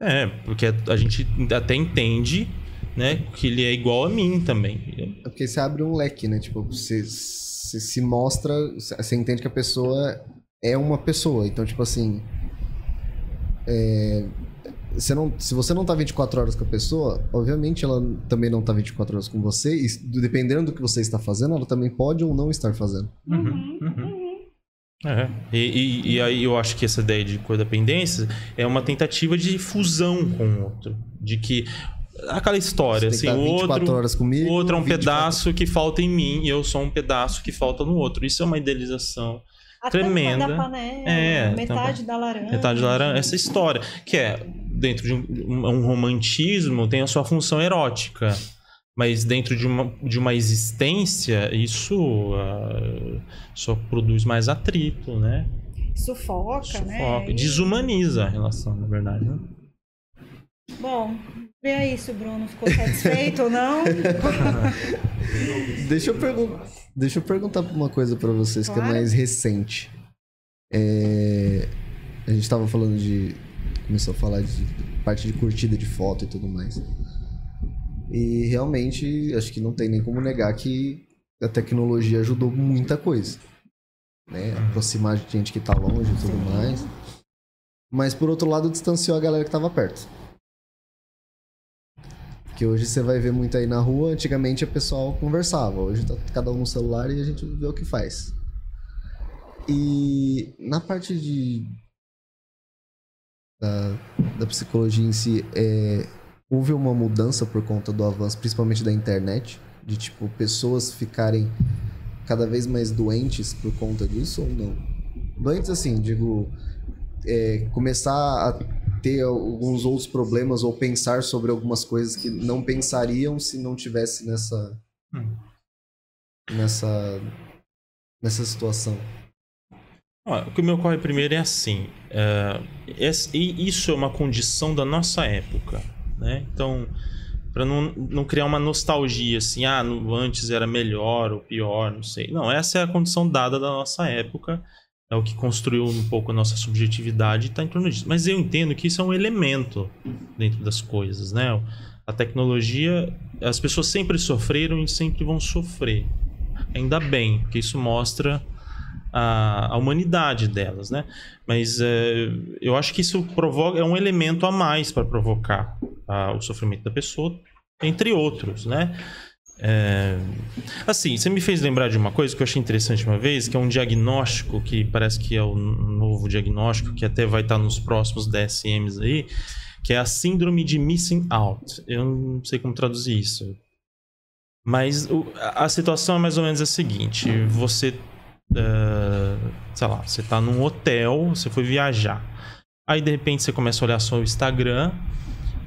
É, porque a gente até entende, né, que ele é igual a mim também. É porque você abre um leque, né? Tipo, você, você se mostra, você entende que a pessoa é uma pessoa. Então, tipo assim. É, você não, se você não tá 24 horas com a pessoa, obviamente ela também não tá 24 horas com você. E dependendo do que você está fazendo, ela também pode ou não estar fazendo. Uhum, uhum. É. E, e- e aí eu acho que essa ideia de codependência é uma tentativa de fusão com o outro. De que aquela história, Você assim, que o estar 24 outro, horas comigo. o outro é um 24 pedaço que falta em mim e eu sou um pedaço que falta no outro. Isso é uma idealização. Tremenda. da panela, É, metade da laranja. Metade de laranja, essa história, que é dentro de um, um- romantismo, tem a sua função erótica. Mas dentro de uma, de uma existência, isso uh, só produz mais atrito, né? Sufoca, Sufoca. né? E- Desumaniza a relação, na verdade. Né? Bom, vê aí se o Bruno ficou satisfeito ou não. Deixa eu, pergun Deixa eu perguntar uma coisa pra vocês que é Claro. mais recente. É, A gente tava falando de. Começou a falar de parte de curtida de foto e tudo mais. E realmente, acho que não tem nem como negar que a tecnologia ajudou muita coisa. Né? Aproximar de gente que tá longe e tudo mais. Mas por outro lado, distanciou a galera que tava perto. Que hoje você vai ver muito aí na rua, antigamente o pessoal conversava, hoje tá cada um no celular e a gente vê o que faz. E na parte de da, da psicologia em si, é, houve uma mudança por conta do avanço, principalmente da internet, de tipo pessoas ficarem cada vez mais doentes por conta disso ou não? Doentes assim, digo, é, começar a ter alguns outros problemas ou pensar sobre algumas coisas que não pensariam se não tivesse nessa Hum. nessa nessa situação. O que me ocorre primeiro é assim: é, esse- e isso é uma condição da nossa época, né? Então, para não, não criar uma nostalgia assim, ah, no- antes era melhor ou pior, não sei. Não, essa é a condição dada da nossa época, é o que construiu um pouco a nossa subjetividade está em torno disso. Mas eu entendo que isso é um elemento dentro das coisas, né? A tecnologia, as pessoas sempre sofreram e sempre vão sofrer. Ainda bem, porque isso mostra a, a humanidade delas, né? Mas é, eu acho que isso provoca é um elemento a mais para provocar ah, o sofrimento da pessoa, entre outros, né? É, assim, você me fez lembrar de uma coisa que eu achei interessante uma vez, que é um diagnóstico que parece que é o novo diagnóstico que até vai estar nos próximos DSMs aí, que é a síndrome de missing out. Eu não sei como traduzir isso. Mas o- a situação é mais ou menos a seguinte: você eh, sei lá, você tá num hotel, você foi viajar. Aí de repente você começa a olhar só o Instagram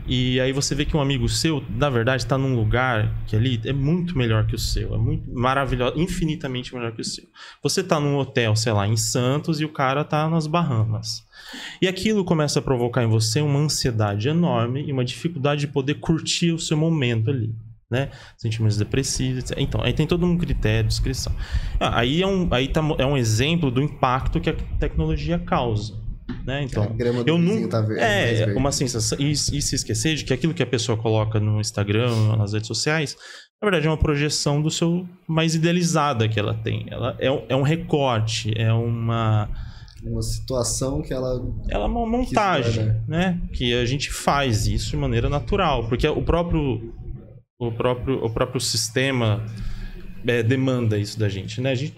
e aí você vê que um amigo seu, na verdade, está num lugar que ali é muito melhor que o seu, é muito maravilhoso, infinitamente melhor que o seu. Você tá num hotel, sei lá, em Santos e o cara tá nas Bahamas. E aquilo começa a provocar em você uma ansiedade enorme e uma dificuldade de poder curtir o seu momento ali, né? Sentimentos depressivos, etc. Então, aí tem todo um critério de descrição. Ah, aí é um, aí tá, é um exemplo do impacto que a tecnologia causa. Né? a Então, eu não. tá é, verde. uma sensação. E, e se esquecer de que aquilo que a pessoa coloca no Instagram, nas redes sociais, na verdade é uma projeção do seu mais idealizada que ela tem. Ela é, um- é um recorte, é uma. uma situação que ela Ela é uma montagem, guardar. né? Que a gente faz isso de maneira natural, porque o próprio o próprio o próprio sistema é, demanda isso da gente, né? A gente,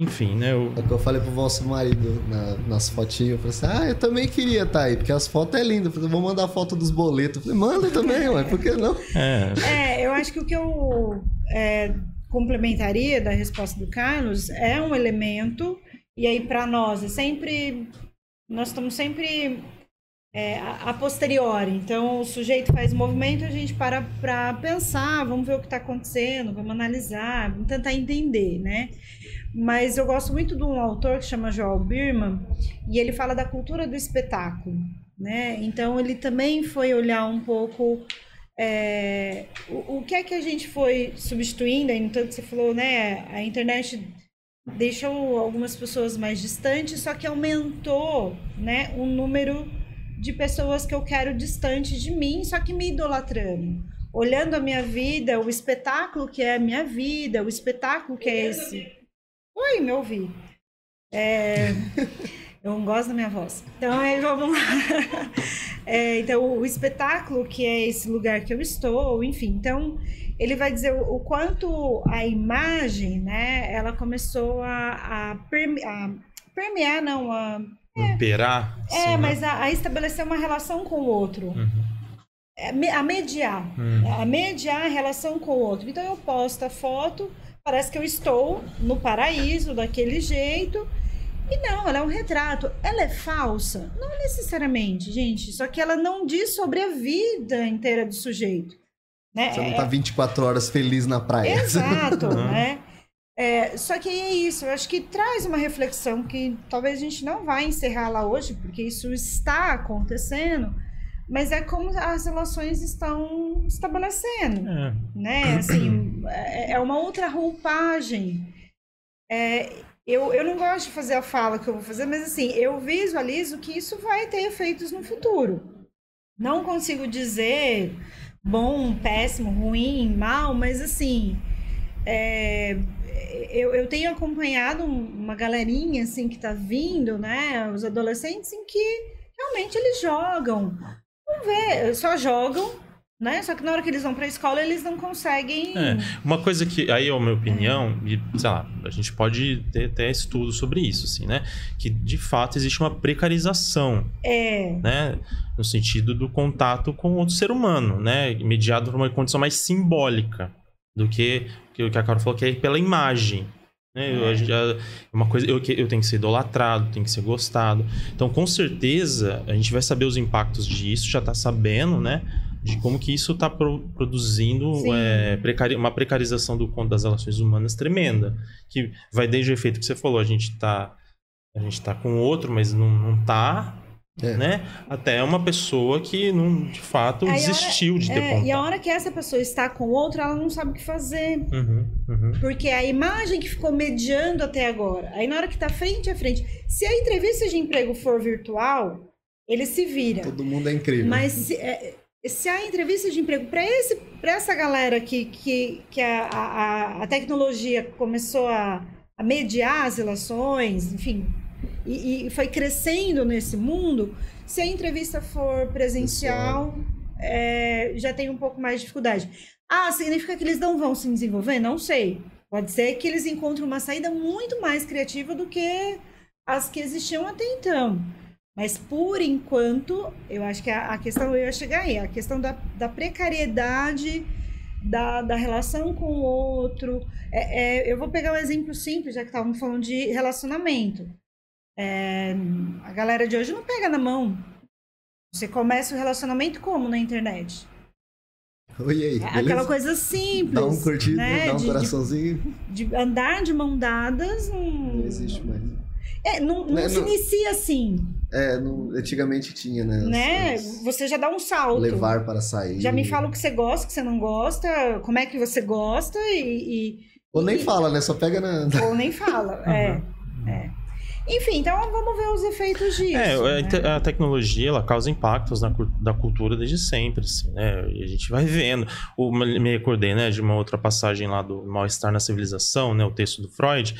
enfim, né? O, É o que eu falei pro vosso marido na- nas fotinhas. Eu falei assim: ah, eu também queria estar aí, porque as fotos é lindas. Eu falei, vou mandar foto dos boletos. Eu falei, manda também, ué, por que não? é, É, eu acho que o que eu é, complementaria da resposta do Carlos é um elemento, e aí para nós é sempre. Nós estamos sempre é, a, posteriori. Então o sujeito faz movimento, a gente para para pensar, vamos ver o que está acontecendo, vamos analisar, vamos tentar entender, né? Mas eu gosto muito de um autor que chama Joel Birman, e ele fala da cultura do espetáculo, né? Então ele também foi olhar um pouco é, o, o que é que a gente foi substituindo, que você falou, né? A internet deixou algumas pessoas mais distantes, só que aumentou, né, o número de pessoas que eu quero distante de mim, só que me idolatrando. Olhando a minha vida, o espetáculo que é a minha vida, o espetáculo que é esse. Oi, me ouvi. É, eu não gosto da minha voz. Então, aí vamos lá. É, então, o espetáculo que é esse lugar que eu estou, enfim. Então, ele vai dizer o, o quanto a imagem, né, ela começou a, a, perme- a permear, não, a, imperar. é, assim, né? mas a, a estabelecer uma relação com o outro. Uhum. É, a mediar. Hum. A mediar a relação com o outro. Então eu posto a foto, parece que eu estou no paraíso daquele jeito. E não, ela é um retrato. Ela é falsa? Não necessariamente, gente. Só que ela não diz sobre a vida inteira do sujeito. Né? Você não É- tá 24 horas feliz na praia. Exato, Uhum. né? É, só que é isso, eu acho que traz uma reflexão que talvez a gente não vai encerrar lá hoje, porque isso está acontecendo, mas é como as relações estão estabelecendo, É. né? Assim, é é uma outra roupagem. É, eu, eu não gosto de fazer a fala que eu vou fazer, mas assim, eu visualizo que isso vai ter efeitos no futuro. Não consigo dizer bom, péssimo, ruim, mal, mas assim, é, eu, eu tenho acompanhado um- uma galerinha assim que tá vindo, né? Os adolescentes em que realmente eles jogam. Vamos ver, só jogam, né? Só que na hora que eles vão pra escola, eles não conseguem. É, uma coisa que, aí é a minha opinião, e sei lá, a gente pode ter até estudo sobre isso, assim, né? Que de fato existe uma precarização, É, né? No sentido do contato com outro ser humano, né? Mediado por uma condição mais simbólica do que que a Carol falou, que é pela imagem. Né? Eu, a gente- a- uma coisa, eu, eu tenho que ser idolatrado, tenho que ser gostado. Então, com certeza, a gente vai saber os impactos disso, já está sabendo, né? De como que isso está produzindo Sim. é, precari- uma precarização do conto das relações humanas tremenda. Que vai desde o efeito que você falou, a gente está a gente tá com outro, mas não, não tá, É. né? Até uma pessoa que não, de fato, Aí a hora- desistiu de ter é, contato. e a hora que essa pessoa está com outra, ela não sabe o que fazer. Uhum, uhum. Porque a imagem que ficou mediando até agora, aí na hora que tá frente a frente, se a entrevista de emprego for virtual, ele se vira. Todo mundo é incrível. Mas se, é, se a entrevista de emprego para esse para essa galera que, que, que a, a, a tecnologia começou a, a mediar as relações, enfim, e, e foi crescendo nesse mundo, se a entrevista for presencial, é, já tem um pouco mais de dificuldade. Ah, significa que eles não vão se desenvolver? Não sei. Pode ser que eles encontrem uma saída muito mais criativa do que as que existiam até então. Mas por enquanto, eu acho que a, a questão, eu ia chegar aí, a questão da, da precariedade da, da relação com o outro. É, é, eu vou pegar um exemplo simples, já que estavam falando de relacionamento. É, a galera de hoje não pega na mão. Você começa o relacionamento como na internet? Oi, aí, É? Aquela coisa simples. Dá um curtido, né? dá um de, coraçãozinho. de, de andar de mão dadas. Não, Não existe mais. É, não, não Né, se não- inicia assim, É, antigamente tinha, né? né? as- Você já dá um salto. levar para sair. Já me fala o que você gosta, o que você não gosta, como é que você gosta e. Ou nem e- fala, né? Só pega na. e- ou nem fala. É, é. Enfim, então vamos ver os efeitos disso. É, a, né? a tecnologia ela causa impactos na, da cultura desde sempre, assim, né? E a gente vai vendo. O, me recordei, né, de uma outra passagem lá do Mal-Estar na Civilização, né, o texto do Freud.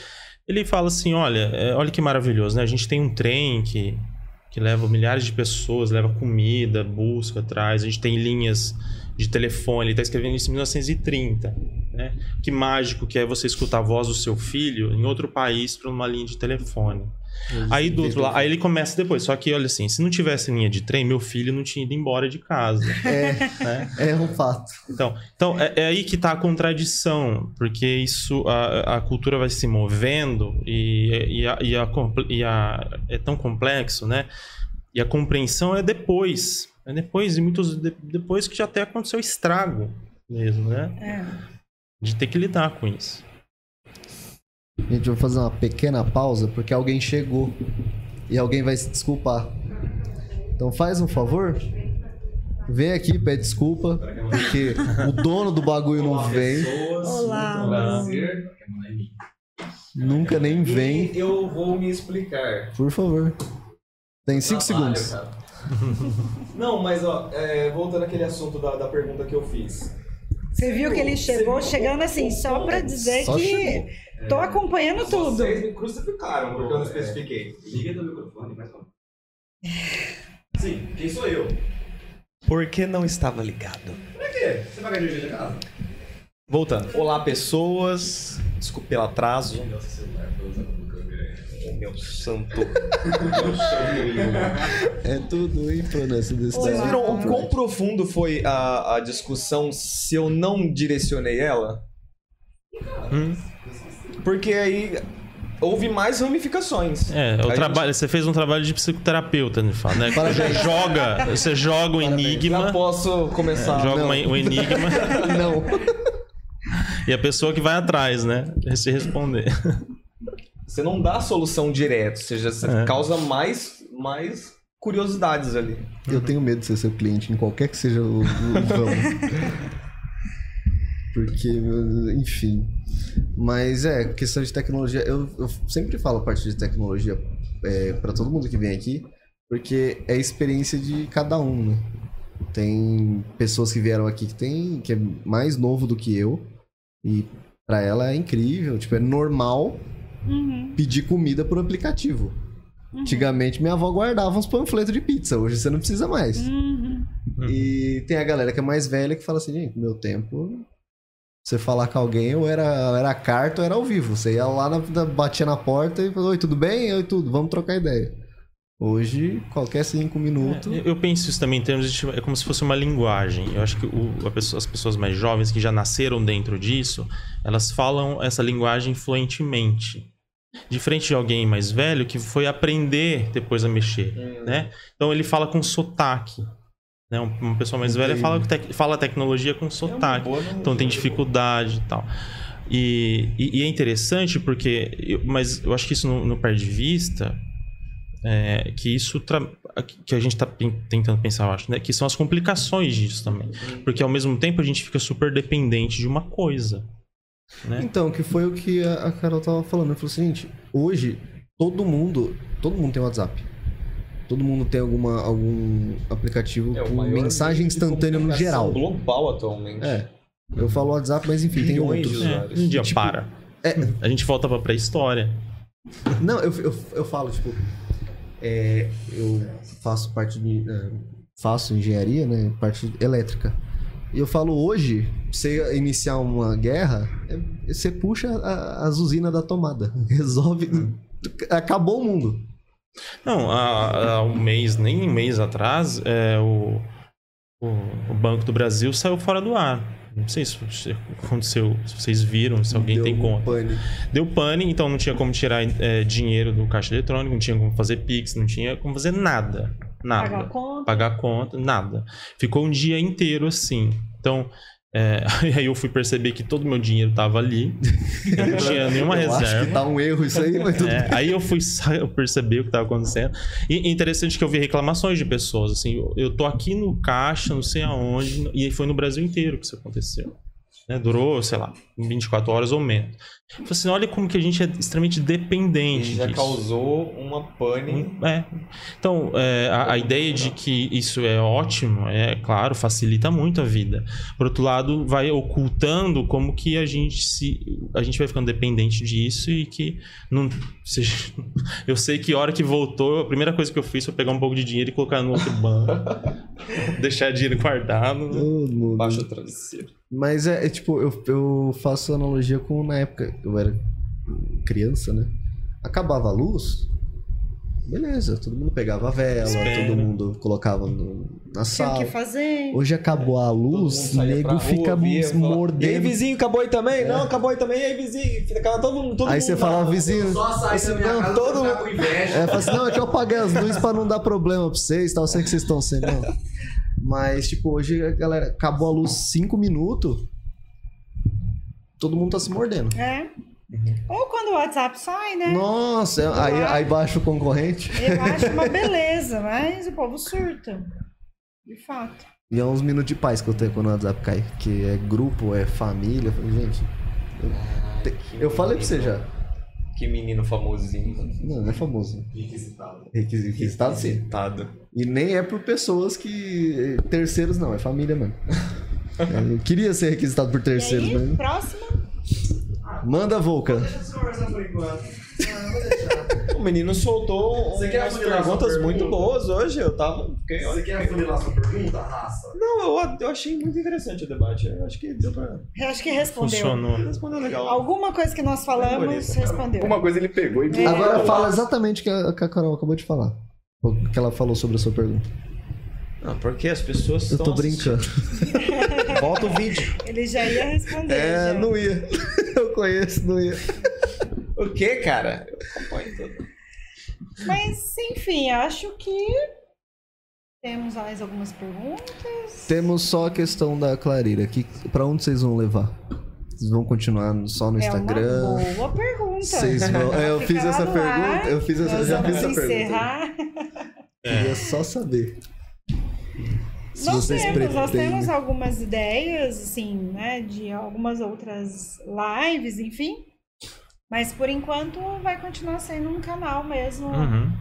Ele fala assim, olha, é, olha que maravilhoso, né? A gente tem um trem que, que leva milhares de pessoas, leva comida, busca, traz. A gente tem linhas de telefone, ele está escrevendo isso em 1930, né? Que mágico que é você escutar a voz do seu filho em outro país por uma linha de telefone. Aí do outro lado, aí ele começa depois. Só que, olha assim, se não tivesse linha de trem, meu filho não tinha ido embora de casa. É, né? é um fato. Então, então é, é aí que tá a contradição, porque isso, a, a cultura vai se movendo e, e, a, e, a, e a- é tão complexo, né? E a compreensão é depois. É depois, e muitos de- depois que já até aconteceu estrago mesmo, né? É. De ter que lidar com isso. Gente, eu vou fazer uma pequena pausa porque alguém chegou e alguém vai se desculpar. Então faz um favor. Vem aqui, pede desculpa, porque o dono do bagulho não vem, Olá. Prazer. nunca nem vem. E eu vou me explicar. Por favor. Tem cinco Trabalho, segundos. cara. Não, mas ó, é, voltando àquele assunto da, da pergunta que eu fiz. Você viu que ele chegou chegando assim, só pra dizer Só que chegou. tô acompanhando tudo. Vocês me crucificaram porque eu não especifiquei. Liga do microfone, mais uma. Sim, quem sou eu? Por que não estava ligado? Pra quê? Você vai ganhar energia de casa? Voltando. Olá, pessoas. Desculpe pelo atraso. Nossa, celular, meu santo. É tudo nessa desse. Vocês viram o quão profundo foi a, a discussão se eu não direcionei ela? Hum. Porque aí houve mais ramificações. É, o trabalho, você fez um trabalho de psicoterapeuta, me fala, né? Você joga, você joga o Já enigma, posso começar. joga não. uma- o enigma Não. e a pessoa que vai atrás, né? Se responder. Você não dá a solução direto, ou seja, você É. causa mais, mais curiosidades ali. Eu tenho medo de ser seu cliente em qualquer que seja o, o ramo. Porque, enfim. Mas é, questão de tecnologia. Eu, eu sempre falo a parte de tecnologia é, para todo mundo que vem aqui, porque é a experiência de cada um, né? Tem pessoas que vieram aqui que tem que é mais novo do que eu e pra ela é incrível, tipo, é normal Uhum, pedir comida por aplicativo. uhum, Antigamente minha avó guardava uns panfletos de pizza, hoje você não precisa mais. uhum. E tem a galera que é mais velha que fala assim, gente, meu tempo. Você falar com alguém, ou era, era carta ou era ao vivo. Você ia lá, na, na- batia na porta e falou, oi, tudo bem? Oi, tudo, vamos trocar ideia. Hoje, qualquer cinco minutos. É, eu penso isso também em termos de. É como se fosse uma linguagem. Eu acho que o- a pessoa- as pessoas mais jovens que já nasceram dentro disso, elas falam essa linguagem fluentemente. Diferente de alguém mais velho que foi aprender depois a mexer, né? Então ele fala com sotaque. Né? Um- Uma pessoa mais velha fala, tec- fala tecnologia com sotaque. Então tem dificuldade e tal. E, e- e é interessante porque, eu- mas eu acho que isso não, não perde de vista é, que isso tra- que a gente está tentando pensar, eu acho, né? Que são as complicações disso também. Porque ao mesmo tempo a gente fica super dependente de uma coisa. Né? Então, que foi o que a Carol tava falando. Ela falou assim, gente, hoje todo mundo, todo mundo tem WhatsApp. Todo mundo tem alguma, algum aplicativo É o com mensagem instantânea no geral. global atualmente. É. Eu falo WhatsApp, mas enfim, tem outros. É, um dia Tipo, para. É, A gente volta pra pré-história. Não, eu, eu, eu falo, tipo, é, eu faço parte de. é, faço engenharia, né? Parte elétrica. E eu falo hoje, você iniciar uma guerra, é, você puxa a- as usinas da tomada. Resolve. Acabou o mundo. Não, há, há um mês, nem um mês atrás, é, o, o, o Banco do Brasil saiu fora do ar. Não sei se aconteceu, se vocês viram, se alguém Deu tem conta. pânico. Deu pane, então não tinha como tirar é, dinheiro do caixa eletrônico, não tinha como fazer Pix, não tinha como fazer nada. Nada. Pagar conta. Pagar conta, nada. Ficou um dia inteiro assim. Então, é, aí eu fui perceber que todo o meu dinheiro tava ali. Não tinha nenhuma eu reserva. acho que tá um erro isso aí, mas tudo É, aí eu fui percebi o que estava acontecendo. E é interessante que eu vi reclamações de pessoas, assim, eu- eu tô aqui no caixa, não sei aonde, e foi no Brasil inteiro que isso aconteceu. né? Durou, sei lá, 24 horas ou menos. Falei assim, olha como que a gente é extremamente dependente E já disso. causou uma pane. É. Então, é, a, a ideia de que isso é ótimo, é claro, facilita muito a vida. Por outro lado, vai ocultando como que a gente se. A gente vai ficando dependente disso e que não. seja- eu sei que a hora que voltou, a primeira coisa que eu fiz foi pegar um pouco de dinheiro e colocar no outro banco. deixar dinheiro guardado. Todo mundo. Baixa o travesseiro. Mas é, é tipo, eu, eu faço analogia com na época, eu era criança, né? Acabava a luz, beleza, todo mundo pegava a vela, Espera. todo mundo colocava no- na Tinha o sala. que fazer. Hoje acabou a luz, saía nego rua, fica via, falava, E aí, mordendo. vizinho, acabou aí também? Não, acabou aí também. E aí, vizinho? Ficava todo mundo. Todo Aí mundo você falava, vizinho. Só Assim, da minha não, casa todo mundo- com inveja. É, fala assim, não, é que eu apaguei as luzes pra não dar problema pra vocês, tal, eu sei que vocês estão sendo. Não. Mas, tipo, hoje galera acabou a luz cinco minutos, todo mundo tá se mordendo. É. Ou quando o WhatsApp sai, né? Nossa, é- aí, aí baixa o concorrente. Eu acho uma beleza, mas o povo surta. De fato. E é uns minutos de paz que eu tenho quando o WhatsApp cai. Que é grupo, é família. Eu falei, gente. Eu, te- eu falei pra você já. Que menino famosinho. Não, não é famoso. Requisitado. Requis- Requisitado sim. Requisitado. E nem é por pessoas que. Terceiros não, é família mesmo. Eu queria ser requisitado por E aí, mas. próxima. Manda, Volca. Deixa eu conversar por enquanto. Ah, não vou deixar. O menino soltou Você quer umas perguntas pergunta? muito boas hoje. Eu tava. Fiquei, Você quer afunilar sua pergunta, raça? Não, eu, eu achei muito interessante o debate. Eu acho que deu pra Eu acho que respondeu. Funcionou. responder legal. Alguma coisa que nós falamos, respondeu. Uma coisa ele pegou e É. Agora fala exatamente o que a, que a Carol acabou de falar. O que ela falou sobre a sua pergunta. Não, porque as pessoas Eu tô brincando. Volta o vídeo. Ele já ia responder. É, já. não ia. Eu conheço, não ia. O que, cara? Eu acompanho tudo. Mas, enfim, acho que temos mais algumas perguntas. Temos só a questão da clareira. Que, pra onde vocês vão levar? Vocês vão continuar só no Instagram? É uma boa pergunta. Vocês vão... é, eu fiz essa pergunta. Eu fiz essa, já fiz essa pergunta. encerrar. Queria só saber. Se nós vocês temos, nós pretendem. temos algumas ideias, assim, né, de algumas outras lives, enfim. Mas por enquanto vai continuar sendo um canal mesmo Uhum.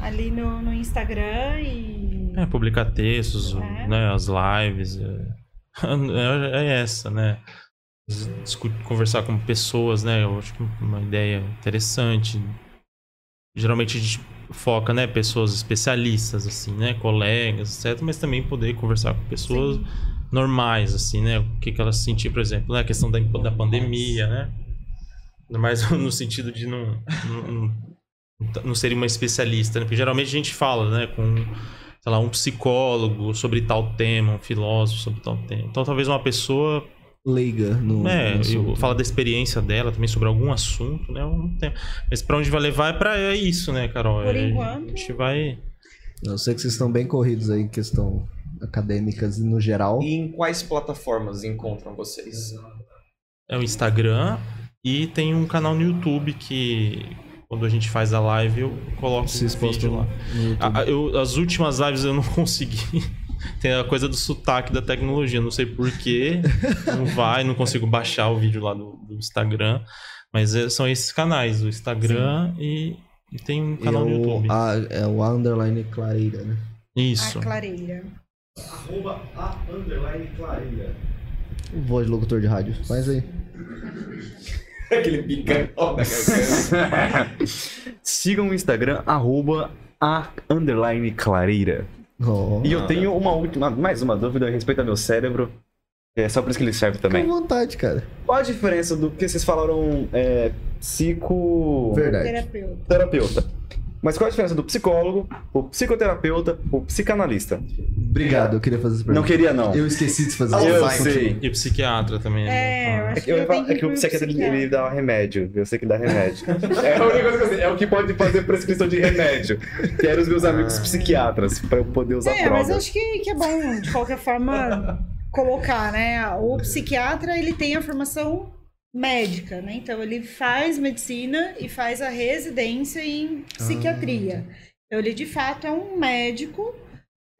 ali no, no Instagram e. É, publicar textos, É. né, as lives. É, é essa, né? Discu- conversar com pessoas, né? Eu acho que uma ideia interessante. Geralmente a gente foca, né? Pessoas especialistas, assim, né? Colegas, etc. Mas também poder conversar com pessoas Sim. normais, assim, né? O que, que elas sentiam, por exemplo, né? A questão da, da pandemia, né? Mas no sentido de não, não, não- não ser uma especialista, né? Porque geralmente a gente fala, né? Com, sei lá, um psicólogo sobre tal tema, um filósofo sobre tal tema. Então talvez uma pessoa Leiga no. é, no eu assunto. fala da experiência dela também sobre algum assunto, né? Um tema. Mas pra onde vai levar é pra é isso, né, Carol? Por É, enquanto- A gente vai. Eu sei que vocês estão bem corridos aí em questão acadêmicas e no geral. E em quais plataformas encontram vocês? É o Instagram e tem um canal no YouTube que quando a gente faz a live eu coloco Vocês um vídeo postam lá. no YouTube. A- a- eu- as últimas lives eu não consegui. Tem a coisa do sotaque da tecnologia, não sei porquê. Não vai, não consigo baixar o vídeo lá do, do Instagram. Mas é- são esses canais, o Instagram e, e tem um canal no é YouTube. a- é o underline clareira, né? Isso. A clareira. Arroba a underline clareira. Voz de locutor de rádio. Faz aí. Aquele da garganta. Sigam o Instagram, arroba a underline clareira. Ó. E eu tenho uma última, mais uma dúvida a respeito ao meu cérebro. É só por isso que ele serve Fica à também. vontade, cara. Qual a diferença do que vocês falaram é, psico... Verdade. Terapeuta. terapeuta? Mas qual a diferença do psicólogo, o psicoterapeuta, o psicanalista? Obrigado, eu queria fazer essa pergunta. Não queria, não. Eu esqueci de fazer Eu Vai, sei. E o psiquiatra também. né? É, eu É acho que, que eu, eu é que o psiquiatra ele, psiquiatra. ele dá remédio. Eu sei que dá remédio. é a única coisa que eu sei. É o que pode fazer prescrição de remédio. Que eram os meus amigos psiquiatras, pra eu poder usar É, mas drogas. acho que, que é bom, de qualquer forma, colocar, né? O psiquiatra, ele tem a formação médica, né? Então, ele faz medicina e faz a residência em psiquiatria. Então, ele, de fato, é um médico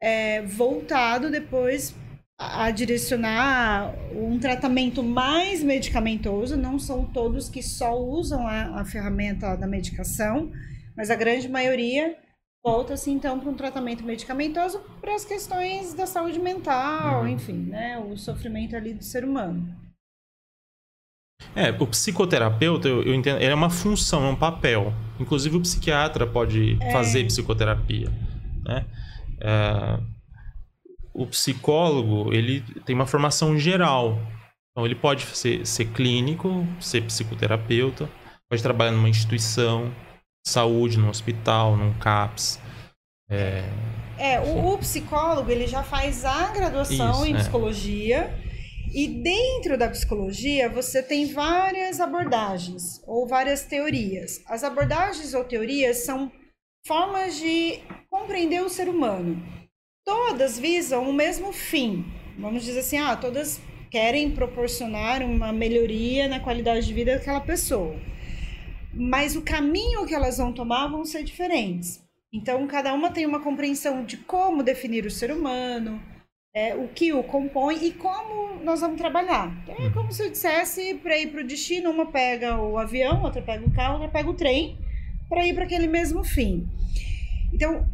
é, voltado depois a, a direcionar um tratamento mais medicamentoso. Não são todos que só usam a, a ferramenta da medicação, mas a grande maioria volta-se então para um tratamento medicamentoso para as questões da saúde mental, enfim, né, o sofrimento ali do ser humano. É, o psicoterapeuta, eu, eu entendo, ele é uma função, é um papel. Inclusive o psiquiatra pode fazer psicoterapia, né? É, o psicólogo, ele tem uma formação geral. Então ele pode ser, ser clínico, ser psicoterapeuta, pode trabalhar numa instituição, saúde, num hospital, num CAPS. É, o, o psicólogo, ele já faz a graduação Isso, em é. psicologia e dentro da psicologia você tem várias abordagens ou várias teorias. As abordagens ou teorias são formas de compreender o ser humano. Todas visam o mesmo fim. Vamos dizer assim, ah, todas querem proporcionar uma melhoria na qualidade de vida daquela pessoa. Mas o caminho que elas vão tomar vão ser diferentes. Então, cada uma tem uma compreensão de como definir o ser humano, é, o que o compõe e como nós vamos trabalhar. Então, é como se eu dissesse para ir para o destino, uma pega o avião, outra pega o carro, outra pega o trem, para ir para aquele mesmo fim. Então,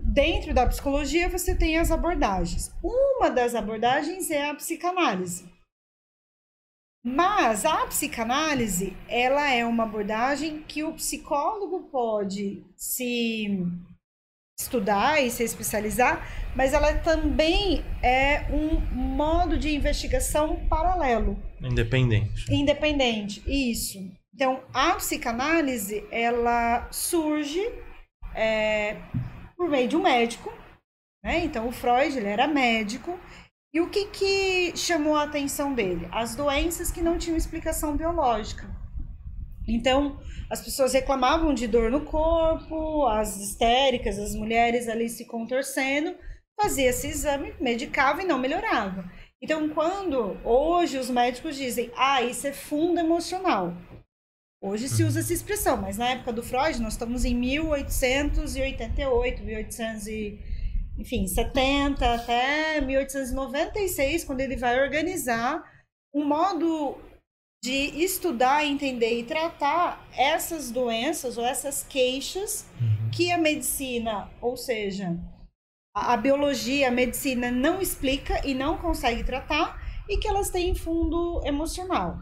dentro da psicologia, você tem as abordagens. Uma das abordagens é a psicanálise. Mas a psicanálise, ela é uma abordagem que o psicólogo pode se estudar e se especializar, mas ela também é um modo de investigação paralelo, Independente. independente. Isso. Então, a psicanálise, ela surge é, por meio de um médico, né? Então, o Freud, ele era médico, e o que, que chamou a atenção dele? As doenças que não tinham explicação biológica. Então, as pessoas reclamavam de dor no corpo, as histéricas, as mulheres ali se contorcendo, fazia esse exame, medicava e não melhorava. Então, quando hoje os médicos dizem, ah, isso é fundo emocional. Hoje se usa essa expressão, mas na época do Freud, nós estamos em 1888, 1800 e, enfim, 70 até 1896, quando ele vai organizar um modo de estudar, entender e tratar essas doenças ou essas queixas que a medicina, ou seja, a, a biologia, a medicina não explica e não consegue tratar e que elas têm fundo emocional.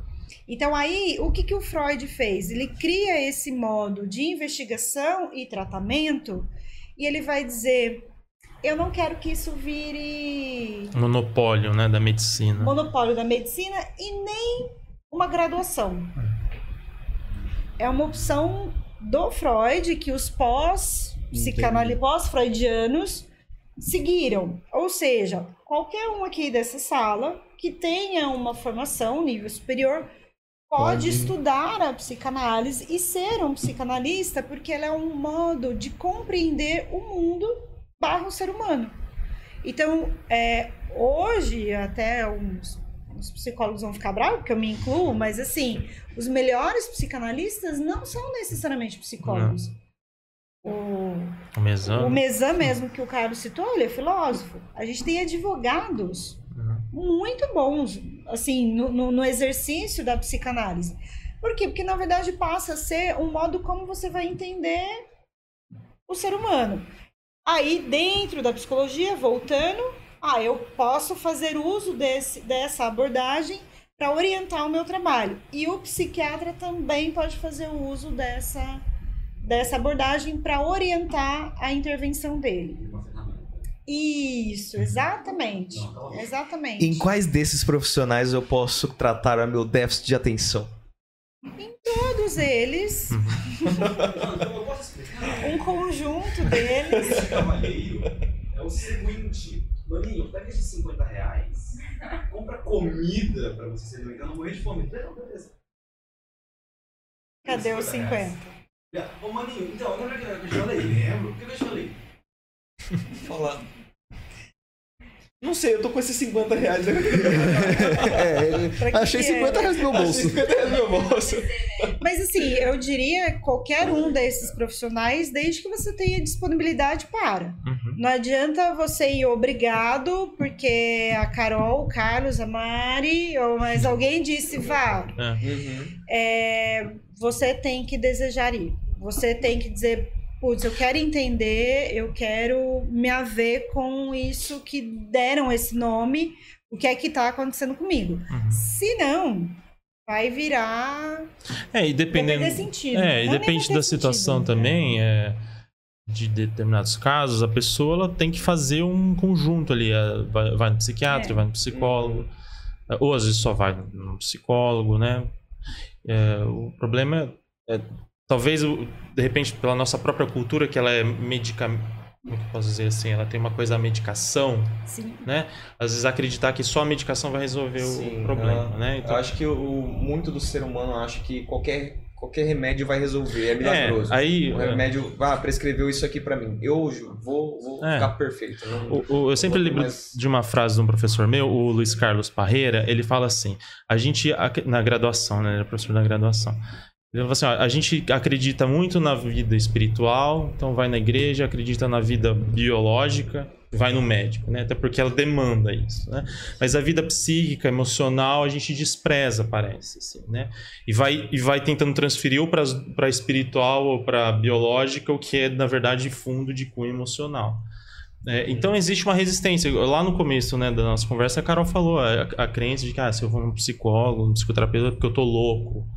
Então aí, o que, que o Freud fez? Ele cria esse modo de investigação e tratamento e ele vai dizer, eu não quero que isso vire Monopólio, né, da medicina. monopólio da medicina e nem uma graduação. É uma opção do Freud que os pós pós-freudianos seguiram. Ou seja, qualquer um aqui dessa sala que tenha uma formação nível superior pode Pode. estudar a psicanálise e ser um psicanalista porque ela é um modo de compreender o mundo barra o ser humano. Então, é, hoje, até uns, os psicólogos vão ficar bravos, porque eu me incluo, mas assim, os melhores psicanalistas não são necessariamente psicólogos. O, O mesão. o Mezan mesmo que o Carlos citou, ele é filósofo. A gente tem advogados muito bons, assim, no, no- no exercício da psicanálise. Por quê? Porque, na verdade, passa a ser um modo como você vai entender o ser humano. Aí, dentro da psicologia, voltando, ah, eu posso fazer uso desse, dessa abordagem para orientar o meu trabalho. E o psiquiatra também pode fazer o uso dessa, dessa abordagem para orientar a intervenção dele. Isso, exatamente. Exatamente. Em quais desses profissionais eu posso tratar o meu déficit de atenção? Todos eles, explicar? um conjunto deles. Esse cavalheiro é o seguinte. Maninho, pega esses 50 reais, compra comida pra você se alimentar, não morrer de fome. Não, beleza. Cadê os 50? Ô, maninho, então, lembra que eu te falei? Lembro. O que eu te falei? Falar. Não sei, eu tô com esses 50 reais. É, que achei que é, 50 né? reais no meu bolso. 50 reais no meu bolso. Mas assim, eu diria qualquer um desses profissionais, desde que você tenha disponibilidade para. Uhum. Não adianta você ir obrigado, porque a Carol, o Carlos, a Mari, ou mais alguém disse vá. É. É, você tem que desejar ir. Você tem que dizer, putz, eu quero entender, eu quero me haver com isso que deram esse nome, o que é que tá acontecendo comigo. Uhum. Se não, vai virar. É, e dependendo. Vai sentido. É, e Não, depende da situação sentido. também. É, de determinados casos, a pessoa ela tem que fazer um conjunto ali. é, Vai, vai no psiquiatra, É. vai no psicólogo. é, Ou às vezes só vai no psicólogo, né? É, o problema é, talvez, de repente, pela nossa própria cultura, que ela é medicamento. Como que eu posso dizer assim? Ela tem uma coisa da medicação, Sim. né? Às vezes acreditar que só a medicação vai resolver Sim, o problema, ah, né? Eu acho que o, muito do ser humano acha que qualquer, qualquer remédio vai resolver, é milagroso. aí- o remédio, ah, prescreveu isso aqui pra mim. Eu Ju, vou, vou É. ficar perfeito. Não- O- o- eu sempre lembro mais- de uma frase de um professor meu, o Luiz Carlos Parreira, ele fala assim, a gente, na graduação, né, ele é professor da graduação, ele assim, ó, a gente acredita muito na vida espiritual, então vai na igreja, acredita na vida biológica, vai no médico, né, até porque ela demanda isso, né, mas a vida psíquica, emocional, a gente despreza, parece, assim, né, e vai, e vai tentando transferir ou para espiritual ou para biológica, o que é, na verdade, fundo de cunho emocional. É, então existe uma resistência. Lá no começo né, da nossa conversa, a Carol falou a, a crença de que ah, se eu vou num psicólogo, num psicoterapeuta, é porque eu tô louco.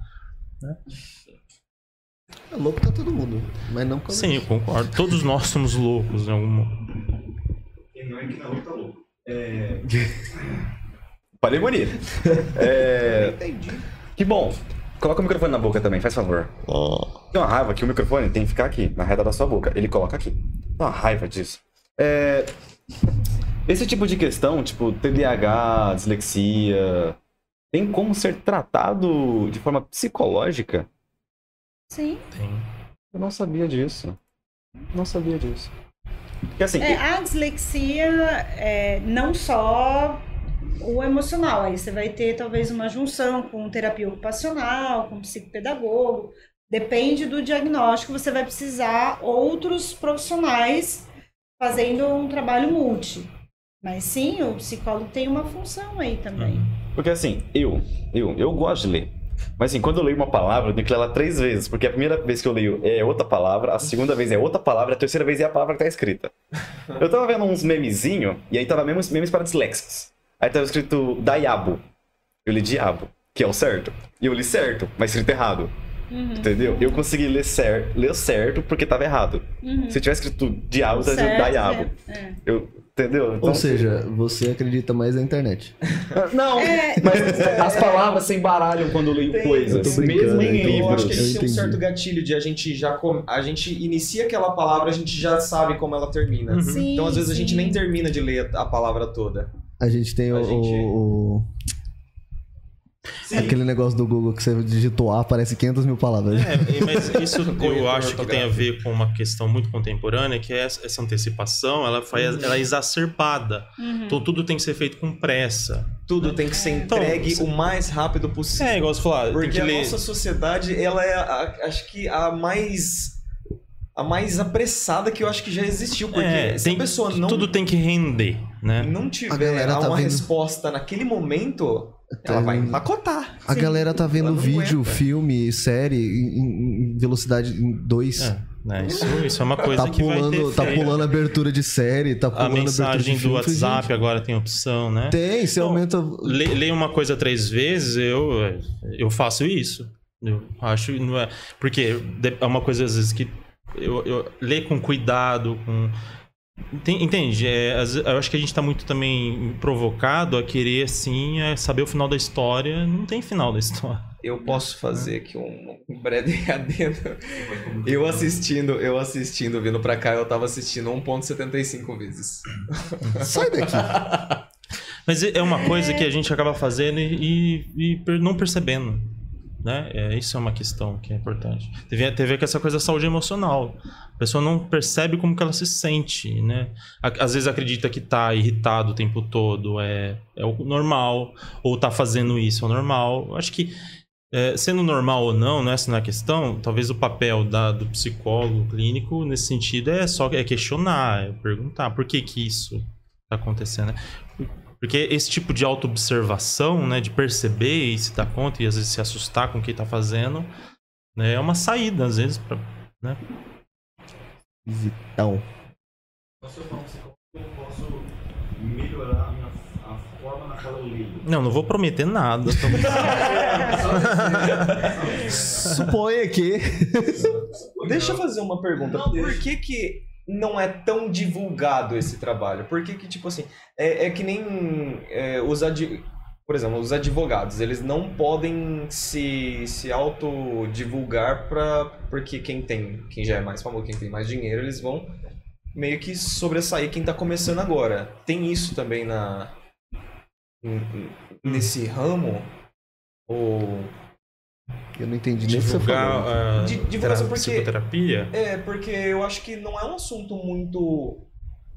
É louco tá todo mundo, mas não por Sim, eu concordo. Todos nós somos loucos em algum Quem não é que não tá louco. É. Parei bonito. É, Entendi. que bom. Coloca o microfone na boca também, faz favor. Tem uma raiva que o microfone tem que ficar aqui, na reta da sua boca. Ele coloca aqui. Tem uma raiva disso. É, Esse tipo de questão, tipo TDAH, dislexia, tem como ser tratado de forma psicológica? Sim. Tem. Eu não sabia disso. Não sabia disso. Porque assim, É, a dislexia é não só o emocional, aí você vai ter talvez uma junção com terapia ocupacional, com psicopedagogo. Depende do diagnóstico, você vai precisar outros profissionais fazendo um trabalho multi. Mas sim, o psicólogo tem uma função aí também. Porque assim, eu, eu, eu gosto de ler. Mas assim, quando eu leio uma palavra, eu tenho que ler ela três vezes. Porque a primeira vez que eu leio é outra palavra, a segunda vez é outra palavra, a terceira vez é a palavra que tá escrita. Eu tava vendo uns memezinhos, e aí tava memes, memes para disléxicos. Aí tava escrito Daiabo. Eu li diabo, que é o certo. E eu li certo, mas escrito errado. Uhum. Entendeu? Eu consegui ler, cer ler certo porque tava errado. Uhum. Se tivesse escrito diabo, eu escrito Daiabo. é, é. Eu, entendeu? Então, Ou seja, você acredita mais na internet. Não, É. mas as palavras se embaralham quando eu leio Eu coisas. brincando, Mesmo em então. Eu acho que Eu tem um certo gatilho de a gente já com... a gente inicia aquela palavra, a gente já sabe como ela termina. Uhum. Sim, Então às vezes a gente sim. nem termina de ler a palavra toda. A gente tem A o, gente- o- o- Aquele negócio do Google que você digitou A, aparece 500 mil palavras. É, mas isso eu acho que tem a ver com uma questão muito contemporânea, que é essa antecipação, ela, foi, ela é exacerbada. Uhum. Então tudo tem que ser feito com pressa. Tudo tem que ser Então, entregue você- o mais rápido possível. É, igual você falou, tem Porque que a ler. nossa sociedade, ela é, a- acho que a mais a mais apressada que eu acho que já existiu, porque É, se tem- a pessoa não Tudo tem que render, né? não tiver tá uma vendo- resposta naquele momento, ela Tá vai empacotar. A galera tá vendo vídeo, aguenta. filme, série em, velocidade 2. É, né? Isso, isso é uma coisa Tá que vai ter pulando, tá efeito. pulando abertura de série, tá A pulando abertura de mensagem do WhatsApp gente, agora tem opção, né? Tem, você Então, aumenta. Lê, lê uma coisa três vezes, eu, eu faço isso. Eu acho não é. Porque é uma coisa, às vezes, que eu, eu lê com cuidado, com. Enten- Entende? É, eu acho que a gente tá muito também provocado a querer, assim, é, saber o final da história. Não tem final da história. Eu posso fazer aqui um, um breve adendo. Eu assistindo, eu assistindo, vindo pra cá, eu tava assistindo 1.75 vezes. Sai daqui. Mas é uma coisa que a gente acaba fazendo e, e- e não percebendo. Né? É, isso é uma questão que é importante. Teve, teve essa coisa da saúde emocional. A pessoa não percebe como que ela se sente, né? Às vezes acredita que tá irritado o tempo todo, é, é o normal, ou tá fazendo isso é o normal. Eu Acho que é, sendo normal ou não, não é essa não é a questão. Talvez o papel da- do psicólogo clínico nesse sentido é só é questionar, é perguntar por que que isso está acontecendo. né? Porque esse tipo de autoobservação, né, de perceber e se dar conta e às vezes se assustar com o que está fazendo, né, é uma saída às vezes para, né? Então, Posso melhorar a, minha, a forma na qual eu leio? Não, não vou prometer nada. suponha que. Deixa eu fazer uma pergunta. Não, Por que que não é tão divulgado esse trabalho? Por que tipo assim, é, é que nem é, os adi... Por exemplo, os advogados, eles não podem se, se autodivulgar pra... porque quem tem, quem já é mais famoso, quem tem mais dinheiro, eles vão meio que sobressair quem tá começando agora. Tem isso também na nesse ramo? Ou Eu não entendi nem o que você falou. a Di- divulgação porque- psicoterapia. É, porque eu acho que não é um assunto muito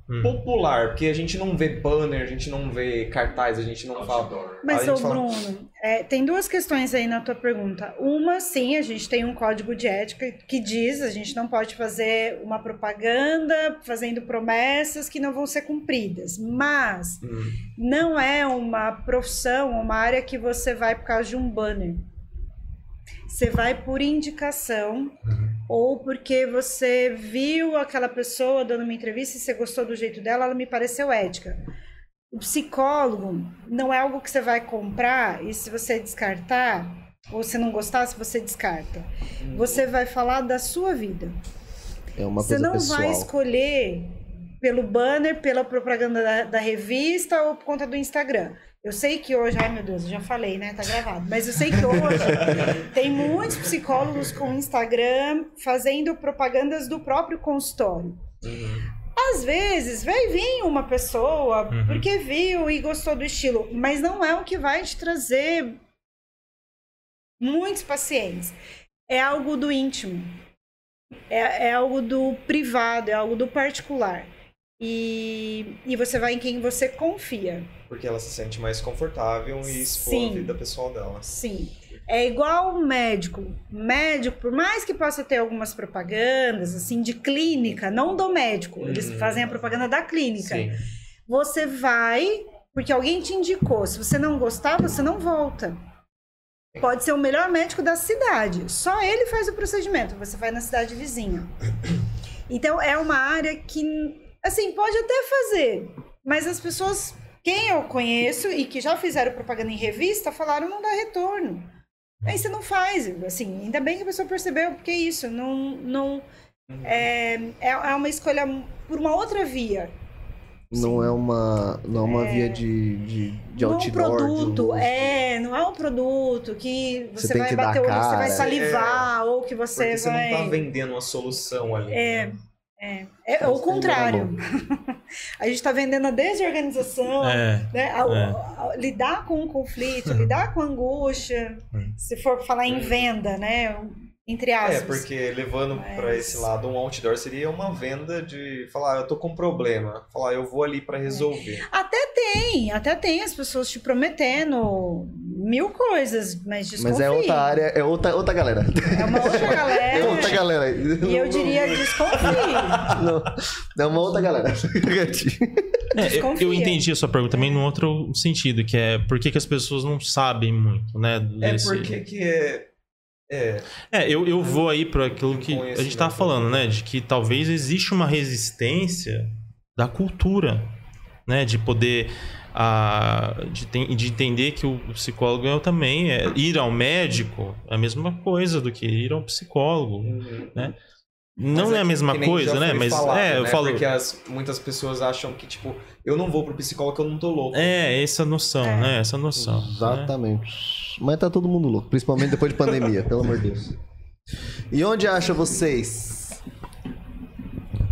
Hum. popular, porque a gente não vê banner, a gente não vê cartaz, a gente não fala. Mas, ô fala- Bruno, é, tem duas questões aí na tua pergunta. Uma, sim, a gente tem um código de ética que diz a gente não pode fazer uma propaganda fazendo promessas que não vão ser cumpridas. Mas Hum. não é uma profissão, uma área que você vai por causa de um banner. Você vai por indicação ou porque você viu aquela pessoa dando uma entrevista e você gostou do jeito dela, ela me pareceu ética. O psicólogo não é algo que você vai comprar e se você descartar, ou se não gostar, se você descarta. Você vai falar da sua vida. É uma Você coisa não pessoal. vai escolher pelo banner, pela propaganda da, da revista ou por conta do Instagram. Eu sei que hoje, ai meu Deus, eu já falei, né? Tá gravado. Mas eu sei que hoje tem muitos psicólogos com Instagram fazendo propagandas do próprio consultório. Às vezes vai vir uma pessoa Uhum. porque viu e gostou do estilo, mas não é o que vai te trazer muitos pacientes. é algo do íntimo. É, é algo do privado, é algo do particular. E, e você vai em quem você confia. Porque ela se sente mais confortável e expor Sim. a vida pessoal dela. Sim. É igual o médico. Médico, por mais que possa ter algumas propagandas, assim, de clínica, não do médico, eles Uhum. fazem a propaganda da clínica. Sim. Você vai porque alguém te indicou. Se você não gostar, você não volta. Pode ser o melhor médico da cidade. Só ele faz o procedimento. Você vai na cidade vizinha. Então é uma área que, assim, pode até fazer, mas as pessoas, quem eu conheço e que já fizeram propaganda em revista, falaram não dá retorno. Aí você não faz, assim, ainda bem que a pessoa percebeu, porque é isso, não, não é, é é uma escolha por uma outra via. Não é uma, não é uma via de, de, de não é um outdoor. produto, de um- é, não é um produto que Você você, tem vai bater o olho, você vai salivar, ou que você Porque você vai. não tá vendendo uma solução ali. É, né? É, é o contrário. a gente está vendendo a desorganização, É. né? A- É. a- a- lidar com o conflito, lidar com a angústia. Se for falar em venda, né? Entre É, aspas. porque levando Mas- pra esse lado, um outdoor seria uma venda de falar, "Ah, eu tô com um problema. Falar, eu vou ali pra resolver. Até tem, até tem as pessoas te prometendo mil coisas, mas desconfie. Mas é outra área, é outra, outra galera. É uma outra galera. É outra galera. E eu diria desconfie. Não, é uma outra galera. É, eu, eu Desconfia. entendi a sua pergunta também num outro sentido, que é por que, que as pessoas não sabem muito, né? É desse- porque que é. É, É, eu, eu vou aí para aquilo que a gente Conhecimento. tava falando, né? De que talvez existe uma resistência da cultura, né? De poder. ah, de, ten- de entender que o psicólogo é também. É, ir ao médico é a mesma coisa do que ir ao psicólogo. Não Mas é a mesma coisa, né? Mas falado, é, eu né? falo. Porque as, muitas pessoas acham que, tipo, eu não vou pro psicólogo que eu não tô louco. É, essa noção, É. né? Essa noção. né? Exatamente. Mas tá todo mundo louco, principalmente depois de pandemia, pelo amor de Deus. E onde acha vocês?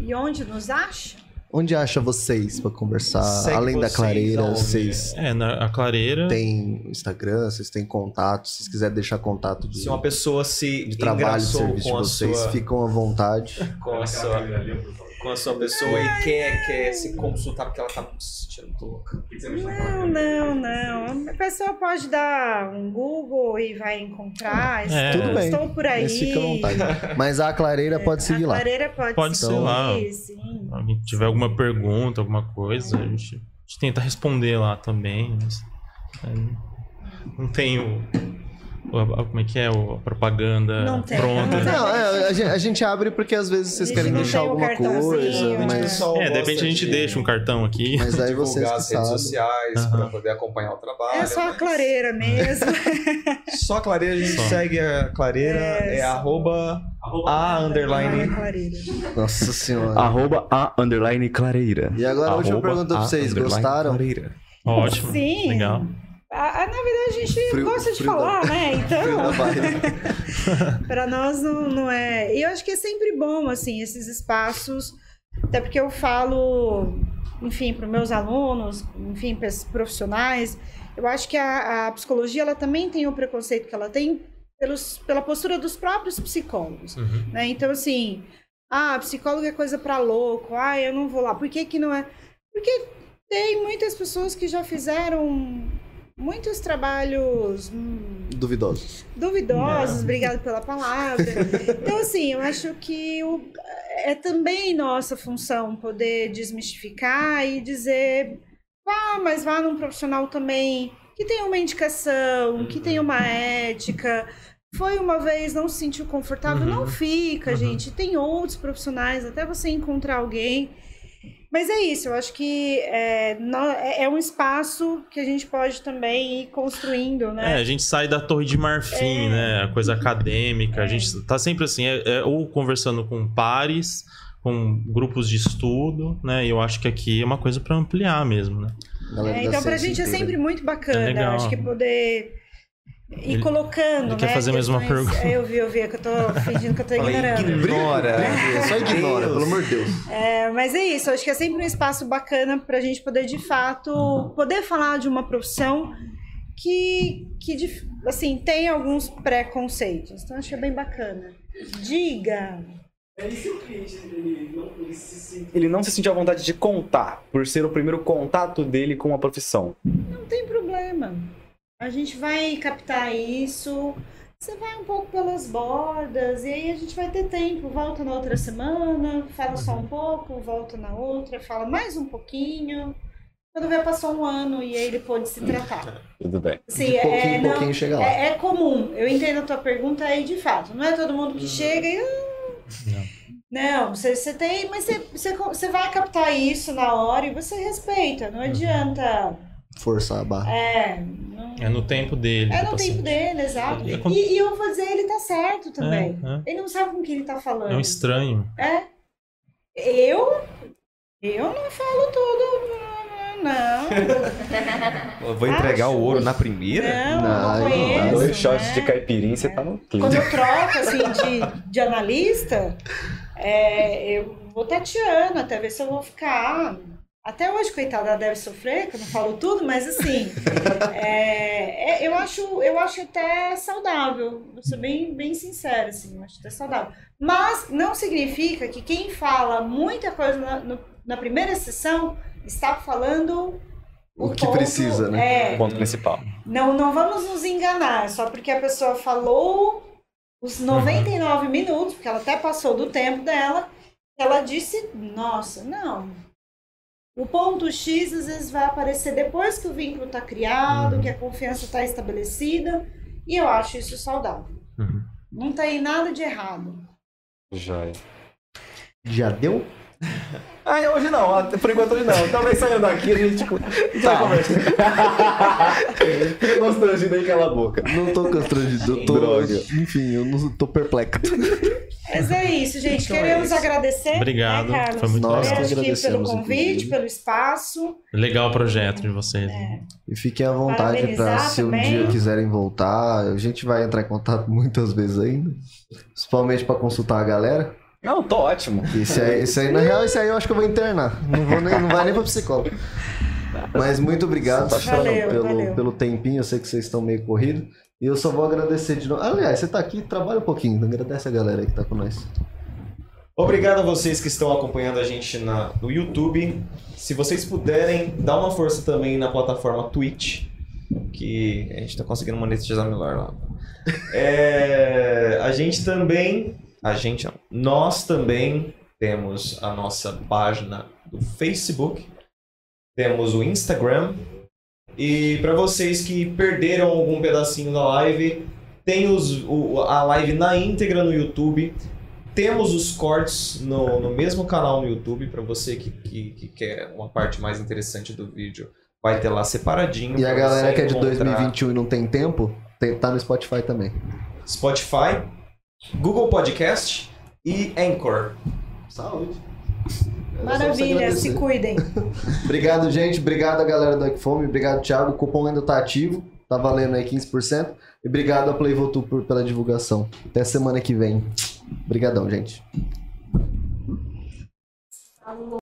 E onde nos acha? Onde acha vocês pra conversar? Segue Além da clareira, aonde? vocês É, na, a clareira. têm Instagram, vocês têm contato, se vocês quiserem deixar contato de, Se uma pessoa se de trabalho, de serviço de vocês, sua, ficam à vontade. com a sua, com a sua pessoa e quer, quer se consultar porque ela tá se sentindo muito louca. Não, não, não. A pessoa pode dar um Google e vai encontrar. É. Estou, Tudo bem. estou por aí. À vontade. Mas a clareira pode seguir a lá. clareira pode, Pode ser seguir, lá. sim. alguém tiver alguma pergunta, alguma coisa, a gente, a gente tenta responder lá também. mas, é, não tem o, o- a- Como é que é? o- A propaganda Não tem, pronta. não é, a, gente, a gente abre porque às vezes vocês A querem deixar alguma coisa, né? mas, pessoal É, de repente a gente de- deixa um cartão aqui. mas aí vocês as redes sabem. sociais Aham. para poder acompanhar o trabalho. É só a mas- clareira mesmo. Só a clareira, a gente Só. segue a clareira, É, é, arroba a a underline. clareira. Nossa senhora. Arroba a underline clareira. E agora a última pergunta pra a vocês, gostaram? Clareira. Ótimo. Sim. Legal. A- a- na verdade, a gente Frio- gosta de da- falar, né? Frio da Então, barriga. para nós não, não é. E eu acho que é sempre bom, assim, esses espaços. Até porque eu falo, enfim, para os meus alunos, enfim, para profissionais. Eu acho que a, a psicologia ela também tem o preconceito que ela tem pelos, pela postura dos próprios psicólogos. Uhum. né? Então, assim, ah, psicólogo é coisa pra louco, ah, eu não vou lá. Por que que não é? Porque tem muitas pessoas que já fizeram muitos trabalhos hum, Duvidosos. duvidosos, obrigado pela palavra. Então, assim, eu acho que o- é também nossa função poder desmistificar e dizer, vá, mas vá num profissional também que tem uma indicação, que tem uma ética. Foi uma vez, não se sentiu confortável, Uhum. não fica, Uhum. gente. Tem outros profissionais, até você encontrar alguém. Mas é isso, eu acho que é, é é um espaço que a gente pode também ir construindo, É, né? a gente sai da torre de marfim, né? A coisa acadêmica. A gente tá sempre assim, é, é, ou conversando com pares, com grupos de estudo, né? E eu acho que aqui é uma coisa para ampliar mesmo, né? É, então, pra ciência gente é sempre muito bacana. É legal. Acho que poder ir Ele- colocando. ele quer né, fazer mais uma questões- pergunta. É, eu vi, eu vi, é que eu tô fingindo que eu tô Falei, ignorando. ignora. Só ignora, pelo amor de Deus. É, mas é isso, acho que é sempre um espaço bacana pra gente poder, de fato, poder falar de uma profissão que, que assim, tem alguns preconceitos. Então, acho que é bem bacana. Diga. É isso que o cliente ele não ele se sente. Ele não se sentiu à vontade de contar, por ser o primeiro contato dele com a profissão. Não tem problema. A gente vai captar isso. Você vai um pouco pelas bordas e aí a gente vai ter tempo. Volta na outra semana, fala só um pouco, volta na outra, fala mais um pouquinho. Quando vai passar um ano e aí ele pode se tratar. Tudo bem. Sim, De pouquinho é, em não, pouquinho chega lá. é, é comum. Eu entendo a tua pergunta aí de fato. Não é todo mundo que chega e. "Ah". Não, você, você tem, mas você, você, você vai captar isso na hora e você respeita. Não adianta. Forçar a barra. É, não, É no tempo dele. é no paciente. tempo dele, exato. É como- E, e eu vou dizer, ele tá certo também. É, Ele não sabe com quem ele tá é. falando. É um estranho. É. Eu. Eu não falo tudo. Não. Eu vou entregar Acho. o ouro na primeira? Não, Não, não, conheço. Dois shots né? de caipirinha, você tá no Quando clima. eu troco, assim, de, de analista, é, eu vou tateando até ver se eu vou ficar. Até hoje, coitada, ela deve sofrer, que eu não falo tudo, mas assim, é, é, eu, acho, eu acho até saudável. Vou ser bem, bem sincera, assim, eu acho até saudável. Mas não significa que quem fala muita coisa na, no- na primeira sessão está falando O que ponto- precisa, né? É, O ponto principal. não, não vamos nos enganar, só porque a pessoa falou os 99 minutos, porque ela até passou do tempo dela, ela disse, nossa, não. O ponto X às vezes vai aparecer depois que o vínculo está criado, que a confiança está estabelecida, e eu acho isso saudável. Uhum. Não tem nada de errado. Joia. Já deu? Ah, hoje não, até por enquanto hoje não. Talvez saindo daqui a gente, a gente vai conversar. Fica constrangido aí, cala a boca. Não tô constrangido, eu tô. Droga. Enfim, eu não tô perplexo. Mas é isso, gente. Então é Queremos isso. agradecer. Obrigado, né, Carlos? foi muito Nós legal. que pelo convite, inclusive. pelo espaço. Legal o projeto de vocês. E fiquem à vontade pra Parabenizar se um dia quiserem voltar. A gente vai entrar em contato muitas vezes ainda. Principalmente pra consultar a galera. Não, tô ótimo. Esse aí, esse aí, na real, esse aí eu acho que eu vou internar. Não, vou nem, não vai nem pra psicólogo. Mas muito obrigado Valeu, pelo, valeu. pelo tempinho. Eu sei que vocês estão meio corridos. E eu só vou agradecer de novo. Aliás, você tá aqui, trabalha um pouquinho. Agradece a galera aí que tá com nós. Obrigado a vocês que estão acompanhando a gente na, no YouTube. Se vocês puderem, dá uma força também na plataforma Twitch, que a gente tá conseguindo monetizar melhor lá. É, a gente também, a gente, nós também temos a nossa página do Facebook, temos o Instagram e para vocês que perderam algum pedacinho da live, tem os, o- a live na íntegra no YouTube. Temos os cortes no, no mesmo canal no YouTube, para você que, que, que quer uma parte mais interessante do vídeo. Vai ter lá separadinho. E a galera que é de encontrar 2021 e não tem tempo, tem- tá no Spotify também. Spotify, Google Podcast e Anchor. Saúde. Maravilha, se cuidem. obrigado, gente. Obrigado a galera do Fome. Obrigado, Thiago. O cupom ainda tá ativo. Tá valendo aí 15%. E obrigado a Playvotu pela divulgação. Até semana que vem. Obrigadão, gente.